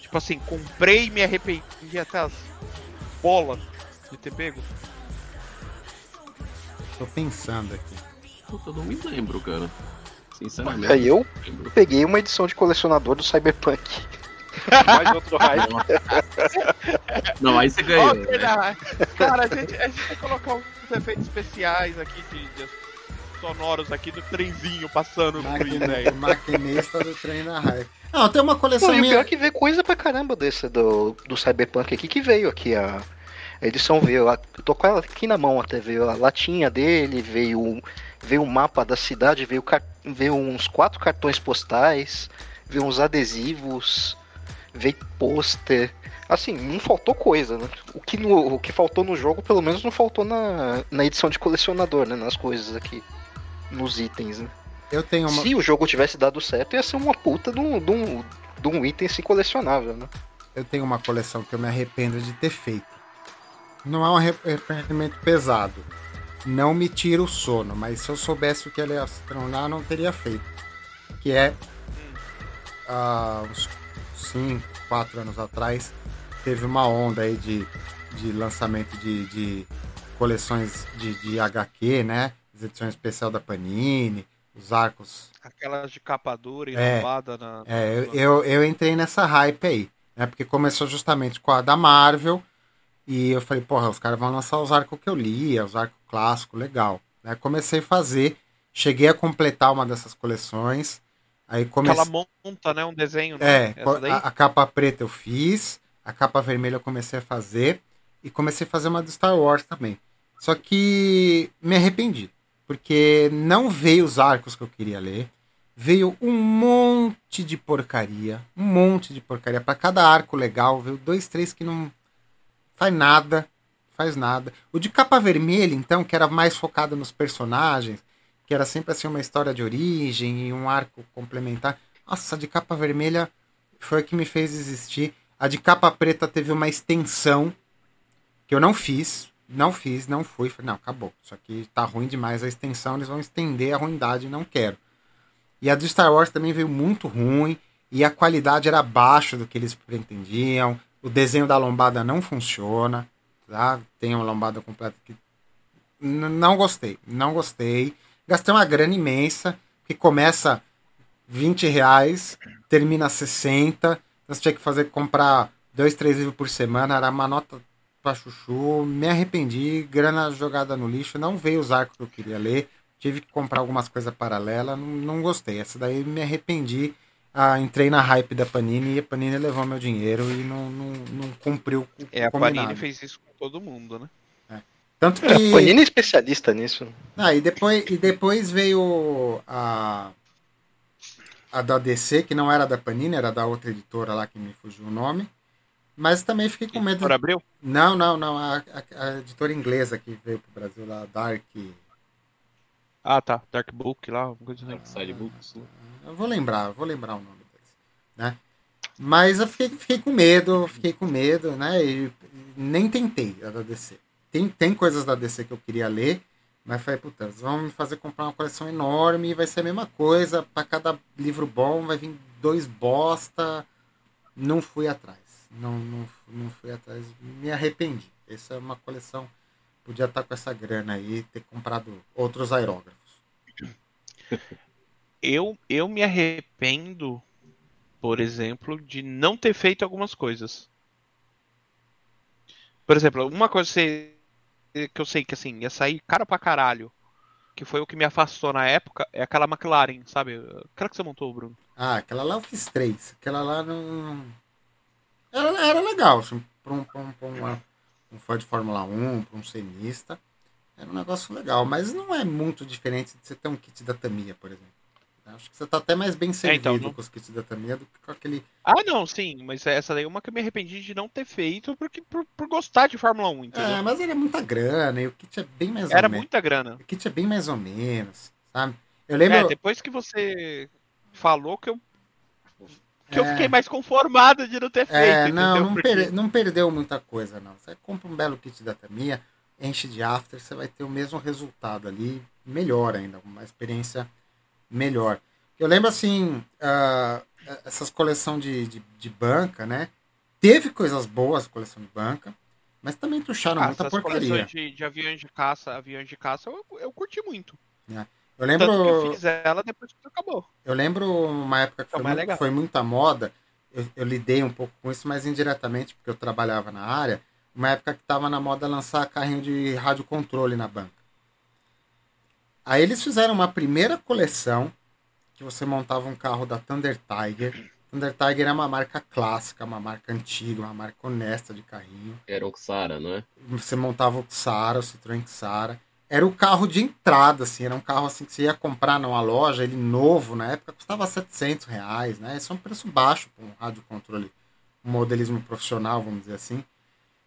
Tipo assim, comprei e me arrependi até as bolas de ter pego. Tô pensando aqui. Puta, eu não me lembro, cara. Sinceramente. Aí eu peguei uma edição de colecionador do Cyberpunk. Mais outro hype. Não, aí você ganhou. né? Cara, a gente, a gente vai colocar uns efeitos especiais aqui de, de sonoros aqui do trenzinho passando no Maquin... velho. Maquinista do trem da raiva. Não, tem uma coleção e o minha. pior é que veio coisa pra caramba desse do, do Cyberpunk aqui que veio aqui a, a edição veio. a- Eu tô com ela aqui na mão até, veio a latinha dele, veio veio o mapa da cidade, veio, veio uns quatro cartões postais, veio uns adesivos, veio pôster. Assim, não faltou coisa, né? O que, no- o que faltou no jogo, pelo menos não faltou na, na edição de colecionador, né? Nas coisas aqui. Nos itens, né? Eu tenho uma. Se o jogo tivesse dado certo, ia ser uma puta de um, de um, de um item assim colecionável, né? eu tenho uma coleção que eu me arrependo de ter feito. Não é um arre- arrependimento pesado. Não me tira o sono, mas se eu soubesse o que ela ia se tornar, não teria feito. Que é há uns 5, 4 anos atrás, teve uma onda aí de, de lançamento de, de coleções de, de HQ, né? As edições especial da Panini, os arcos Aquelas de capa dura e É. lavada na. é, eu, na- eu, eu entrei nessa hype aí, né? Porque começou justamente com a da Marvel. E eu falei, porra, os caras vão lançar os arcos que eu lia, os arcos clássicos, legal. Né? Comecei a fazer, cheguei a completar uma dessas coleções. Aí comecei. Aquela monta, né? Um desenho. né? É, a, a capa preta eu fiz, a capa vermelha eu comecei a fazer. E comecei a fazer uma do Star Wars também. Só que me arrependi. Porque não veio os arcos que eu queria ler. Veio um monte de porcaria. Um monte de porcaria. Para cada arco legal, veio dois, três que não faz nada. Faz nada. O de capa vermelha, então, que era mais focado nos personagens, que era sempre assim uma história de origem e um arco complementar. Nossa, a de capa vermelha foi a que me fez existir. A de capa preta teve uma extensão que eu não fiz. Não fiz, não fui. Falei, não, acabou. Isso aqui tá ruim demais a extensão, eles vão estender a ruindade, não quero. E a do Star Wars também veio muito ruim. E a qualidade era abaixo do que eles pretendiam. O desenho da lombada não funciona. Tá? Tem uma lombada completa que. Não gostei. Não gostei. Gastei uma grana imensa. Que começa 20 reais, termina 60. Então você tinha que fazer comprar dois, três livros por semana. Era uma nota pra chuchu. Me arrependi. Grana jogada no lixo. Não veio os arcos que eu queria ler. Tive que comprar algumas coisas paralelas. Não, não gostei. Essa daí me arrependi. Ah, entrei na hype da Panini e a Panini levou meu dinheiro e não, não, não cumpriu o É, a combinado. Panini fez isso com todo mundo, né? Tanto que... É, a Panini é especialista nisso. Ah, e depois, e depois veio a, a da DC, que não era da Panini, era da outra editora lá que me fugiu o nome. Mas também fiquei com medo. Por abril? Não, não, não. A, a- a editora inglesa que veio pro Brasil lá, Dark. Ah, tá. Dark Book lá, alguma coisa assim. Dark Side Books. né? Eu vou lembrar, vou lembrar o nome deles. Né? Mas eu fiquei, fiquei com medo, fiquei com medo, né? E nem tentei a da DC. Tem, tem coisas da DC que eu queria ler, mas falei, puta, vão me fazer comprar uma coleção enorme e vai ser a mesma coisa. Para cada livro bom vai vir dois bosta. Não fui atrás. Não, não, não fui atrás. Me arrependi. Essa é uma coleção. Podia estar com essa grana aí e ter comprado outros aerógrafos. Eu, eu me arrependo, por exemplo, de não ter feito algumas coisas. Por exemplo, uma coisa que que eu sei que assim, ia sair caro pra caralho, que foi o que me afastou na época, é aquela McLaren, sabe? Aquela que você montou, Bruno. Ah, aquela lá eu fiz três. Aquela lá não. Era, era legal, assim, pra um, pra um, pra um fã de Fórmula 1, pra um cenista. Era um negócio legal, mas não é muito diferente de você ter um kit da Tamiya, por exemplo. Acho que você tá até mais bem servido então, não- com os kits da Tamiya do que com aquele. Ah, não, sim, mas essa daí é uma que eu me arrependi de não ter feito porque, por, por gostar de Fórmula 1, entendeu? É, mas era muita grana e o kit é bem mais ou Era muita grana. O kit é bem mais ou menos, sabe? Eu lembro. É, depois que você falou que eu, que eu É. fiquei mais conformado de não ter feito, É, não, não, Porque- per- não perdeu muita coisa, não. Você compra um belo kit da Tamiya, enche de after, você vai ter o mesmo resultado ali, melhor ainda, uma experiência melhor. Eu lembro assim, ah, essas coleções de, de, de banca, né? Teve coisas boas, coleção de banca, mas também tucharam Ah, muita porcaria. de, de aviões de caça, aviões de caça, eu, eu curti muito. Eu lembro, Tanto que eu fiz ela depois que acabou. Eu lembro uma época que foi, muito, legal. foi muita moda. Eu, eu lidei um pouco com isso, mas indiretamente, porque eu trabalhava na área. Uma época que estava na moda lançar carrinho de rádio controle na banca. Aí eles fizeram uma primeira coleção que você montava um carro da Thunder Tiger. Thunder Tiger é uma marca clássica, uma marca antiga, uma marca honesta de carrinho. Era o Xara, não é? Você montava o Xara, o Citroën Xara. Era o carro de entrada, assim, era um carro assim que você ia comprar numa loja, ele novo, na época custava 700 reais, né? Esse é um preço baixo para um rádio controle, um modelismo profissional, vamos dizer assim.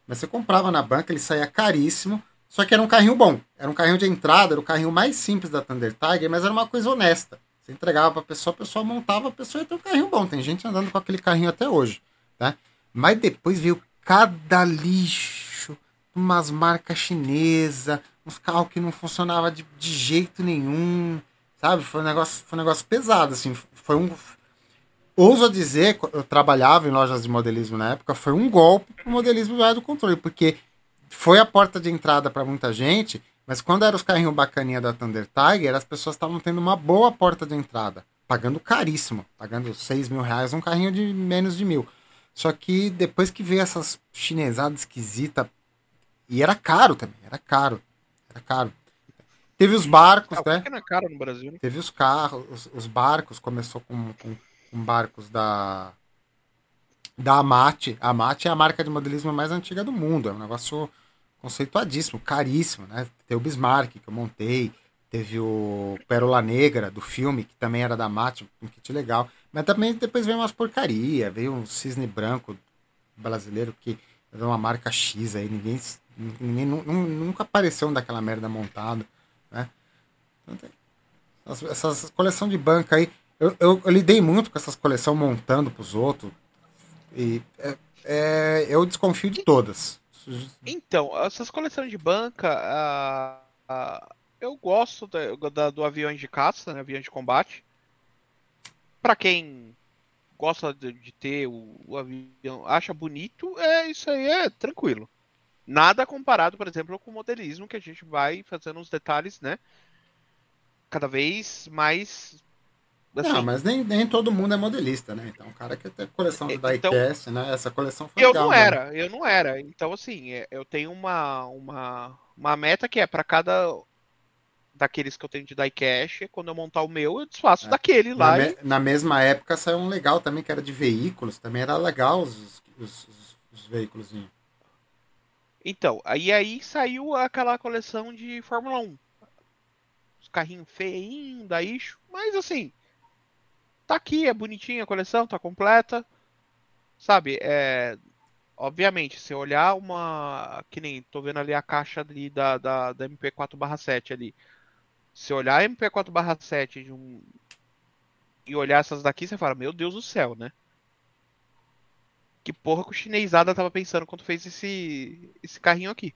Mas você comprava na banca, ele saía caríssimo, só que era um carrinho bom. Era um carrinho de entrada, era o carrinho mais simples da Thunder Tiger, mas era uma coisa honesta. Você entregava para a pessoa, a pessoa montava, a pessoa ia ter um carrinho bom. Tem gente andando com aquele carrinho até hoje, tá? Mas depois veio cada lixo, umas marcas chinesas, uns carros que não funcionava de, de jeito nenhum, sabe? Foi um negócio, foi um negócio pesado, assim. Foi um, ouso dizer, eu trabalhava em lojas de modelismo na época, foi um golpe pro modelismo do controle, porque foi a porta de entrada para muita gente, mas quando era os carrinhos bacaninha da Thunder Tiger, as pessoas estavam tendo uma boa porta de entrada, pagando caríssimo, pagando 6 mil reais um carrinho de menos de mil. Só que depois que veio essas chinesadas esquisitas, e era caro também, era caro, era caro. Teve os barcos, Ah, né? é caro no Brasil, né? Teve os carros, os, os barcos, começou com, com, com barcos da da Amate. A Amate é a marca de modelismo mais antiga do mundo, é um negócio conceituadíssimo, caríssimo, né? Tem o Bismarck que eu montei, teve o Pérola Negra do filme, que também era da Amate, um kit legal. Mas também depois veio umas porcaria, veio um cisne branco brasileiro que é uma marca X aí, ninguém, ninguém nu- nu- nunca apareceu um daquela merda montado, né? Então, essas coleção de banca aí, eu, eu, eu lidei muito com essas coleções montando pros outros. E é, é, eu desconfio de todas. Então, essas coleções de banca, ah, ah, eu gosto da- da- do aviões de caça, né, aviões de combate. Pra quem gosta de, de ter o, o avião, acha bonito, é isso aí é tranquilo. Nada comparado, por exemplo, com o modelismo que a gente vai fazendo os detalhes, né? Cada vez mais. Assim, Não, mas nem, nem todo mundo é modelista, né? Então, o cara que tem coleção de Então- diecast, né? Essa coleção foi Eu legal. não né? era, eu não era. Então, assim, é, eu tenho uma, uma, uma meta que é pra cada daqueles que eu tenho de diecast, quando eu montar o meu, eu desfaço É. daquele Na, lá. me- e- na mesma época saiu um legal também, que era de veículos. Também era legal os, os, os, os veículos. Então, aí aí saiu aquela coleção de Fórmula 1. Os carrinhos feinhos, da ixo. Mas assim, tá aqui, é bonitinha a coleção, tá completa. Sabe, é. Obviamente, se olhar uma. Que nem tô vendo ali a caixa ali da, da, da MP4/7 ali. Se olhar a MP4/7 de um. E olhar essas daqui, você fala, meu Deus do céu, né? Que porra que o chinesada tava pensando quando fez esse, esse carrinho aqui.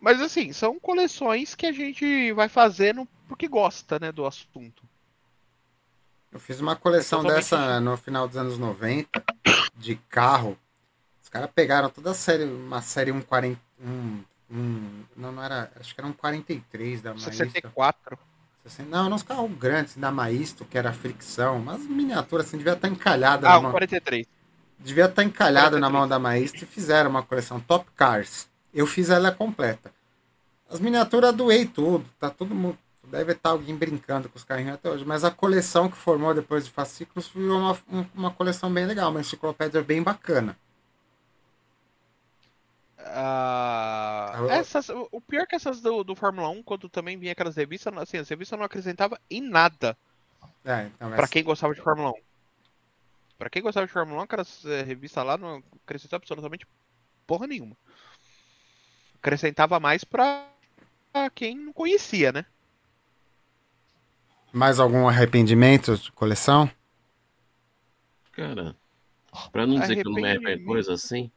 Mas assim, são coleções que a gente vai fazendo porque gosta, né, do assunto. Eu fiz uma coleção dessa no final dos anos 90, de carro. Os caras pegaram toda a série, uma série 140. Um, um, não, não era. Acho que era um 43 da Maisto. 64. Não, não os carros grandes da Maisto, que era fricção. Mas miniaturas assim, devia estar encalhada Ah, na um mão. 43. Devia estar encalhado na 43. mão da Maestro e fizeram uma coleção Top Cars. Eu fiz ela completa. As miniaturas doei tudo, tá todo mundo. Deve estar alguém brincando com os carrinhos até hoje, mas a coleção que formou depois de fascículos foi uma, um- uma coleção bem legal, uma enciclopédia bem bacana. Eu- essas, o pior é que essas do, do Fórmula 1, quando também vinha aquelas revistas, assim, as revistas não acrescentavam em nada É, então, pra essa- quem gostava de Fórmula 1. Pra quem gostava de Fórmula 1, aquelas eh, revistas lá não acrescentavam absolutamente porra nenhuma. Acrescentava mais pra pra quem não conhecia, né? Mais algum arrependimento de coleção? Cara, pra não dizer que eu não me arrependo coisa assim,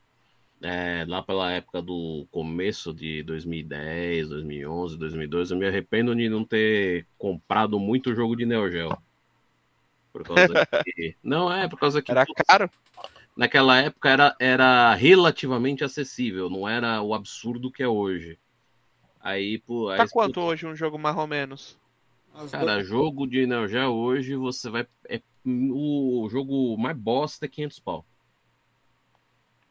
é, lá pela época do começo de 2010, 2011, 2012, eu me arrependo de não ter comprado muito jogo de Neo Geo. Por causa que... Não, é, por causa que Era caro. naquela época era, era relativamente acessível, não era o absurdo que é hoje. Aí, pô, aí, Tá quanto hoje um jogo mais ou menos? As Cara, jogo de Neo Geo hoje você vai. É, o jogo mais bosta é 500 pau.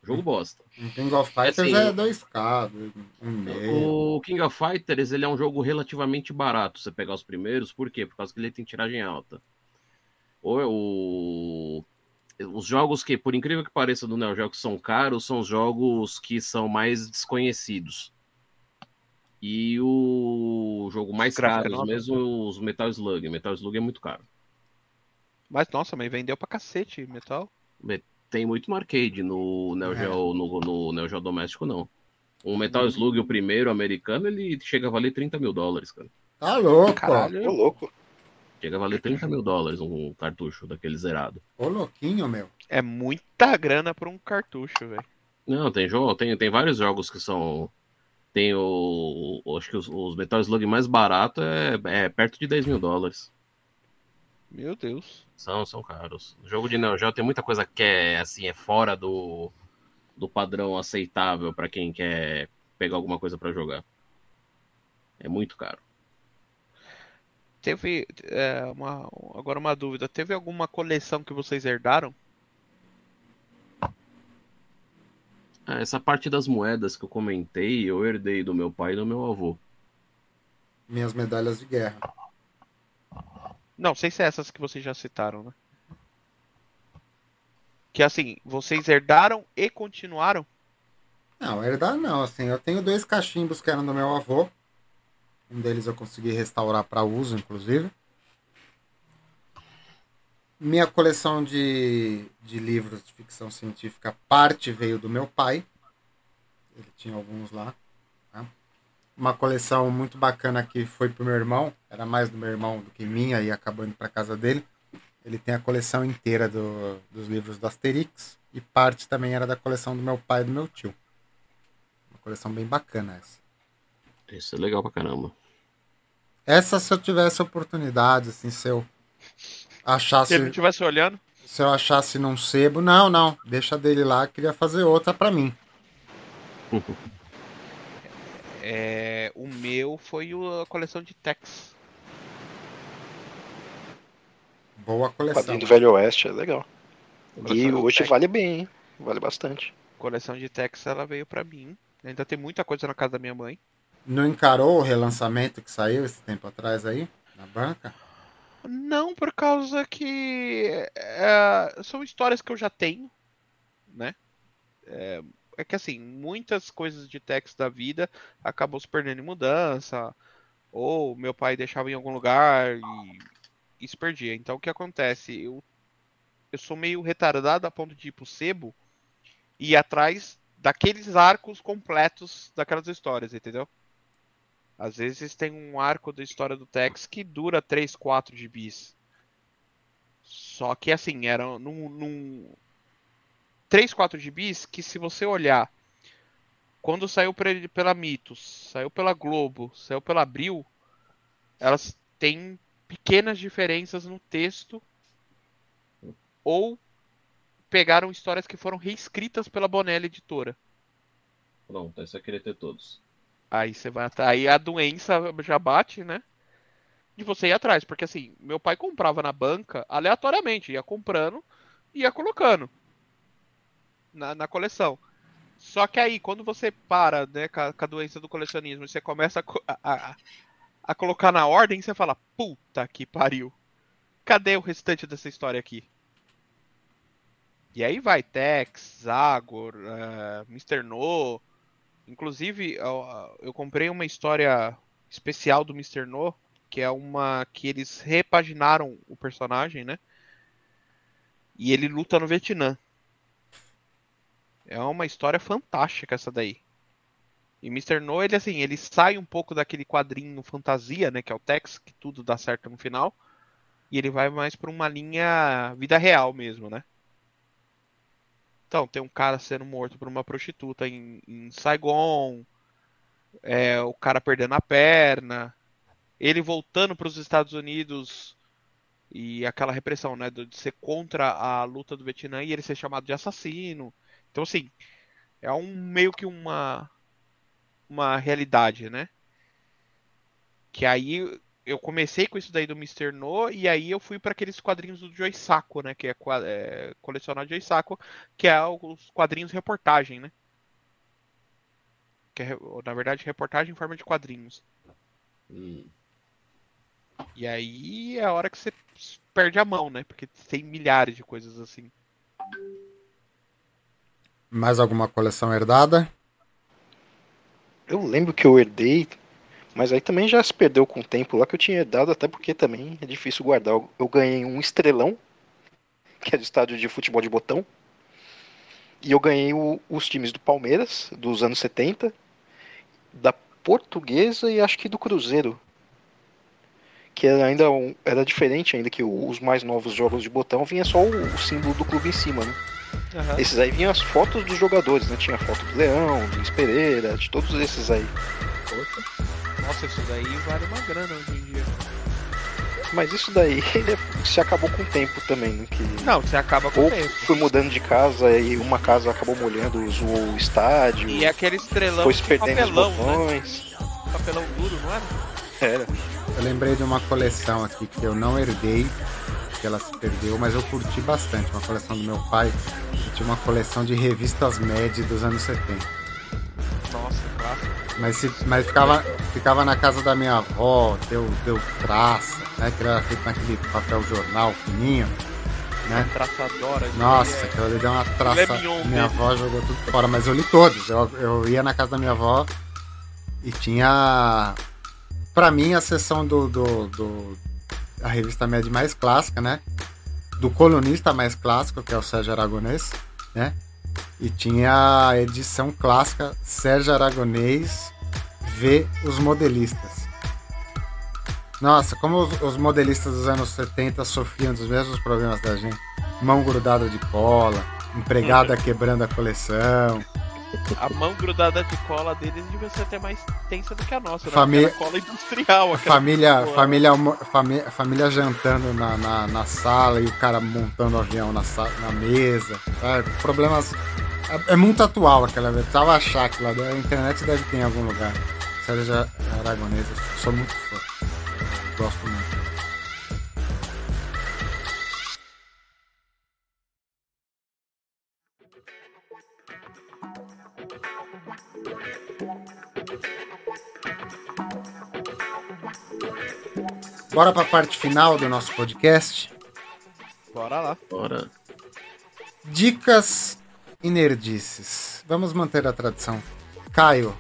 Jogo bosta. O King of Fighters Assim, é o- 2K, um meio. O King of Fighters ele é um jogo relativamente barato. Você pegar os primeiros, por quê? Por causa que ele tem tiragem alta. Ou é o... Os jogos que, por incrível que pareça, do Neo Geo que são caros, são os jogos que são mais desconhecidos. E o jogo mais caro, mesmo os Metal Slug. Metal Slug é muito caro. Mas nossa, mas vendeu pra cacete metal. Tem muito no arcade, no Neo É. Geo, no, no Neo Geo doméstico, não. O Metal Slug, o primeiro americano, ele chega a valer 30 mil dólares, cara. Tá louco. Caralho. Ô, louco. Chega a valer 30 mil dólares um cartucho daquele zerado. Ô, louquinho, meu. É muita grana pra um cartucho, velho. Não, tem jogo, tem, tem vários jogos que são. Tem o. o- Acho que os, os Metal Slug mais barato é, é perto de 10 mil dólares. Meu Deus. São, são caros. O jogo de Neo Geo tem muita coisa que é assim, é fora do, do padrão aceitável pra quem quer pegar alguma coisa pra jogar. É muito caro. Teve é, uma, agora uma dúvida. Teve alguma coleção que vocês herdaram? Ah, essa parte das moedas que eu comentei, eu herdei do meu pai e do meu avô. Minhas medalhas de guerra. Não, sem ser essas que vocês já citaram, né? Que assim, vocês herdaram e continuaram? Não, herdar não, assim, eu tenho dois cachimbos que eram do meu avô. Um deles eu consegui restaurar para uso, inclusive. Minha coleção de, de livros de ficção científica, parte veio do meu pai. Ele tinha alguns lá. tá? Uma coleção muito bacana que foi pro meu irmão. Era mais do meu irmão do que minha e acabou indo para casa dele. Ele tem a coleção inteira do- dos livros do Asterix. E parte também era da coleção do meu pai e do meu tio. Uma coleção bem bacana essa. Isso é legal pra caramba. Essa, se eu tivesse oportunidade, assim, se eu achasse, Se ele não estivesse olhando, se eu achasse num sebo, não, não, deixa dele lá, queria fazer outra pra mim. é, o meu foi a coleção de Tex. Boa coleção. Quadrinho do Velho Oeste é legal. E hoje Tex. vale bem, hein? Vale bastante. coleção de Tex ela veio pra mim. Ainda tem muita coisa na casa da minha mãe. Não encarou o relançamento que saiu esse tempo atrás aí, na banca? Não, por causa que é, são histórias que eu já tenho, né? É, é que assim, muitas coisas de Tex da vida acabam se perdendo em mudança, ou meu pai deixava em algum lugar e, e se perdia. Então o que acontece? Eu, eu sou meio retardado a ponto de ir pro sebo e ir atrás daqueles arcos completos daquelas histórias, entendeu? Às vezes tem um arco da história do Tex que dura 3, 4 gibis. Só que assim, era num, num 3, 4 gibis que se você olhar quando saiu pela Mitos, saiu pela Globo, saiu pela Abril, elas têm pequenas diferenças no texto ou pegaram histórias que foram reescritas pela Bonelli Editora. Pronto, esse eu queria ter todos. Aí você vai atrás. Aí a doença já bate, né? De você ir atrás. Porque assim, meu pai comprava na banca aleatoriamente, ia comprando e ia colocando na, na coleção. Só que aí, quando você para, né, com a, com a doença do colecionismo e você começa a, a, a- colocar na ordem, você fala, puta que pariu. Cadê o restante dessa história aqui? E aí vai Tex, Zagor, eh, Mr. No, Inclusive, eu, comprei uma história especial do Mr. No, que é uma que eles repaginaram o personagem, né? E ele luta no Vietnã. É uma história fantástica essa daí. E Mr. No, ele assim, ele sai um pouco daquele quadrinho fantasia, né, que é o Tex, que tudo dá certo no final, e ele vai mais para uma linha vida real mesmo, né? Então, tem um cara sendo morto por uma prostituta em, em Saigon, é, o cara perdendo a perna, ele voltando para os Estados Unidos e aquela repressão, né, de ser contra a luta do Vietnã e ele ser chamado de assassino. Então, assim, é um meio que uma uma realidade, né? Que aí eu comecei com isso daí do Mr. No, e aí eu fui para aqueles quadrinhos do Joy Saco, né? Que é, é colecionar Joy Saco, que é os quadrinhos reportagem, né? Que é, na verdade, reportagem em forma de quadrinhos. Hum. E aí é a hora que você perde a mão, né? Porque tem milhares de coisas assim. Mais alguma coleção herdada? Eu lembro que eu herdei, mas aí também já se perdeu com o tempo lá que eu tinha herdado, até porque também é difícil guardar. Eu ganhei um estrelão, que é do estádio de futebol de botão. E eu ganhei o, os times do Palmeiras, dos anos 70, da Portuguesa e acho que do Cruzeiro que era ainda um, era diferente ainda que os mais novos jogos de botão vinha só o, o símbolo do clube em cima, né? Uhum. Esses aí vinham as fotos dos jogadores, né? Tinha foto do Leão, do Luiz Pereira, de todos esses aí. Nossa, isso daí vale uma grana hoje em dia. Mas isso daí se acabou com o tempo também, né? Que... Não, você acaba com Ou o tempo. Fui mudando de casa e uma casa acabou molhando, zoou o estádio. E aquele estrelão foi perdendo papelão, os botões. Né? Papelão duro, não era? Era. Eu lembrei de uma coleção aqui que eu não herdei, que ela se perdeu, mas eu curti bastante. Uma coleção do meu pai, que tinha uma coleção de revistas MED dos anos 70. Nossa. Mas, mas ficava, ficava na casa da minha avó, deu, deu traça, né? Que era feito naquele papel jornal fininho. Né? Traçadora. Nossa, aquilo ali deu uma traça. Minha avó jogou tudo fora, mas eu li todos. Eu, eu ia na casa da minha avó e tinha para mim, a sessão do, do, do, a revista média mais clássica, né? Do colunista mais clássico, que é o Sérgio Aragonês, né? E tinha a edição clássica Sérgio Aragonês vê os modelistas. Nossa, como os, os, modelistas dos anos 70 sofriam dos mesmos problemas da gente. Mão grudada de cola, empregada uhum. quebrando a coleção, a mão grudada de cola deles devia ser até mais tensa do que a nossa, né? Família... cola industrial. Família, família, família, família jantando na, na, na, sala e o cara montando o avião na, na mesa. É, problemas. É, é, muito atual aquela vez. Precisava achar aquilo lá. A internet deve ter em algum lugar. Sérgio Aragonês, sou muito fã. Gosto muito. Bora para a parte final do nosso podcast? Bora lá. Bora. Dicas e nerdices. Vamos manter a tradição. Caio,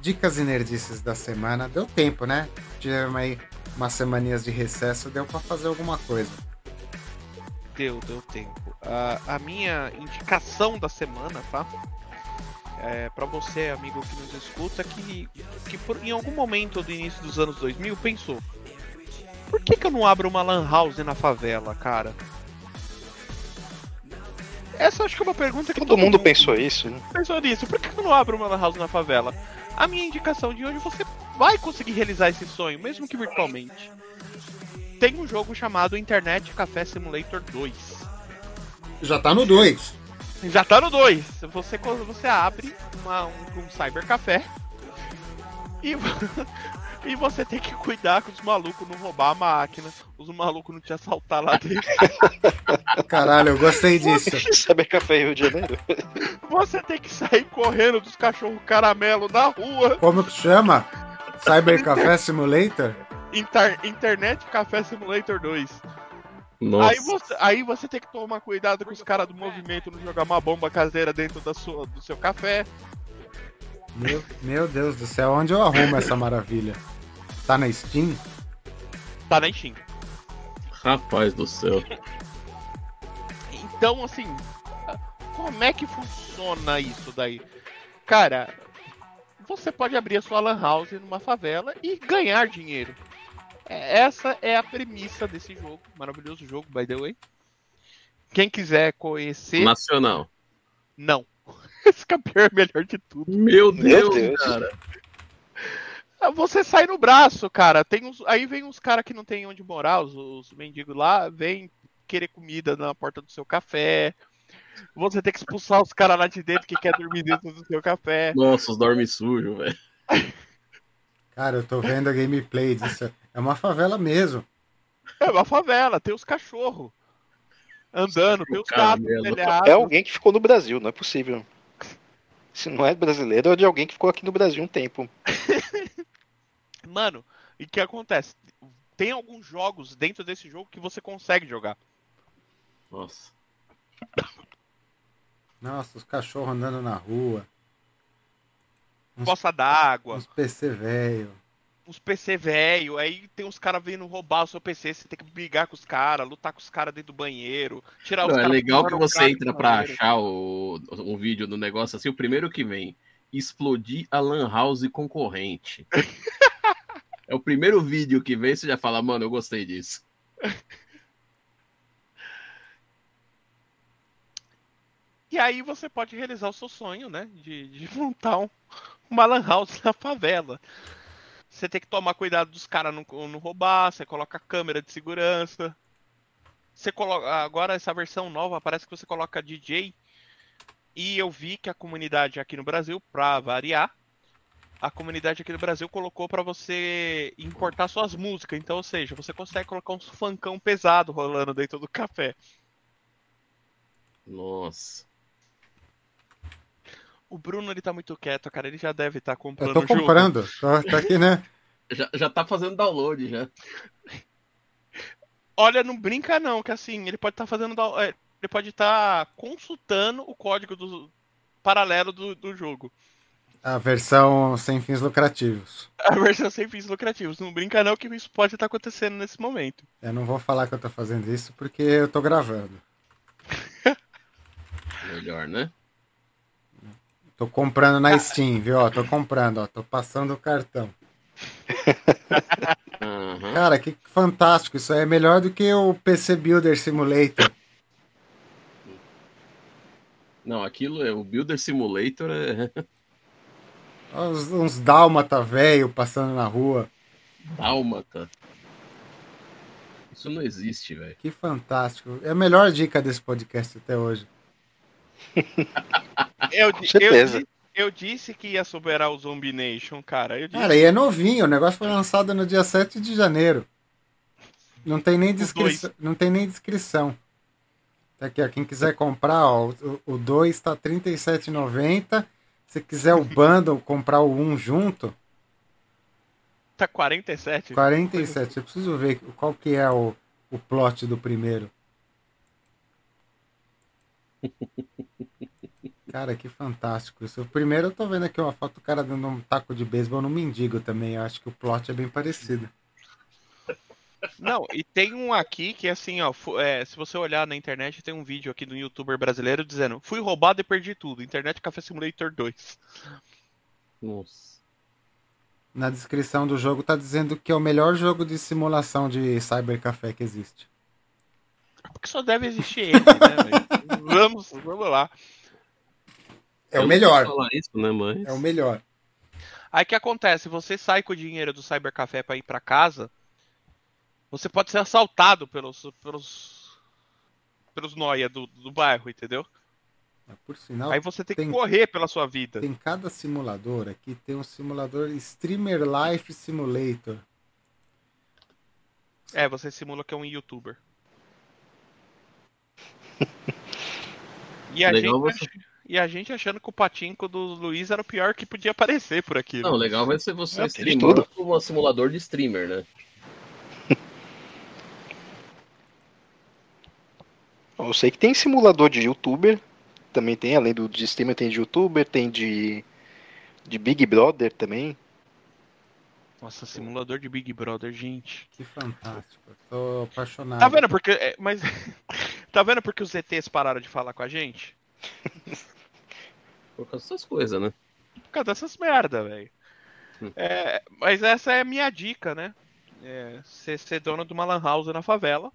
dicas e nerdices da semana. Deu tempo, né? Tivemos aí umas semaninhas de recesso, deu para fazer alguma coisa. Deu, deu tempo. A, a minha indicação da semana, tá? É, para você, amigo que nos escuta, que, que por, em algum momento do início dos anos 2000 pensou: por que, que eu não abro uma lan house na favela, cara? Essa acho que é uma pergunta que todo, todo mundo, mundo, pensou isso, né? Pensou nisso. Por que eu não abro uma lan house na favela? A minha indicação de hoje, você vai conseguir realizar esse sonho, mesmo que virtualmente. Tem um jogo chamado Internet Café Simulator 2. Já tá no 2. Já tá no 2. Você, você abre uma, um, um cybercafé e E você tem que cuidar que os malucos não roubar a máquina, os malucos não te assaltar lá dentro. Caralho, eu gostei disso. Sabe café Rio de Janeiro? Você tem que sair correndo dos cachorros caramelo na rua. Como que chama? Cyber Café Simulator? Inter Internet Café Simulator 2. Nossa. Aí você, aí você tem que tomar cuidado com os caras do movimento não jogar uma bomba caseira dentro da sua, do seu café. Meu, meu Deus do céu, onde eu arrumo essa maravilha? Tá na Steam? Tá na Steam. Rapaz do céu. Então, assim, como é que funciona isso daí? Cara, você pode abrir a sua lan house numa favela e ganhar dinheiro. É, essa é a premissa desse jogo, maravilhoso jogo, by the way. Quem quiser conhecer. Nacional. Não. Esse campeão é melhor de tudo. Meu Deus, Meu Deus. cara. Ah, você sai no braço, cara. Tem uns, aí vem uns caras que não tem onde morar, os, os mendigos lá, vem querer comida na porta do seu café. Você tem que expulsar os caras lá de dentro que quer dormir dentro do seu café. Nossa, os dorme sujo, velho. Cara, eu tô vendo a gameplay disso. É uma favela mesmo. É uma favela, tem os cachorros andando, tem os gatos. É alguém que ficou no Brasil, não é possível. Se não é brasileiro, é de alguém que ficou aqui no Brasil um tempo. Mano, e o que acontece? Tem alguns jogos dentro desse jogo que você consegue jogar. Nossa. Nossa, os cachorros andando na rua. Uns- Poça d'água, Uns PC velho. Uns PC velho, aí tem uns caras vindo roubar o seu PC, você tem que brigar com os caras, lutar com os caras dentro do banheiro, tirar os Não, é legal que você entra banheiro. achar o, um vídeo do negócio assim, o primeiro que vem, explodir a lan house concorrente. é o primeiro vídeo que vem, você já fala, mano, eu gostei disso. E aí você pode realizar o seu sonho, né? De, de montar um, uma lan house na favela. Você tem que tomar cuidado dos caras não, não roubar, você coloca câmera de segurança. Você coloca. Agora essa versão nova parece que você coloca DJ. E eu vi que a comunidade aqui no Brasil, pra variar, a comunidade aqui no Brasil colocou pra você importar suas músicas. Então, ou seja, você consegue colocar um funkão pesado rolando dentro do café. Nossa. O Bruno ele tá muito quieto, cara. Ele já deve estar comprando Eu tô o jogo. comprando. Tô, tô aqui, né? Já, já tá fazendo download já. Olha, não brinca não, que assim, ele pode estar fazendo. da- é, Ele pode estar consultando o código do paralelo do, do jogo. A versão sem fins lucrativos. A versão sem fins lucrativos. Não brinca não que isso pode estar acontecendo nesse momento. Eu não vou falar que eu tô fazendo isso porque eu tô gravando. Melhor, né? Tô comprando na Steam, viu? Ó, tô comprando, ó. Tô passando o cartão. Aham. Cara, que fantástico. Isso aí é melhor do que o PC Builder Simulator. Não, aquilo é o Builder Simulator é Uns, uns dálmata velho passando na rua. dálmata. Isso não existe, velho. Que fantástico. É a melhor dica desse podcast até hoje. Eu, certeza. eu, eu disse que ia superar o Zombie Nation, cara. Eu disse. Cara, e é novinho. O negócio foi lançado no dia 7 de janeiro. Não tem nem descrição. Não tem nem descrição. Tá aqui, ó. Quem quiser comprar, ó, o 2 tá R$ 37,90. Se quiser o bundle, comprar o 1 junto, Tá 47? 47. Eu preciso ver qual que é o, o plot do primeiro. Cara, que fantástico isso. O primeiro eu tô vendo aqui uma foto do cara dando um taco de beisebol no mendigo também. Eu acho que o plot é bem parecido. Não, e tem um aqui que assim, ó, é, se você olhar na internet, tem um vídeo aqui do youtuber brasileiro dizendo: Fui roubado e perdi tudo. Internet Café Simulator 2. Nossa. Na descrição do jogo tá dizendo que é o melhor jogo de simulação de cybercafé que existe. Porque só deve existir ele, né? velho? vamos, vamos lá. É Eu o melhor. falar isso, né, mas... É o melhor. Aí o que acontece? Você sai com o dinheiro do Cybercafé pra ir pra casa, você pode ser assaltado pelos pelos pelos noia do, do bairro, entendeu? Por sinal, Aí você tem que tem- correr pela sua vida. tem cada simulador aqui, tem um simulador Streamer Life Simulator. É, você simula que é um youtuber. E a, Legal gente, você- e a gente achando que o patinco do Luiz era o pior que podia aparecer por aqui. né? Não, legal vai ser você de streamando como um simulador de streamer, né? Eu sei que tem simulador de youtuber. Também tem, além do de streamer, tem de youtuber, tem de. De Big Brother também. Nossa, simulador de Big Brother, gente. Que fantástico. Eu tô apaixonado. Tá vendo porque. é, Mas. tá vendo porque os ETs pararam de falar com a gente? Por causa dessas coisas, né? Por causa dessas merda, velho. Hum. É, mas essa é a minha dica, né? É, ser, ser dono de uma lan house na favela.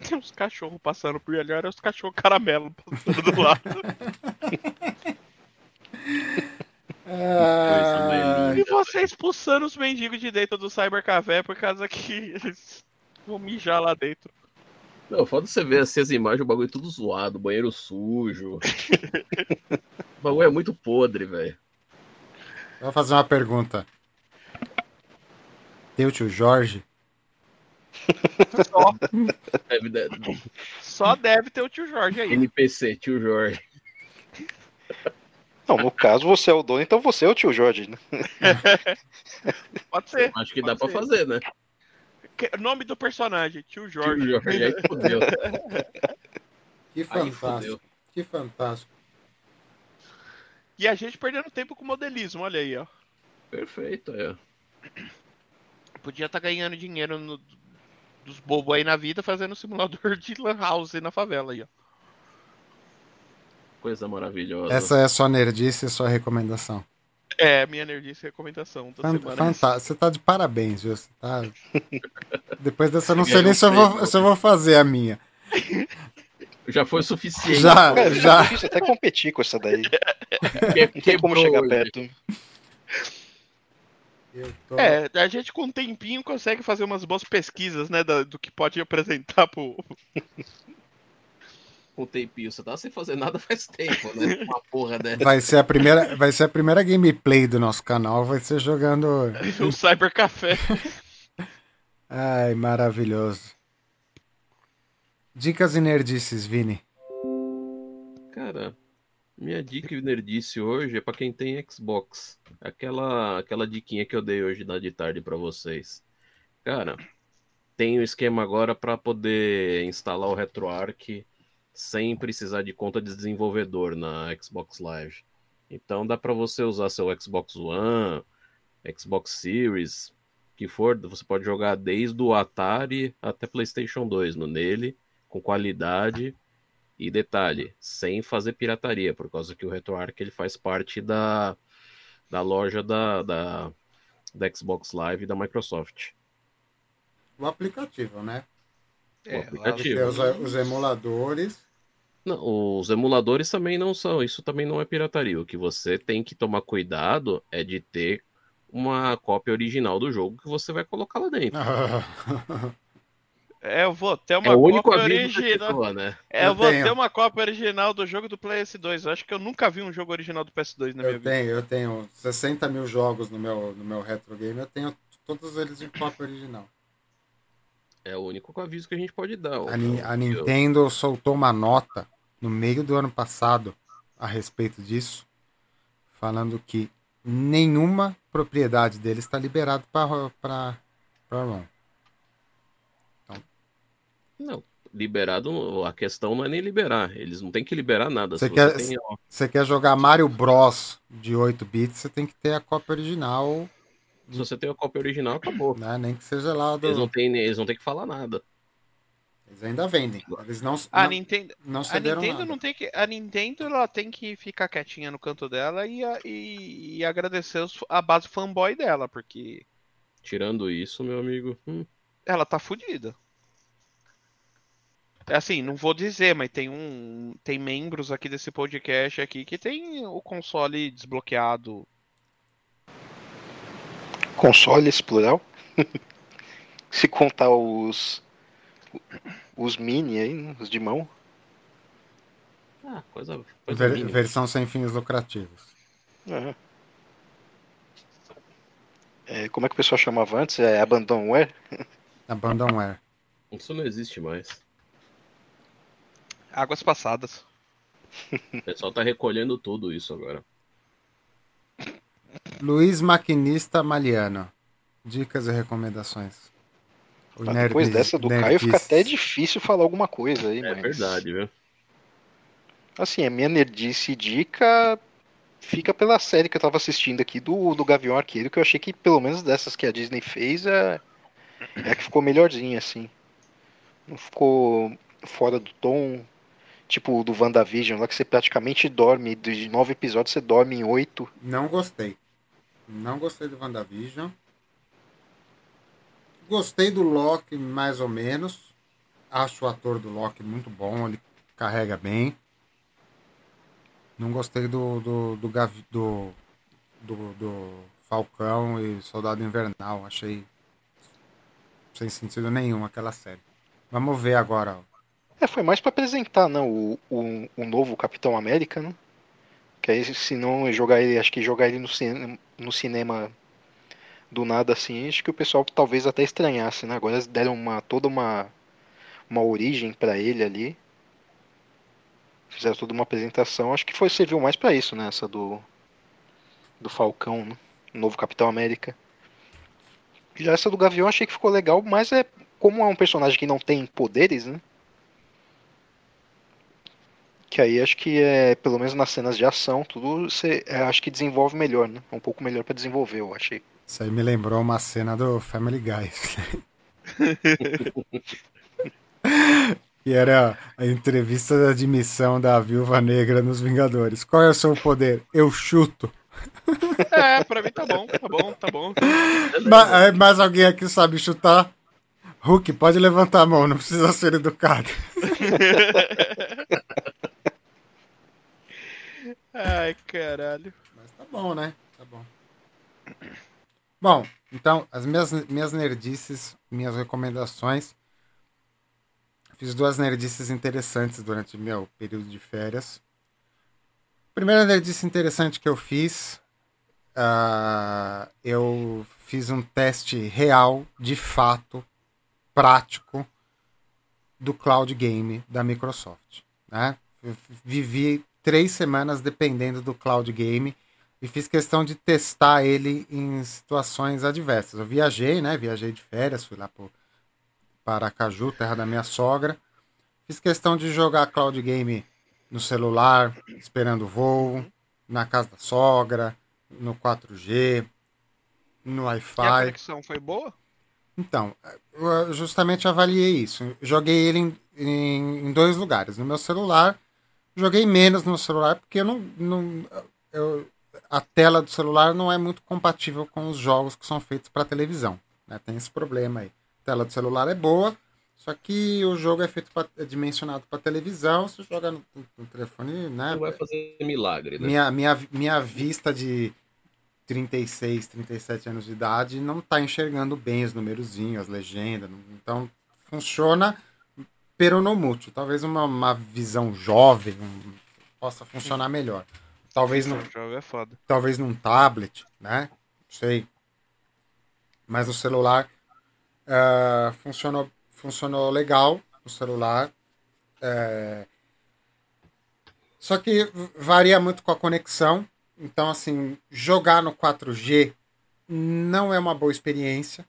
Tem uns cachorros passando por ali, olha os cachorros caramelo passando do lado. Ah, e você expulsando os mendigos de dentro do Cybercafé por causa que eles vão mijar lá dentro. Não, foda você ver assim as imagens, o bagulho tudo zoado, banheiro sujo. o bagulho é muito podre, velho. eu vou fazer uma pergunta. Tem o tio Jorge? Só, Deve, deve, só deve ter o tio Jorge aí. NPC, tio Jorge. Não, no caso você é o dono, então você é o tio Jorge, né? Pode ser. Acho que Pode dá pra ser. fazer, né? Nome do personagem, tio Jorge. Tio Jorge, aí fodeu. Que Aí fantástico. fodeu. Que fantástico. E a gente perdendo tempo com modelismo, olha aí, ó. Perfeito, é. Podia estar ganhando dinheiro no- dos bobos aí na vida fazendo simulador de lan house na favela aí, ó. Coisa maravilhosa. Essa é a sua nerdice e sua recomendação. É, minha nerdice recomendação da Fan- semana. Fantástico. Você tá de parabéns, viu? Você tá... Depois dessa, eu não sei nem se eu, vou, se eu vou fazer a minha. Já foi suficiente. Já, é já. difícil até competir com essa daí. Que- Não tem como chegar hoje. perto. Eu tô- É, a gente com um tempinho consegue fazer umas boas pesquisas, né, da- do que pode apresentar pro... Com o tempinho. Você tá sem fazer nada faz tempo, né? Uma porra dessa. Vai ser a primeira, vai ser a primeira gameplay do nosso canal, vai ser jogando. o Cyber Café. Ai, maravilhoso. Dicas e nerdices, Vini. Cara, minha dica e nerdice hoje é pra quem tem Xbox. Aquela, aquela diquinha que eu dei hoje da de tarde pra vocês. Cara, tem o esquema agora pra poder instalar o RetroArch sem precisar de conta de desenvolvedor na Xbox Live. Então dá pra você usar seu Xbox One, Xbox Series, que for, você pode jogar desde o Atari até PlayStation 2 no nele, com qualidade. E detalhe, sem fazer pirataria, por causa que o RetroArch ele faz parte da, da loja da, da, da Xbox Live e da Microsoft. O aplicativo, né? O aplicativo. Os, os emuladores. Não, os emuladores também não são, isso também não é pirataria. O que você tem que tomar cuidado é de ter uma cópia original do jogo que você vai colocar lá dentro. É, eu vou ter uma é o único cópia original. pessoa, né? É, eu Eu vou tenho. ter uma cópia original do jogo do PS2. Eu acho que eu nunca vi um jogo original do PS2 na minha eu vida. tenho, eu tenho 60 mil jogos no meu, no meu retro game, eu tenho todos eles em cópia original. É o único aviso que a gente pode dar. A, Ni- a Nintendo soltou uma nota no meio do ano passado a respeito disso, falando que nenhuma propriedade deles está liberada para ROM. Não, liberado, a questão não é nem liberar. Eles não têm que liberar nada. Você quer- tem, Você quer jogar Mario Bros de 8 bits, você tem que ter a cópia original, se você tem a cópia original, acabou. né? Nem que seja lá do. Eles não têm, eles não têm que falar nada. Eles ainda vendem. Eles não, A não, Nintendo, não a Nintendo nada. não tem que. A Nintendo ela tem que ficar quietinha no canto dela e, e, e agradecer os- a base fanboy dela, porque Tirando isso, meu amigo. hum, ela tá fodida. É assim, não vou dizer, mas tem um. Tem membros aqui desse podcast aqui que tem o console desbloqueado. Consoles, plural. Se contar os. Os mini aí, né, os de mão. ah, coisa, coisa Ver- versão sem fins lucrativos. É. É, como é que o pessoal chamava antes? É Abandonware? Abandonware. Isso não existe mais. Águas passadas. O pessoal tá recolhendo tudo isso agora. Luiz Maquinista Maliano. Dicas e recomendações. O Mas depois nerd- dessa do Caio fica até difícil falar alguma coisa aí, É mas... verdade, viu? Assim, a minha nerdice e dica fica pela série que eu tava assistindo aqui do, do Gavião Arqueiro, que eu achei que pelo menos dessas que a Disney fez é, é a que ficou melhorzinha, assim. Não ficou fora do tom, tipo o do WandaVision, lá que você praticamente dorme, de nove episódios você dorme em oito. Não gostei. Não gostei do WandaVision. Gostei do Loki, mais ou menos. Acho o ator do Loki muito bom, ele carrega bem. Não gostei do do, do, Gavi- do, do, do Falcão e Soldado Invernal. Achei sem sentido nenhum aquela série. Vamos ver agora. É, foi mais pra apresentar, não, o, o, o novo Capitão América, né? Que aí, se não jogar ele, acho que jogar ele no, no cinema do nada assim, acho que o pessoal talvez até estranhasse, né? Agora eles deram uma toda uma uma origem para ele ali. Fizeram toda uma apresentação, acho que foi serviu mais para isso, né, essa do do Falcão, né? o novo Capitão América. Já essa do Gavião achei que ficou legal, mas é como é um personagem que não tem poderes, né? Que aí acho que é, pelo menos nas cenas de ação, tudo você é, acho que desenvolve melhor, né? É um pouco melhor para desenvolver, eu achei. Isso aí me lembrou uma cena do Family Guy. que era a entrevista de admissão da Viúva Negra nos Vingadores. Qual é o seu poder? Eu chuto. É, pra mim tá bom, tá bom, tá bom. Mas, mais alguém aqui sabe chutar? Hulk, pode levantar a mão, não precisa ser educado. Ai, caralho. Mas tá bom, né? Bom, então, as minhas, minhas nerdices, minhas recomendações. Fiz duas nerdices interessantes durante meu período de férias. Primeira nerdice interessante que eu fiz, uh, eu fiz um teste real, de fato, prático, do cloud game da Microsoft. Né? Eu vivi três semanas dependendo do cloud game e fiz questão de testar ele em situações adversas. Eu viajei, né? Viajei de férias, fui lá para Aracaju, terra da minha sogra. Fiz questão de jogar cloud game no celular, esperando o voo, na casa da sogra, no 4G, no Wi-Fi. E a conexão foi boa? Então, eu justamente avaliei isso. Joguei ele em, em, em, dois lugares. No meu celular, joguei menos no celular, porque eu não. não eu, a tela do celular não é muito compatível com os jogos que são feitos para televisão. Né? Tem esse problema aí. A tela do celular é boa, só que o jogo é feito pra, é dimensionado para televisão, você joga no, no, telefone, né? Não vai fazer milagre, né? Minha, minha, minha vista de 36, 37 anos de idade não está enxergando bem os numerozinhos, as legendas. Então, funciona peronomútil. Talvez uma, uma visão jovem possa funcionar melhor. Talvez no, jovem é foda. Talvez num tablet, né? Não sei. Mas o celular uh, funcionou funcionou legal no celular. É... Só que varia muito com a conexão. Então, assim, jogar no 4G não é uma boa experiência.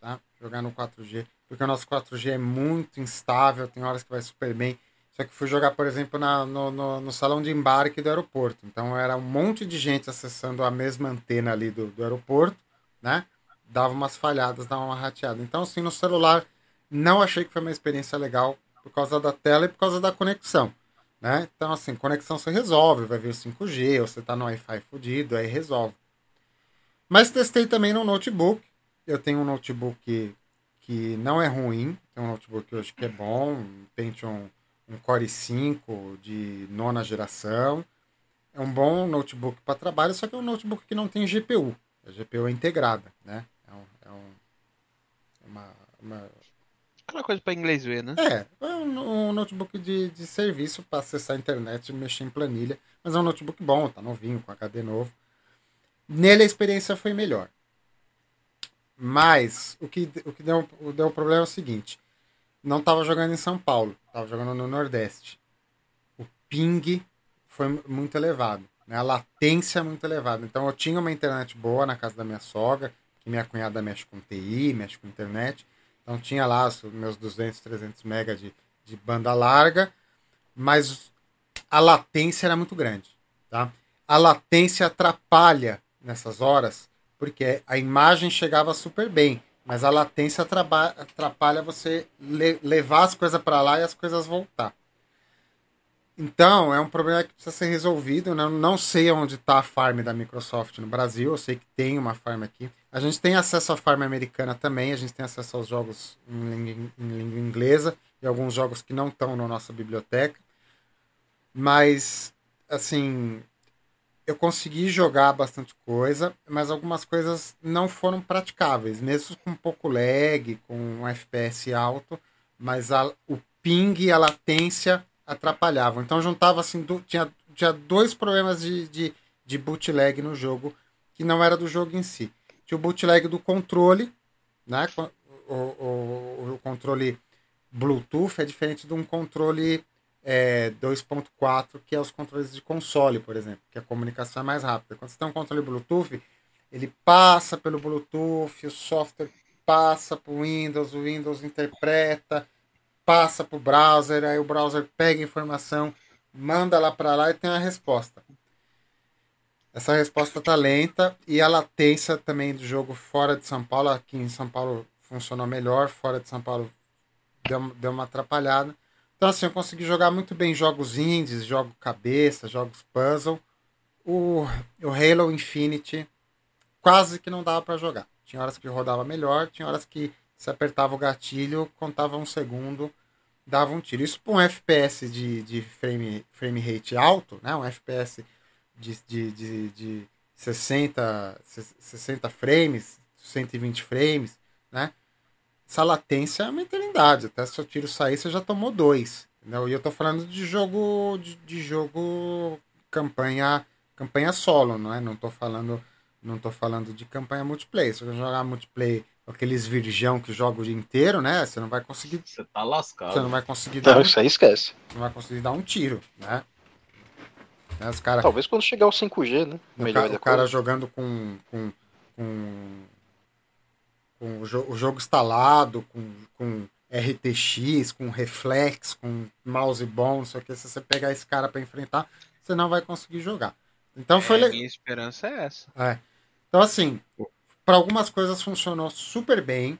Tá? Jogar no 4G. Porque o nosso 4G é muito instável, tem horas que vai super bem. Só que fui jogar, por exemplo, na, no, no, no, salão de embarque do aeroporto. Então era um monte de gente acessando a mesma antena ali do, do aeroporto, né? dava umas falhadas, dava uma rateada. Então, assim, no celular, não achei que foi uma experiência legal por causa da tela e por causa da conexão. Né? Então, assim, conexão você resolve, vai vir o 5G, ou você tá no Wi-Fi fudido, aí resolve. Mas testei também no notebook. Eu tenho um notebook que não é ruim, tem um notebook hoje que é bom, um Pentium um Core i5 de nona geração. É um bom notebook para trabalho, só que é um notebook que não tem GPU. A GPU é integrada, né? É, um, é uma, uma... Aquela coisa para inglês ver, né? É, é um, um notebook de, de serviço para acessar a internet e mexer em planilha. Mas é um notebook bom, tá novinho, com HD novo. Nele a experiência foi melhor. Mas o que, o que deu, deu problema é o seguinte: não estava jogando em São Paulo, estava jogando no Nordeste. O ping foi muito elevado, né? a latência é muito elevada. Então eu tinha uma internet boa na casa da minha sogra, que minha cunhada mexe com TI, mexe com internet. Então tinha lá os meus 200, 300 mega de, de banda larga, mas a latência era muito grande. Tá? A latência atrapalha nessas horas, porque a imagem chegava super bem, mas a latência atrapalha você levar as coisas para lá e as coisas voltar. Então, é um problema que precisa ser resolvido. Né? Não sei onde está a farm da Microsoft no Brasil. Eu sei que tem uma farm aqui. A gente tem acesso à farm americana também. A gente tem acesso aos jogos em em língua inglesa e alguns jogos que não estão na nossa biblioteca. Mas, assim, eu consegui jogar bastante coisa, mas algumas coisas não foram praticáveis, mesmo com pouco lag, com um FPS alto, mas a, o ping e a latência atrapalhavam. Então juntava assim, do, tinha, tinha dois problemas de, de, de bootleg no jogo, que não era do jogo em si. tinha o bootleg do controle, né? O, o, o controle Bluetooth é diferente de um controle é, 2.4, que é os controles de console, por exemplo, que a comunicação é mais rápida. Quando você tem um controle Bluetooth, ele passa pelo Bluetooth, o software passa para o Windows, o Windows interpreta, passa para o browser, aí o browser pega a informação, manda lá para lá e tem a resposta. Essa resposta tá lenta e a latência também do jogo fora de São Paulo, aqui em São Paulo funcionou melhor, fora de São Paulo deu, deu uma atrapalhada. Então, assim, eu consegui jogar muito bem jogos indies, jogos cabeça, jogos puzzle. O, o Halo Infinity quase que não dava para jogar. Tinha horas que rodava melhor, tinha horas que se apertava o gatilho, contava um segundo, dava um tiro. Isso para um FPS de, de frame, frame rate alto, né? um FPS de, de, de, de 60, 60 frames, 120 frames, né? Essa latência é uma eternidade. Até se o tiro sair, você já tomou dois. Entendeu? E eu tô falando de jogo de, de, jogo campanha campanha solo, não é? Não tô falando não tô falando de campanha multiplayer. Se você jogar multiplayer aqueles virgão que joga o dia inteiro, né? Você não vai conseguir. Você tá lascado. Você não vai conseguir dar. Não, isso aí esquece. Não vai conseguir dar um tiro, né? Os cara, Talvez quando chegar o 5G, né? Melhor o cara, o cara jogando com, com, com com o, jo o jogo instalado, com, com RTX, com reflex, com mouse bom, não sei o que. Se você pegar esse cara para enfrentar, você não vai conseguir jogar. Então foi é, Minha esperança é essa. É. Então, assim, para algumas coisas funcionou super bem.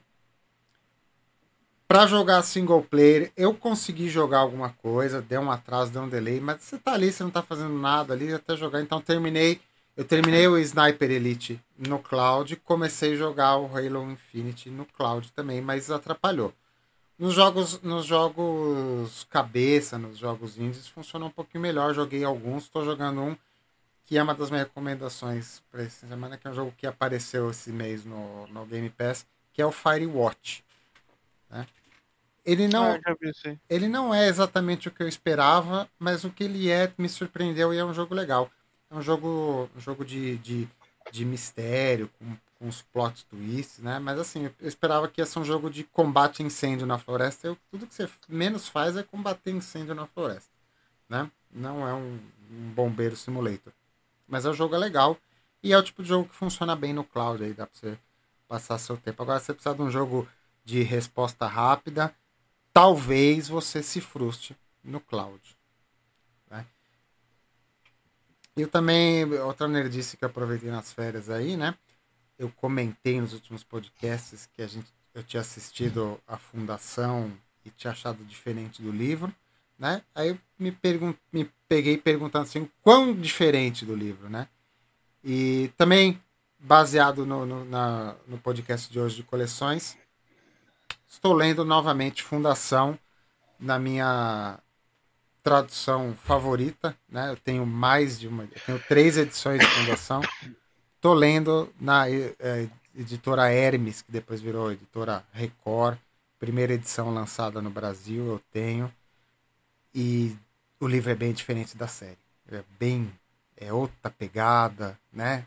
Para jogar single player, eu consegui jogar alguma coisa, deu um atraso, deu um delay, mas você tá ali, você não tá fazendo nada ali até jogar. Então, terminei eu terminei o Sniper Elite no cloud, comecei a jogar o Halo Infinite no cloud também, mas atrapalhou. Nos jogos, nos jogos cabeça, nos jogos indies, funciona um pouquinho melhor. Joguei alguns, estou jogando um que é uma das minhas recomendações para essa semana, que é um jogo que apareceu esse mês no, no Game Pass, que é o Firewatch. Né? Ele não, ah, ele não é exatamente o que eu esperava, mas o que ele é me surpreendeu e é um jogo legal. É um jogo, um jogo de, de, de mistério, com, com uns plot twists, né? Mas assim, eu esperava que ia ser um jogo de combate a incêndio na floresta. Eu, tudo que você menos faz é combater incêndio na floresta, né? Não é um, um bombeiro simulator. Mas o jogo é legal e é o tipo de jogo que funciona bem no cloud aí, dá pra você passar seu tempo. Agora, se você precisar de um jogo de resposta rápida, talvez você se frustre no cloud. E também, outra nerdice que eu aproveitei nas férias aí, né? Eu comentei nos últimos podcasts que a gente, eu tinha assistido a Fundação e tinha achado diferente do livro, né? Aí eu me, pergun me peguei perguntando assim, quão diferente do livro, né? E também, baseado no, no, na, no podcast de hoje de coleções, estou lendo novamente Fundação na minha tradução favorita, né? Eu tenho mais de uma, eu tenho três edições de Fundação. Tô lendo na é, editora Hermes, que depois virou editora Record, primeira edição lançada no Brasil, eu tenho. E o livro é bem diferente da série. É bem é outra pegada, né?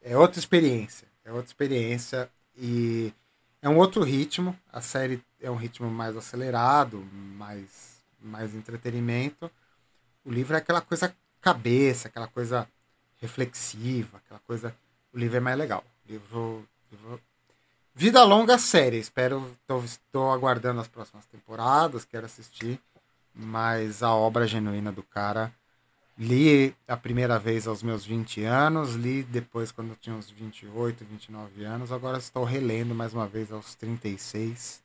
É outra experiência, é outra experiência e é um outro ritmo. A série é um ritmo mais acelerado, mais, mais entretenimento. O livro é aquela coisa cabeça, aquela coisa reflexiva, aquela coisa. O livro é mais legal. Livro, livro... Vida longa série. Espero. Estou aguardando as próximas temporadas, quero assistir. Mas a obra genuína do cara. Li a primeira vez aos meus 20 anos, li depois quando eu tinha uns 28, 29 anos. Agora estou relendo mais uma vez aos 36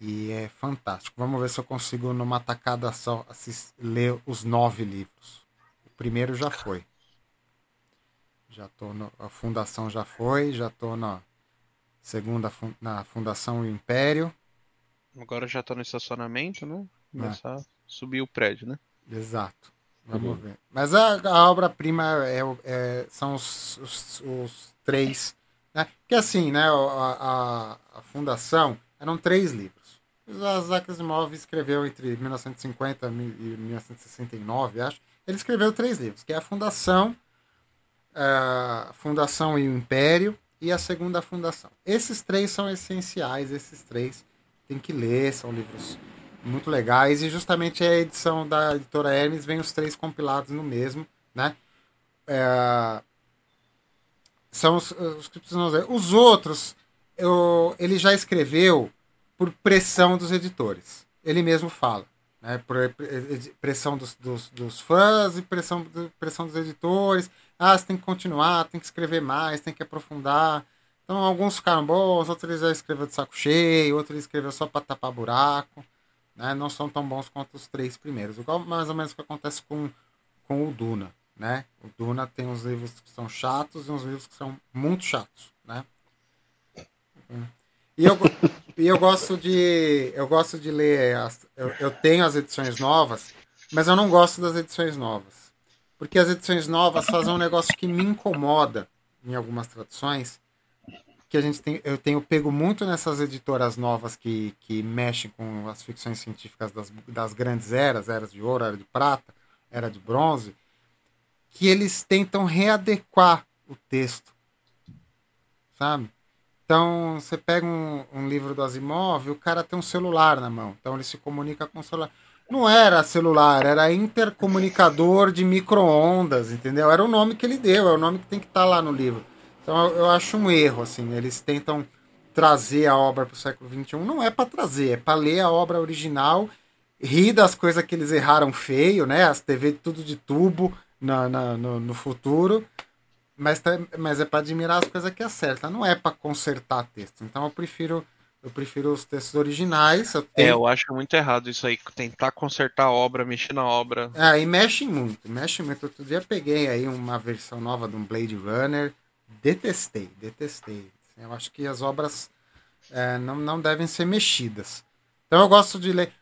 e é fantástico. Vamos ver se eu consigo, numa tacada só, assist, ler os nove livros. O primeiro já foi. Já tô no, a fundação já foi, já tô na segunda na fundação o Império. Agora já tô no estacionamento, né? Começar é. a subir o prédio, né? Exato. Vamos uhum. ver. Mas a, a obra-prima é, é, são os, os, os, três. Né? Porque assim, né? A, a, a fundação eram três livros. Isaac Asimov escreveu entre 1950 e 1969, acho. Ele escreveu três livros, que é a Fundação, a Fundação e o Império e a Segunda Fundação. Esses três são essenciais, esses três tem que ler, são livros muito legais e justamente a edição da editora Hermes vem os três compilados no mesmo, né? É, são os, os, os outros eu, ele já escreveu por pressão dos editores. Ele mesmo fala. Né, por pressão dos, dos, dos fãs e pressão, pressão dos editores. Ah, você tem que continuar, tem que escrever mais, tem que aprofundar. Então, alguns ficaram bons, outros ele já escreveu de saco cheio, outros ele escreveu só para tapar buraco. Né? Não são tão bons quanto os três primeiros. Igual mais ou menos o que acontece com, com o Duna. Né? O Duna tem uns livros que são chatos e uns livros que são muito chatos. Né? E eu, e eu gosto de. Eu gosto de ler. As, eu, eu tenho as edições novas, mas eu não gosto das edições novas. Porque as edições novas fazem um negócio que me incomoda em algumas traduções. Que a gente tem, eu tenho pego muito nessas editoras novas que, que mexem com as ficções científicas das, das grandes eras, eras de ouro, era de prata, era de bronze, que eles tentam readequar o texto. Sabe? Então, você pega um, um, livro do Asimov, o cara tem um celular na mão. Então, ele se comunica com o celular. Não era celular, era intercomunicador de micro-ondas, entendeu? Era o nome que ele deu, é o nome que tem que estar tá lá no livro. Então, eu, eu acho um erro, assim. Eles tentam trazer a obra para o século XXI. Não é para trazer, é para ler a obra original, rir das coisas que eles erraram feio, né? As TV tudo de tubo na, na no, no futuro mas, tá, mas é para admirar as coisas que acerta, não é para consertar texto. Então eu prefiro eu prefiro os textos originais. Eu tenho... É, eu acho muito errado isso aí, tentar consertar a obra, mexer na obra. É, e mexe muito, mexe muito. Outro dia peguei aí uma versão nova de um Blade Runner, detestei, detestei. Eu acho que as obras é, não, não devem ser mexidas. Então eu gosto de ler.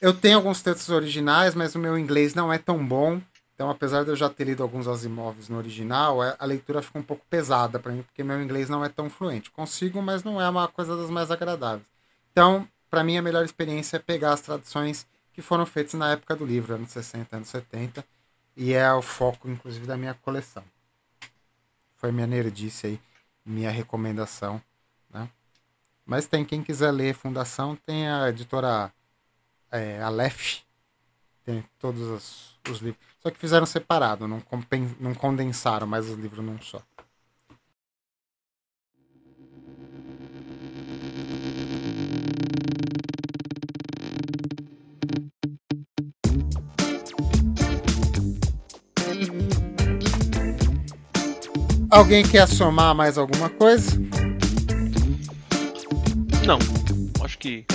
Eu tenho alguns textos originais, mas o meu inglês não é tão bom. Então, apesar de eu já ter lido alguns Asimovs no original, é, a leitura fica um pouco pesada para mim, porque meu inglês não é tão fluente. Consigo, mas não é uma coisa das mais agradáveis. Então, para mim, a melhor experiência é pegar as traduções que foram feitas na época do livro, anos 60, anos 70, e é o foco, inclusive, da minha coleção. Foi minha nerdice aí, minha recomendação. Né? Mas tem, quem quiser ler Fundação, tem a editora é, Aleph, tem todos os, os livros. Só que fizeram separado, não, compen, não condensaram mais os livros num só. Alguém quer somar mais alguma coisa? Não, acho que.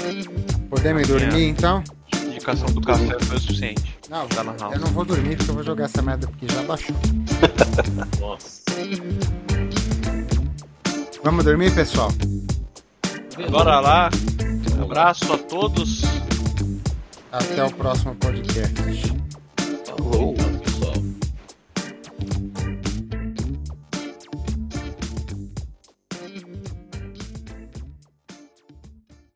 Podemos dormir então? indicação do café foi o suficiente. Não, tá eu não vou dormir porque eu vou jogar essa merda porque já baixou. Nossa. Vamos dormir, pessoal? Bora lá. Um abraço a todos. Até o próximo podcast. Falou.